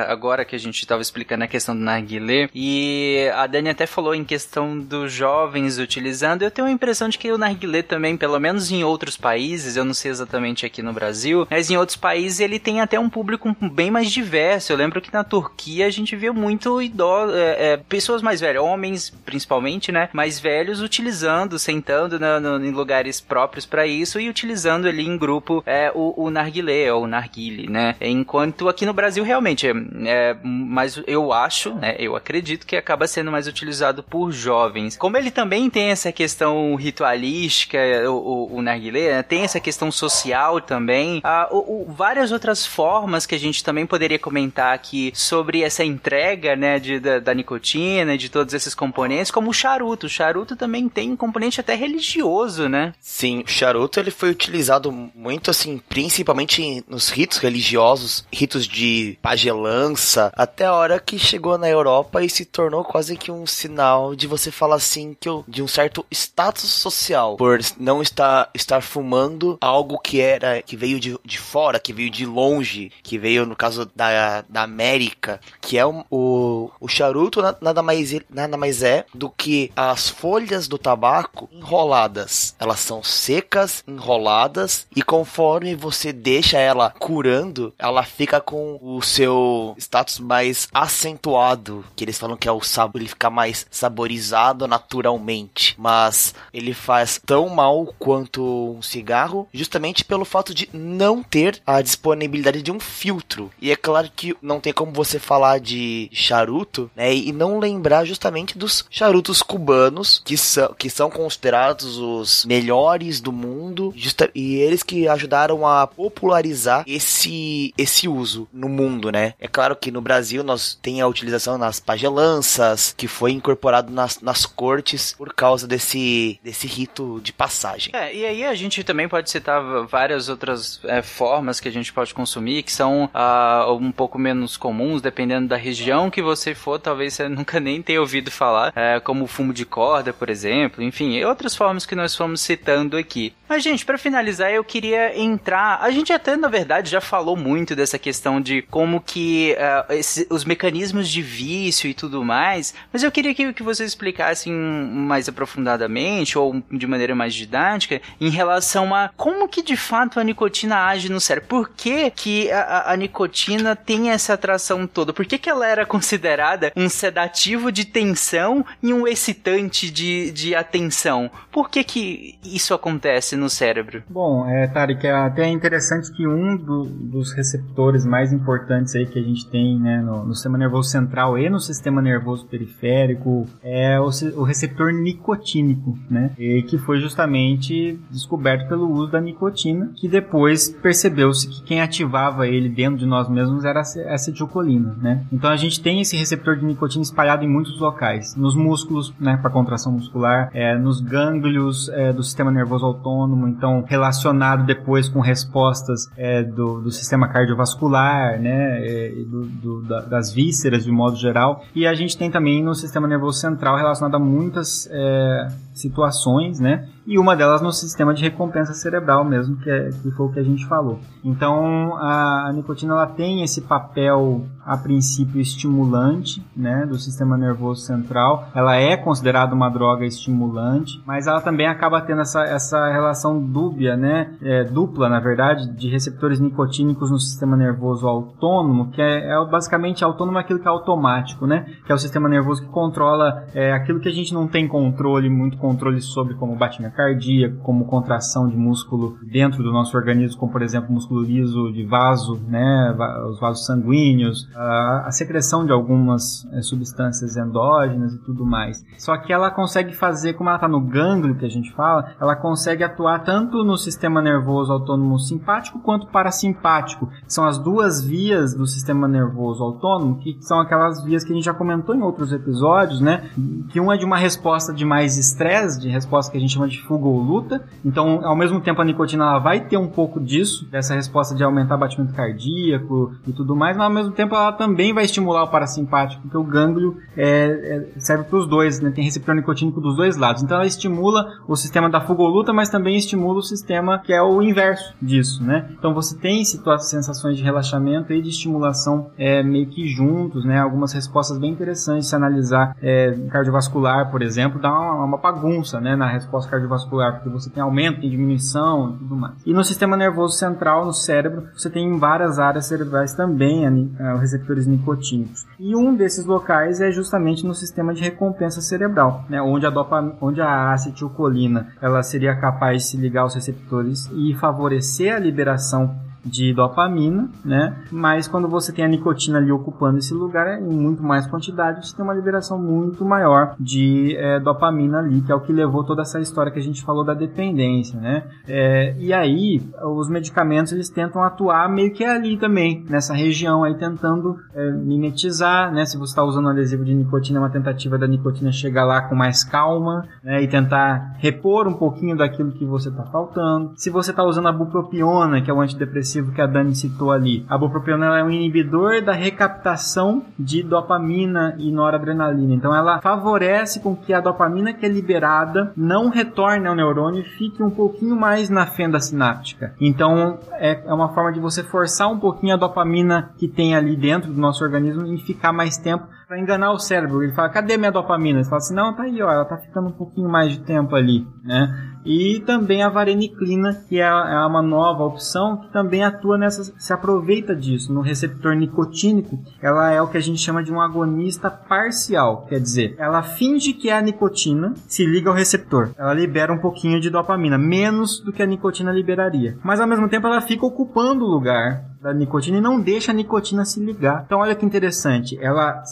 agora que a gente estava explicando a questão do narguilé e a Dani até falou em questão dos jovens utilizando. Eu tenho a impressão de que o narguilé também, pelo menos em outros países, eu não sei exatamente aqui no Brasil, mas em outros países ele tem até um público bem mais diverso. Eu lembro que na Turquia a gente viu muito idosos, é, é, pessoas mais velhas, homens principalmente, né, mais velhos utilizando sentando no, no, em lugares próprios para isso e utilizando ali em grupo é, o, o narguilé ou narguile, né? Enquanto aqui no Brasil realmente é, é, mas eu acho, né? Eu acredito que acaba sendo mais utilizado por jovens. Como ele também tem essa questão ritualística, o, o, o narguilé, né? tem essa questão social também, ah, o, o, várias outras formas que a gente também poderia comentar aqui sobre essa entrega, né, de, da, da nicotina, de todos esses componentes, como o charuto. O charuto também tem componente até religioso, né? Sim, o charuto ele foi utilizado muito assim, principalmente nos ritos religiosos, ritos de pagelança, até a hora que chegou na Europa e se tornou quase que um sinal de você falar assim que eu, de um certo status social por não estar estar fumando algo que era que veio de, de fora, que veio de longe, que veio no caso da, da América, que é o, o, o charuto nada mais nada mais é do que as folhas do tabaco enroladas. Elas são secas, enroladas e conforme você deixa ela curando, ela fica com o seu status mais acentuado, que eles falam que é o sabor, ele fica mais saborizado naturalmente, mas ele faz tão mal quanto um cigarro, justamente pelo fato de não ter a disponibilidade de um filtro. E é claro que não tem como você falar de charuto, né, e não lembrar justamente dos charutos cubanos que são que são com considerados os melhores do mundo justa- e eles que ajudaram a popularizar esse, esse uso no mundo, né? É claro que no Brasil nós tem a utilização nas pagelanças, que foi incorporado nas, nas cortes por causa desse, desse rito de passagem. É, e aí a gente também pode citar várias outras é, formas que a gente pode consumir, que são ah, um pouco menos comuns, dependendo da região que você for, talvez você nunca nem tenha ouvido falar, é, como o fumo de corda, por exemplo, enfim, outras formas que nós fomos citando aqui. Mas, gente, para finalizar, eu queria entrar. A gente até, na verdade, já falou muito dessa questão de como que ah, esse- os mecanismos de vício e tudo mais, mas eu queria que, que vocês explicassem mais aprofundadamente ou de maneira mais didática em relação a como que de fato a nicotina age no cérebro. Por que, que a, a- a nicotina tem essa atração toda? Por que, que ela era considerada um sedativo de tensão e um excitante de, de atenção? Por que, que isso acontece no cérebro? Bom, é, Tarek, é até interessante que um do- dos receptores mais importantes aí que a gente tem né, no, no sistema nervoso central e no sistema nervoso periférico é o, o receptor nicotínico, né? E que foi justamente descoberto pelo uso da nicotina, que depois percebeu-se que quem ativava ele dentro de nós mesmos era a acetilcolina, né? Então a gente tem esse receptor de nicotina espalhado em muitos locais, nos músculos, né, para contração muscular, é, nos gânglios é, do sistema nervoso autônomo, então relacionado depois com respostas é, do, do sistema cardiovascular, né, é, do- do- da- das vísceras de modo geral, e a gente tem também no sistema nervoso central relacionado a muitas é, situações, né, e uma delas no sistema de recompensa cerebral mesmo, que, é, que foi o que a gente falou. Então, a, a nicotina ela tem esse papel, a princípio, estimulante né, do sistema nervoso central. Ela é considerada uma droga estimulante, mas ela também acaba tendo essa, essa relação dúbia, né, é, dupla, na verdade, de receptores nicotínicos no sistema nervoso autônomo, que é, é basicamente autônomo é aquilo que é automático, né, que é o sistema nervoso que controla é, aquilo que a gente não tem controle, muito controle sobre, como batimento cardíaco, como contração de músculo dentro do nosso organismo, como por exemplo músculo liso de vaso, né, os vasos sanguíneos, a, secreção de algumas eh, substâncias endógenas e tudo mais. Só que ela consegue fazer, como ela está no gânglio que a gente fala, ela consegue atuar tanto no sistema nervoso autônomo simpático quanto parasimpático. São as duas vias do sistema nervoso autônomo, que são aquelas vias que a gente já comentou em outros episódios, né? Que uma é de uma resposta de mais estresse, de resposta que a gente chama de fuga ou luta. Então, ao mesmo tempo, a nicotina ela vai ter um pouco disso, dessa resposta de aumentar batimento cardíaco e tudo mais, mas ao mesmo tempo ela também vai estimular o parasimpático, porque o gânglio é, é- serve para os dois, né? tem receptor nicotínico dos dois lados. Então ela estimula o sistema da fuga ou luta, mas também estimula o sistema que é o inverso disso, né? Então você tem situa- sensações de relaxamento e de estimulação é, meio que juntos, né? Algumas respostas bem interessantes se analisar é, cardiovascular, por exemplo, dá uma, uma bagunça, né? Na resposta cardiovascular, porque você tem aumento, tem diminuição e tudo mais. E no sistema nervoso central, no cérebro, você tem em várias áreas cerebrais também os receptores nicotínicos. E um desses locais é justamente no sistema de recompensa cerebral, né? Onde a dopa, onde a acetilcolina, ela seria capaz de se ligar aos receptores e favorecer a liberação de dopamina, né? Mas quando você tem a nicotina ali ocupando esse lugar em muito mais quantidade, você tem uma liberação muito maior de eh, dopamina ali, que é o que levou toda essa história que a gente falou da dependência, né? Eh, e aí os medicamentos eles tentam atuar meio que ali também nessa região aí tentando eh, mimetizar, né? Se você está usando um adesivo de nicotina, é uma tentativa da nicotina chegar lá com mais calma, né? E tentar repor um pouquinho daquilo que você está faltando. Se você está usando a bupropiona, que é o antidepressivo que a Dani citou ali, a bupropiona é um inibidor da recaptação de dopamina e noradrenalina. Então ela favorece com que a dopamina que é liberada não retorne ao neurônio e fique um pouquinho mais na fenda sináptica. Então é, é uma forma de você forçar um pouquinho a dopamina que tem ali dentro do nosso organismo e ficar mais tempo para enganar o cérebro. Ele fala, cadê minha dopamina? Você fala assim, não, tá aí, ó, ela tá ficando um pouquinho mais de tempo ali, né? E também a vareniclina, que é, é uma nova opção que também atua nessa, se aproveita disso. No receptor nicotínico, ela é o que a gente chama de um agonista parcial, quer dizer, ela finge que é a nicotina, se liga ao receptor. Ela libera um pouquinho de dopamina, menos do que a nicotina liberaria. Mas ao mesmo tempo ela fica ocupando o lugar da nicotina e não deixa a nicotina se ligar. Então olha que interessante, ela,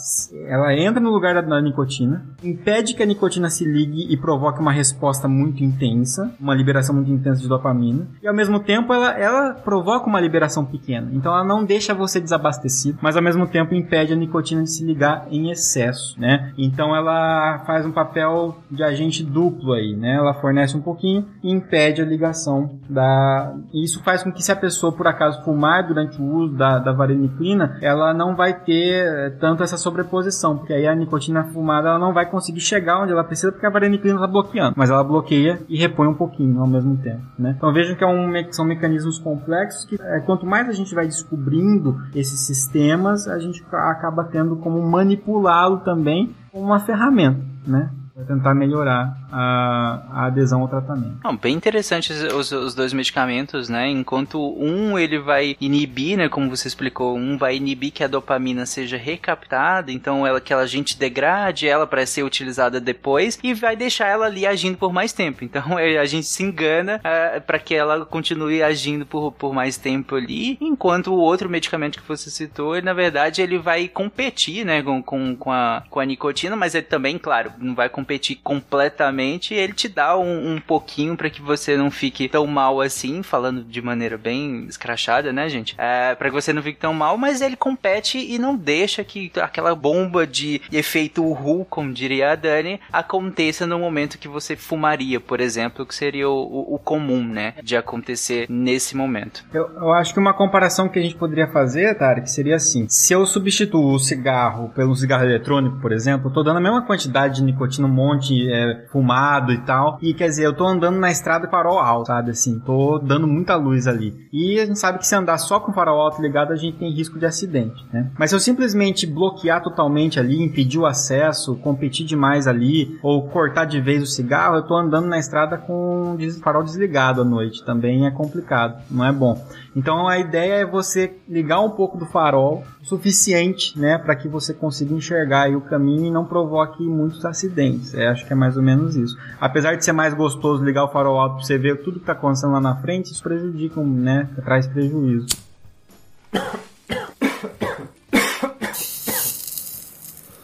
ela entra no lugar da, da nicotina, impede que a nicotina se ligue e provoque uma resposta muito intensa, uma liberação muito intensa de dopamina, e ao mesmo tempo ela, ela provoca uma liberação pequena. Então ela não deixa você desabastecido, mas ao mesmo tempo impede a nicotina de se ligar em excesso, né? Então ela faz um papel de agente duplo aí, né? Ela fornece um pouquinho e impede a ligação da. Isso faz com que se a pessoa por acaso fumar durante o uso da, da vareniclina, ela não vai ter eh, tanto essa sobreposição, porque aí a nicotina fumada ela não vai conseguir chegar onde ela precisa porque a vareniclina está bloqueando, mas ela bloqueia e repõe um pouquinho ao mesmo tempo, né? Então vejam que é um, são mecanismos complexos que é, quanto mais a gente vai descobrindo esses sistemas, a gente acaba tendo como manipulá-lo também como uma ferramenta, né? Para tentar melhorar a, a adesão ao tratamento. Não, bem interessantes os, os dois medicamentos, né? Enquanto um ele vai inibir, né? Como você explicou, um vai inibir que a dopamina seja recaptada, então ela que a gente degrade ela para ser utilizada depois e vai deixar ela ali agindo por mais tempo. Então é, a gente se engana uh, é, para que ela continue agindo por, por mais tempo ali, enquanto o outro medicamento que você citou, ele, na verdade, ele vai competir, né? Com, com, com, a, com a nicotina, mas ele também, claro, não vai competir completamente ele te dá um, um pouquinho para que você não fique tão mal assim, falando de maneira bem escrachada, né, gente? É, para que você não fique tão mal, mas ele compete e não deixa que aquela bomba de efeito Ru, como diria a Dani, aconteça no momento que você fumaria, por exemplo, que seria o, o comum, né, de acontecer nesse momento. Eu, eu, acho que uma comparação que a gente poderia fazer, Tarek, seria assim: se eu substituo o cigarro pelo cigarro eletrônico, por exemplo, eu tô dando a mesma quantidade de nicotina, monte é, fumado e tal. E quer dizer, eu tô andando na estrada com farol alto, sabe? Assim, tô dando muita luz ali. E a gente sabe que se andar só com farol alto ligado, a gente tem risco de acidente, né? Mas se eu simplesmente bloquear totalmente ali, impedir o acesso, competir demais ali, ou cortar de vez o cigarro, eu tô andando na estrada com farol desligado à noite. Também é complicado, não é bom. Então a ideia é você ligar um pouco do farol, suficiente, né, para que você consiga enxergar o caminho e não provoque muitos acidentes. É, acho que é mais ou menos isso. Apesar de ser mais gostoso ligar o farol alto para você ver tudo que está acontecendo lá na frente, isso prejudica, né, traz prejuízo.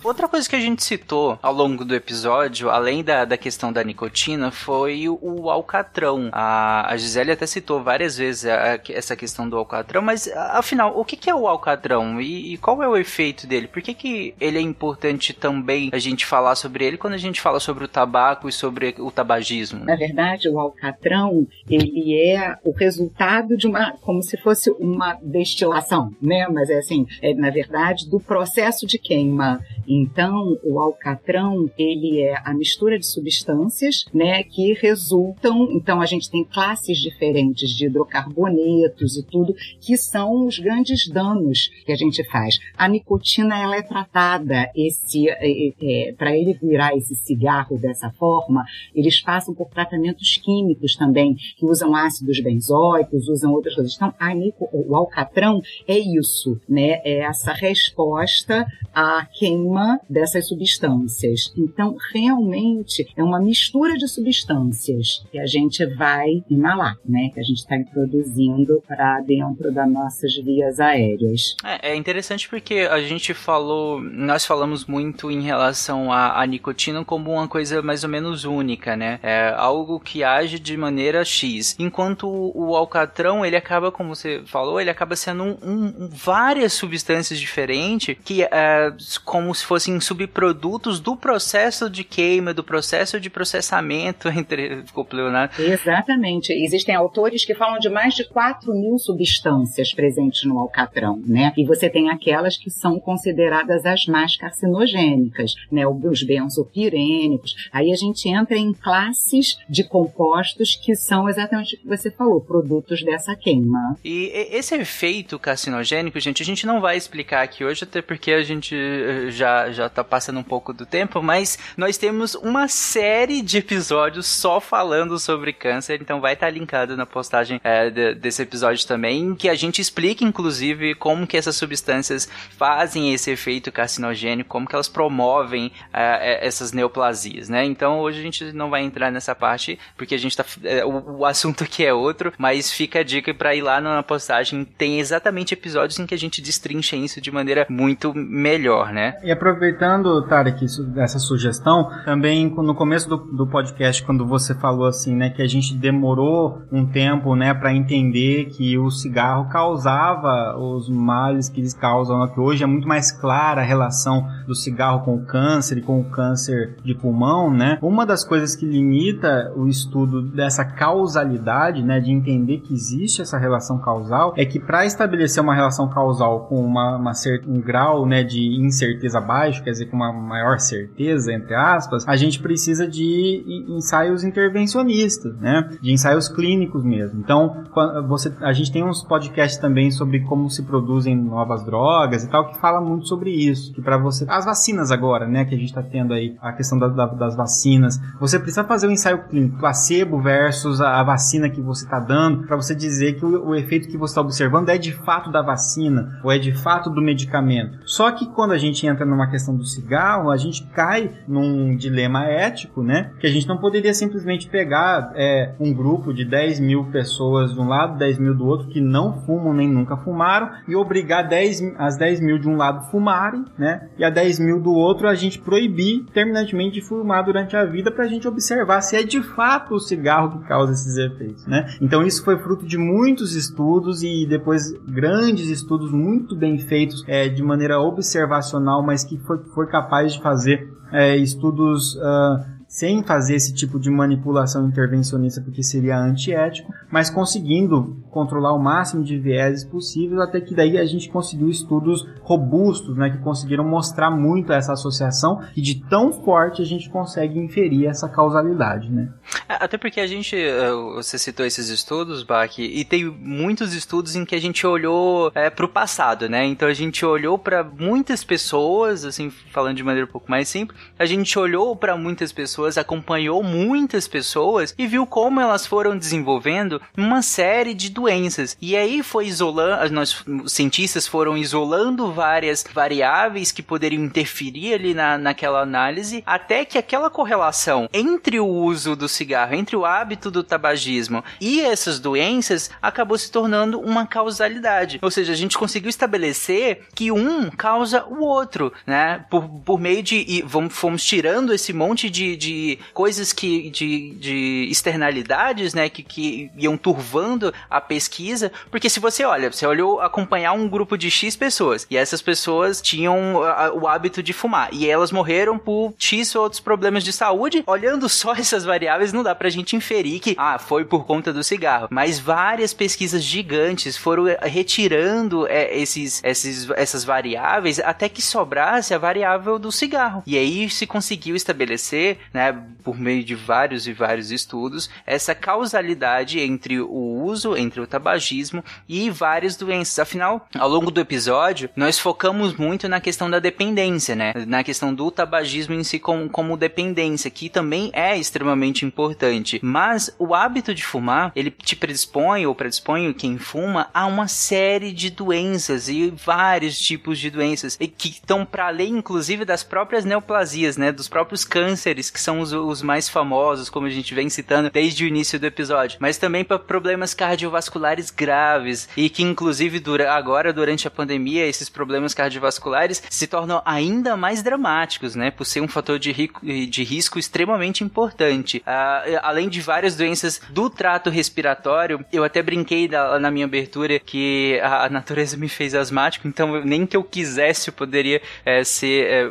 Outra coisa que a gente citou ao longo do episódio, além da, da questão da nicotina, foi o, o alcatrão. A, a Gisele até citou várias vezes a, a, essa questão do alcatrão, mas afinal, o que, que é o alcatrão e, e, qual é o efeito dele? Por que, que ele é importante também a gente falar sobre ele quando a gente fala sobre o tabaco e sobre o tabagismo? Na verdade, o alcatrão, ele é o resultado de uma, como se fosse uma destilação, né? Mas é assim, é na verdade do processo de queima então, o alcatrão, ele é a mistura de substâncias, né, que resultam, então a gente tem classes diferentes de hidrocarbonetos e tudo, que são os grandes danos que a gente faz. A nicotina, ela é tratada, esse, é, é, é para ele virar esse cigarro dessa forma, eles passam por tratamentos químicos também, que usam ácidos benzóicos, usam outras coisas. Então, a nico, o alcatrão é isso, né, é essa resposta a queima dessas substâncias. Então, realmente é uma mistura de substâncias que a gente vai inalar, né? Que a gente está introduzindo para dentro das nossas vias aéreas. É, é, interessante porque a gente falou, nós falamos muito em relação à, à, nicotina como uma coisa mais ou menos única, né? É algo que age de maneira X. Enquanto o, o alcatrão, ele acaba, como você falou, ele acaba sendo um, um, várias substâncias diferentes que é como se fossem subprodutos do processo de queima, do processo de processamento entre. Ficou pleonado. Exatamente. Existem autores que falam de mais de 4 mil substâncias presentes no alcatrão, né? E você tem aquelas que são consideradas as mais carcinogênicas, né? Os benzopirênicos. Aí a gente entra em classes de compostos que são exatamente o que você falou, produtos dessa queima. E esse efeito carcinogênico, gente, a gente não vai explicar aqui hoje, até porque a gente eh, já tá passando um pouco do tempo, mas nós temos uma série de episódios só falando sobre câncer, então vai estar tá linkado na postagem é, de, desse episódio também, que a gente explica, inclusive, como que essas substâncias fazem esse efeito carcinogênico, como que elas promovem é, essas neoplasias, né? Então hoje a gente não vai entrar nessa parte, porque a gente tá. É, o, o, assunto aqui é outro, mas fica a dica para ir lá na postagem, tem exatamente episódios em que a gente destrincha isso de maneira muito melhor, né? E aproveitando, Tarek, essa sugestão, também no começo do, do podcast, quando você falou assim, né, que a gente demorou um tempo, né, para entender que o cigarro causava os males que eles causam, que hoje é muito mais clara a relação do cigarro com o câncer e com o câncer de pulmão, né? Uma das coisas que limita o estudo dessa causalidade, né, de entender que existe essa relação causal, é que para estabelecer uma relação causal com uma, uma um grau, né, de incerteza baixo, quer dizer, com uma maior certeza, entre aspas, a gente precisa de ensaios intervencionistas, né, de ensaios clínicos mesmo. Então, você, a gente tem uns podcasts também sobre como se produzem novas drogas e tal, que fala muito sobre isso, que para você, as vacinas agora, né, que a gente está tendo aí, a questão da, da, das vacinas, você precisa fazer um ensaio clínico, placebo versus a, a vacina que você está dando, para você dizer que o, o efeito que você está observando é de fato da vacina ou é de fato do medicamento. Só que quando a gente entra numa questão do cigarro, a gente cai num dilema ético, né? Que a gente não poderia simplesmente pegar é, um grupo de 10 mil pessoas de um lado, 10 mil do outro, que não fumam nem nunca fumaram, e obrigar 10, as 10 mil de um lado fumarem, né? E a 10 mil do outro a gente proibir terminantemente de fumar durante a vida para a gente observar se é de fato o cigarro que causa esses efeitos, né? Então isso foi fruto de muitos estudos e depois grandes estudos muito bem feitos é, de maneira observacional, mas que foi, foi capaz de fazer é, estudos uh, sem fazer esse tipo de manipulação intervencionista, porque seria antiético, mas conseguindo controlar o máximo de vieses possível, até que daí a gente conseguiu estudos robustos, né, que conseguiram mostrar muito essa associação e de tão forte a gente consegue inferir essa causalidade, né? Até porque a gente, é, você citou esses estudos, Bach, e tem muitos estudos em que a gente olhou é, para o passado, né? Então a gente olhou para muitas pessoas, assim, falando de maneira um pouco mais simples, a gente olhou para muitas pessoas pessoas, acompanhou muitas pessoas e viu como elas foram desenvolvendo uma série de doenças. E aí foi isolando, nós os cientistas foram isolando várias variáveis que poderiam interferir ali na, naquela análise, até que aquela correlação entre o uso do cigarro, entre o hábito do tabagismo e essas doenças acabou se tornando uma causalidade. Ou seja, a gente conseguiu estabelecer que um causa o outro, né? Por, por meio de. E vamos, fomos tirando esse monte de, de coisas que de, de externalidades, né, que, que iam turvando a pesquisa, porque se você olha, você olhou acompanhar um grupo de X pessoas e essas pessoas tinham a, o hábito de fumar e elas morreram por X outros problemas de saúde, olhando só essas variáveis não dá pra gente inferir que ah, foi por conta do cigarro, mas várias pesquisas gigantes foram eh, retirando é, esses, esses, essas variáveis até que sobrasse a variável do cigarro. E aí se conseguiu estabelecer, né, né, por meio de vários e vários estudos, essa causalidade entre o uso, entre o tabagismo e várias doenças. Afinal, ao longo do episódio, nós focamos muito na questão da dependência, né? Na questão do tabagismo em si como, como dependência, que também é extremamente importante. Mas o hábito de fumar, ele te predispõe ou predispõe quem fuma a uma série de doenças e vários tipos de doenças que estão para além, inclusive, das próprias neoplasias, né? Dos próprios cânceres que são os, os mais famosos, como a gente vem citando desde o início do episódio, mas também para problemas cardiovasculares graves e que inclusive dura, agora durante a pandemia esses problemas cardiovasculares se tornam ainda mais dramáticos, né, por ser um fator de, rico, de risco extremamente importante. Uh, além de várias doenças do trato respiratório, eu até brinquei da, na minha abertura que a, a, natureza me fez asmático, então nem que eu quisesse eu poderia é, ser é,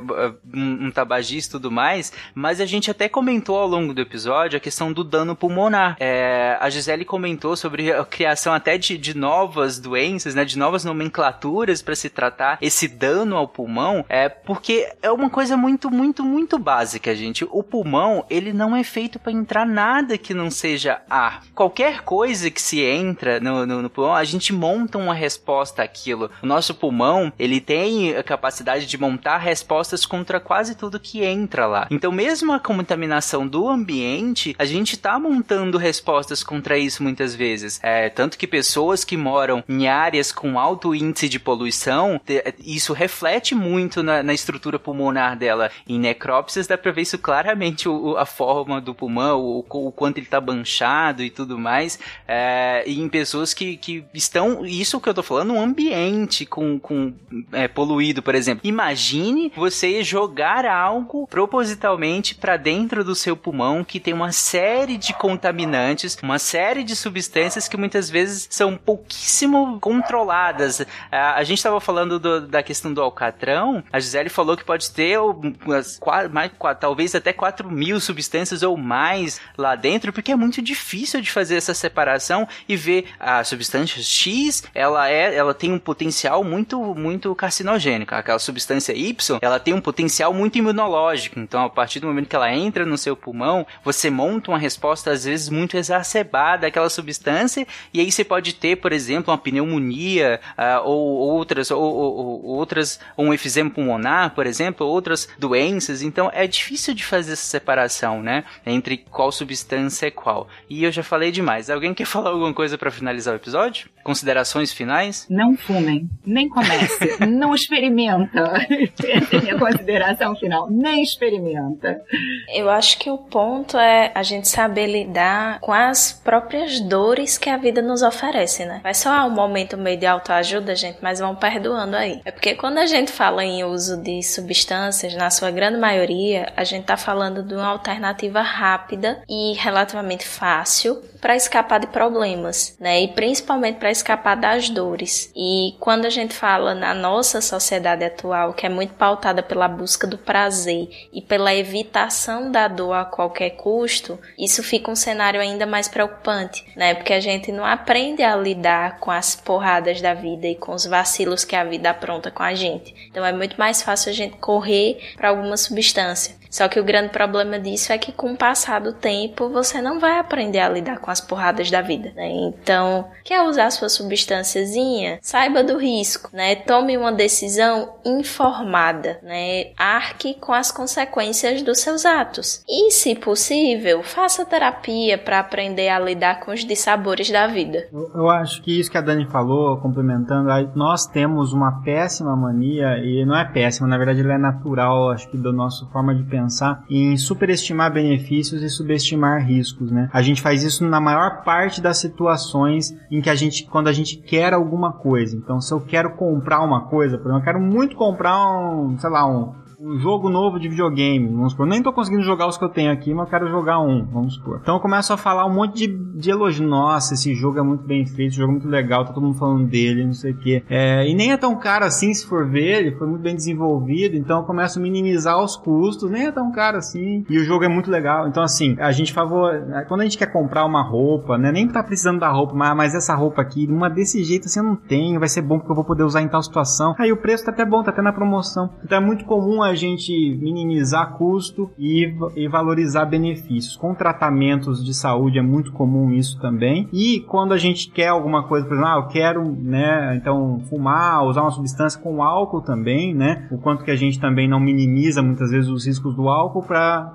um, um tabagista e tudo mais, mas a gente gente até comentou ao longo do episódio a questão do dano pulmonar. É, a Gisele comentou sobre a criação até de, de novas doenças, né, de novas nomenclaturas para se tratar esse dano ao pulmão, é porque é uma coisa muito, muito, muito básica, gente. O pulmão, ele não é feito para entrar nada que não seja ar. Qualquer coisa que se entra no, no, no pulmão, a gente monta uma resposta àquilo. O nosso pulmão, ele tem a capacidade de montar respostas contra quase tudo que entra lá. Então, mesmo a contaminação do ambiente, a gente tá montando respostas contra isso muitas vezes. É, tanto que pessoas que moram em áreas com alto índice de poluição, isso reflete muito na, na estrutura pulmonar dela. Em necrópsias dá pra ver isso claramente, o, a forma do pulmão, o, o, quanto ele tá manchado e tudo mais. É, e em pessoas que, que estão, isso que eu tô falando, um ambiente com, com é, poluído, por exemplo. Imagine você jogar algo propositalmente para dentro do seu pulmão que tem uma série de contaminantes, uma série de substâncias que muitas vezes são pouquíssimo controladas. A, a gente estava falando do, da questão do alcatrão, a Gisele falou que pode ter umas, mais, talvez até 4 mil substâncias ou mais lá dentro, porque é muito difícil de fazer essa separação e ver a substância X, ela é, ela tem um potencial muito, muito carcinogênico. Aquela substância Y, ela tem um potencial muito imunológico. Então, a partir do momento que ela entra no seu pulmão, você monta uma resposta às vezes muito exacerbada àquela substância e aí você pode ter, por exemplo, uma pneumonia uh, ou outras, ou, ou, ou outras, um efizema pulmonar, por exemplo, outras doenças. Então, é difícil de fazer essa separação, né, entre qual substância é qual. E eu já falei demais. Alguém quer falar alguma coisa para finalizar o episódio? Considerações finais? Não fumem, nem comece, não experimenta. Essa é a minha consideração final. Nem experimenta. Eu acho que o ponto é a gente saber lidar com as próprias dores que a vida nos oferece, né? Vai só um momento meio de autoajuda, gente, mas vão perdoando aí. É porque quando a gente fala em uso de substâncias, na sua grande maioria, a gente tá falando de uma alternativa rápida e relativamente fácil para escapar de problemas, né? E principalmente para escapar das dores. E quando a gente fala na nossa sociedade atual, que é muito pautada pela busca do prazer e pela evitação da dor a qualquer custo, isso fica um cenário ainda mais preocupante, né? Porque a gente não aprende a lidar com as porradas da vida e com os vacilos que a vida apronta com a gente. Então é muito mais fácil a gente correr para alguma substância. Só que o grande problema disso é que com o passar do tempo você não vai aprender a lidar com as porradas da vida, né? Então, quer usar sua substânciazinha? Saiba do risco, né? Tome uma decisão informada, né? Arque com as consequências dos seus atos. E, se possível, faça terapia para aprender a lidar com os dissabores da vida. Eu, eu acho que isso que a Dani falou, complementando, nós temos uma péssima mania, e não é péssima, na verdade ela é natural, acho que da nossa forma de pensar pensar em superestimar benefícios e subestimar riscos, né? A gente faz isso na maior parte das situações em que a gente, quando a gente quer alguma coisa. Então, se eu quero comprar uma coisa, por exemplo, eu quero muito comprar um, sei lá, um, um jogo novo de videogame, vamos supor. Nem tô conseguindo jogar os que eu tenho aqui, mas eu quero jogar um, vamos supor. Então eu começo a falar um monte de, de elogio. Nossa, esse jogo é muito bem feito, esse jogo é muito legal, tá todo mundo falando dele, não sei o que. É, e nem é tão caro assim, se for ver, ele foi muito bem desenvolvido, então eu começo a minimizar os custos, nem é tão caro assim. E o jogo é muito legal. Então, assim, a gente favor. Quando a gente quer comprar uma roupa, né? Nem tá precisando da roupa, mas, mas essa roupa aqui, uma desse jeito assim eu não tenho, vai ser bom porque eu vou poder usar em tal situação. Aí o preço tá até bom, tá até na promoção. Então é muito comum a a gente minimizar custo e, e valorizar benefícios. Com tratamentos de saúde é muito comum isso também. E quando a gente quer alguma coisa, por exemplo, ah, eu quero, né, então fumar, usar uma substância com álcool também, né? O quanto que a gente também não minimiza muitas vezes os riscos do álcool para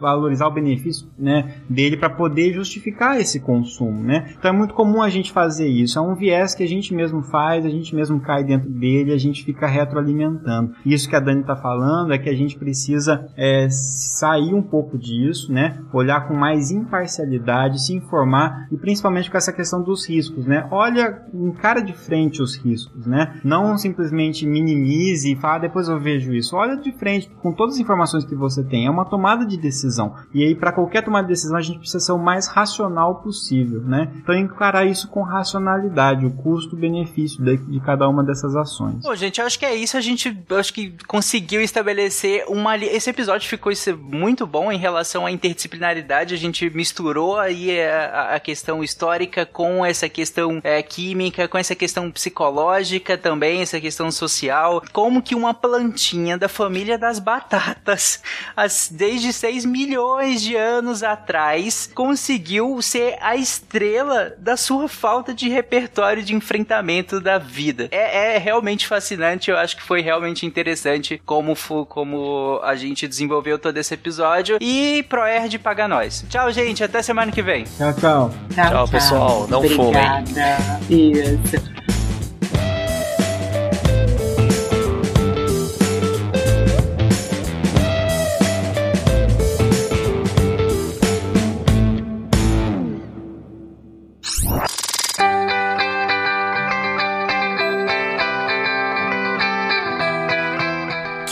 valorizar o benefício, né, dele para poder justificar esse consumo, né? Então é muito comum a gente fazer isso. É um viés que a gente mesmo faz, a gente mesmo cai dentro dele, a gente fica retroalimentando. Isso que a Dani tá falando falando é que a gente precisa é, sair um pouco disso, né? Olhar com mais imparcialidade, se informar e principalmente com essa questão dos riscos, né? Olha, encara de frente os riscos, né? Não simplesmente minimize e fala, ah, depois eu vejo isso. Olha de frente com todas as informações que você tem. É uma tomada de decisão. E aí, para qualquer tomada de decisão, a gente precisa ser o mais racional possível, né? Então, encarar isso com racionalidade, o custo-benefício de, de, cada uma dessas ações. Bom, gente, acho que é isso. A gente, acho que conseguiu conseguiu estabelecer uma. Esse episódio ficou muito bom em relação à interdisciplinaridade. A gente misturou aí a, a questão histórica com essa questão é, química, com essa questão psicológica também, essa questão social. Como que uma plantinha da família das batatas, as, desde 6 milhões de anos atrás, conseguiu ser a estrela da sua falta de repertório de enfrentamento da vida. É, é realmente fascinante, eu acho que foi realmente interessante como, como a gente desenvolveu todo esse episódio. E ProErd paga nós. Tchau, gente, até semana que vem. Tchau, tchau. Tchau, tchau pessoal. Não Obrigada. fumem. Isso.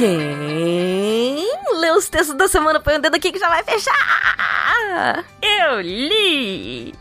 Quem lê os textos da semana põe o dedo aqui que já vai fechar! Eu li!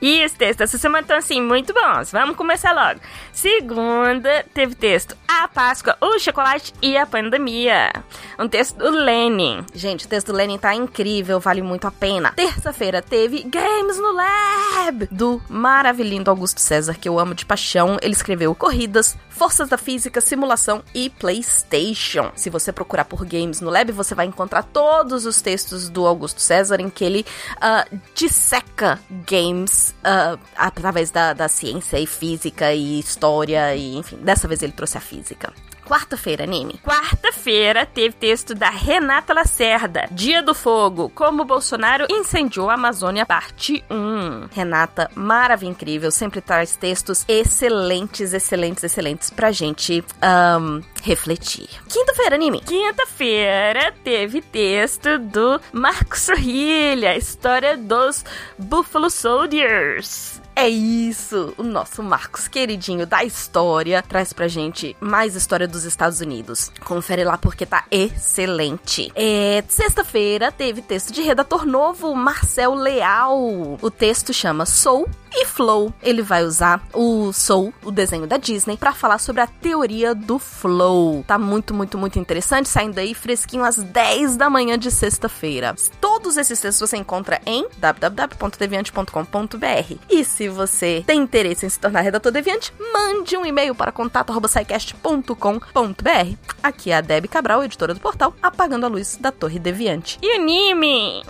E os textos essa semana estão assim, muito bons. Vamos começar logo. Segunda, teve texto A Páscoa, o Chocolate e a Pandemia. Um texto do Lenin. Gente, o texto do Lenin tá incrível, vale muito a pena. Terça-feira teve Games no Lab, do maravilhoso Augusto César, que eu amo de paixão. Ele escreveu Corridas, Forças da Física, Simulação e PlayStation. Se você procurar por Games no Lab, você vai encontrar todos os textos do Augusto César em que ele uh, disseca games uh, através da, da ciência e física e história e enfim. Dessa vez ele trouxe a física. Quarta-feira, anime. Quarta-feira teve texto da Renata Lacerda. Dia do Fogo. Como Bolsonaro incendiou a Amazônia, parte 1. Renata, maravilha incrível. Sempre traz textos excelentes, excelentes, excelentes pra gente um, refletir. Quinta-feira, anime. Quinta-feira teve texto do Marcos Sorrilha. História dos Buffalo Soldiers. É isso! O nosso Marcos queridinho da história traz pra gente mais história dos Estados Unidos. Confere lá porque tá excelente. É, Sexta-feira teve texto de redator novo, Marcel Leal. O texto chama Sou e Flow. Ele vai usar o Soul, o desenho da Disney, para falar sobre a teoria do Flow. Tá muito, muito, muito interessante, saindo aí fresquinho às 10 da manhã de sexta-feira. Todos esses textos você encontra em www.deviante.com.br. E se você tem interesse em se tornar redator deviante, mande um e-mail para contato@saicast.com.br. Aqui é a Debbie Cabral, editora do portal Apagando a Luz da Torre Deviante. E anime!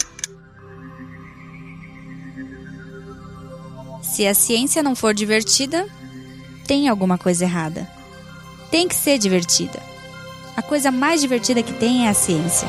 Se a ciência não for divertida, tem alguma coisa errada. Tem que ser divertida. A coisa mais divertida que tem é a ciência.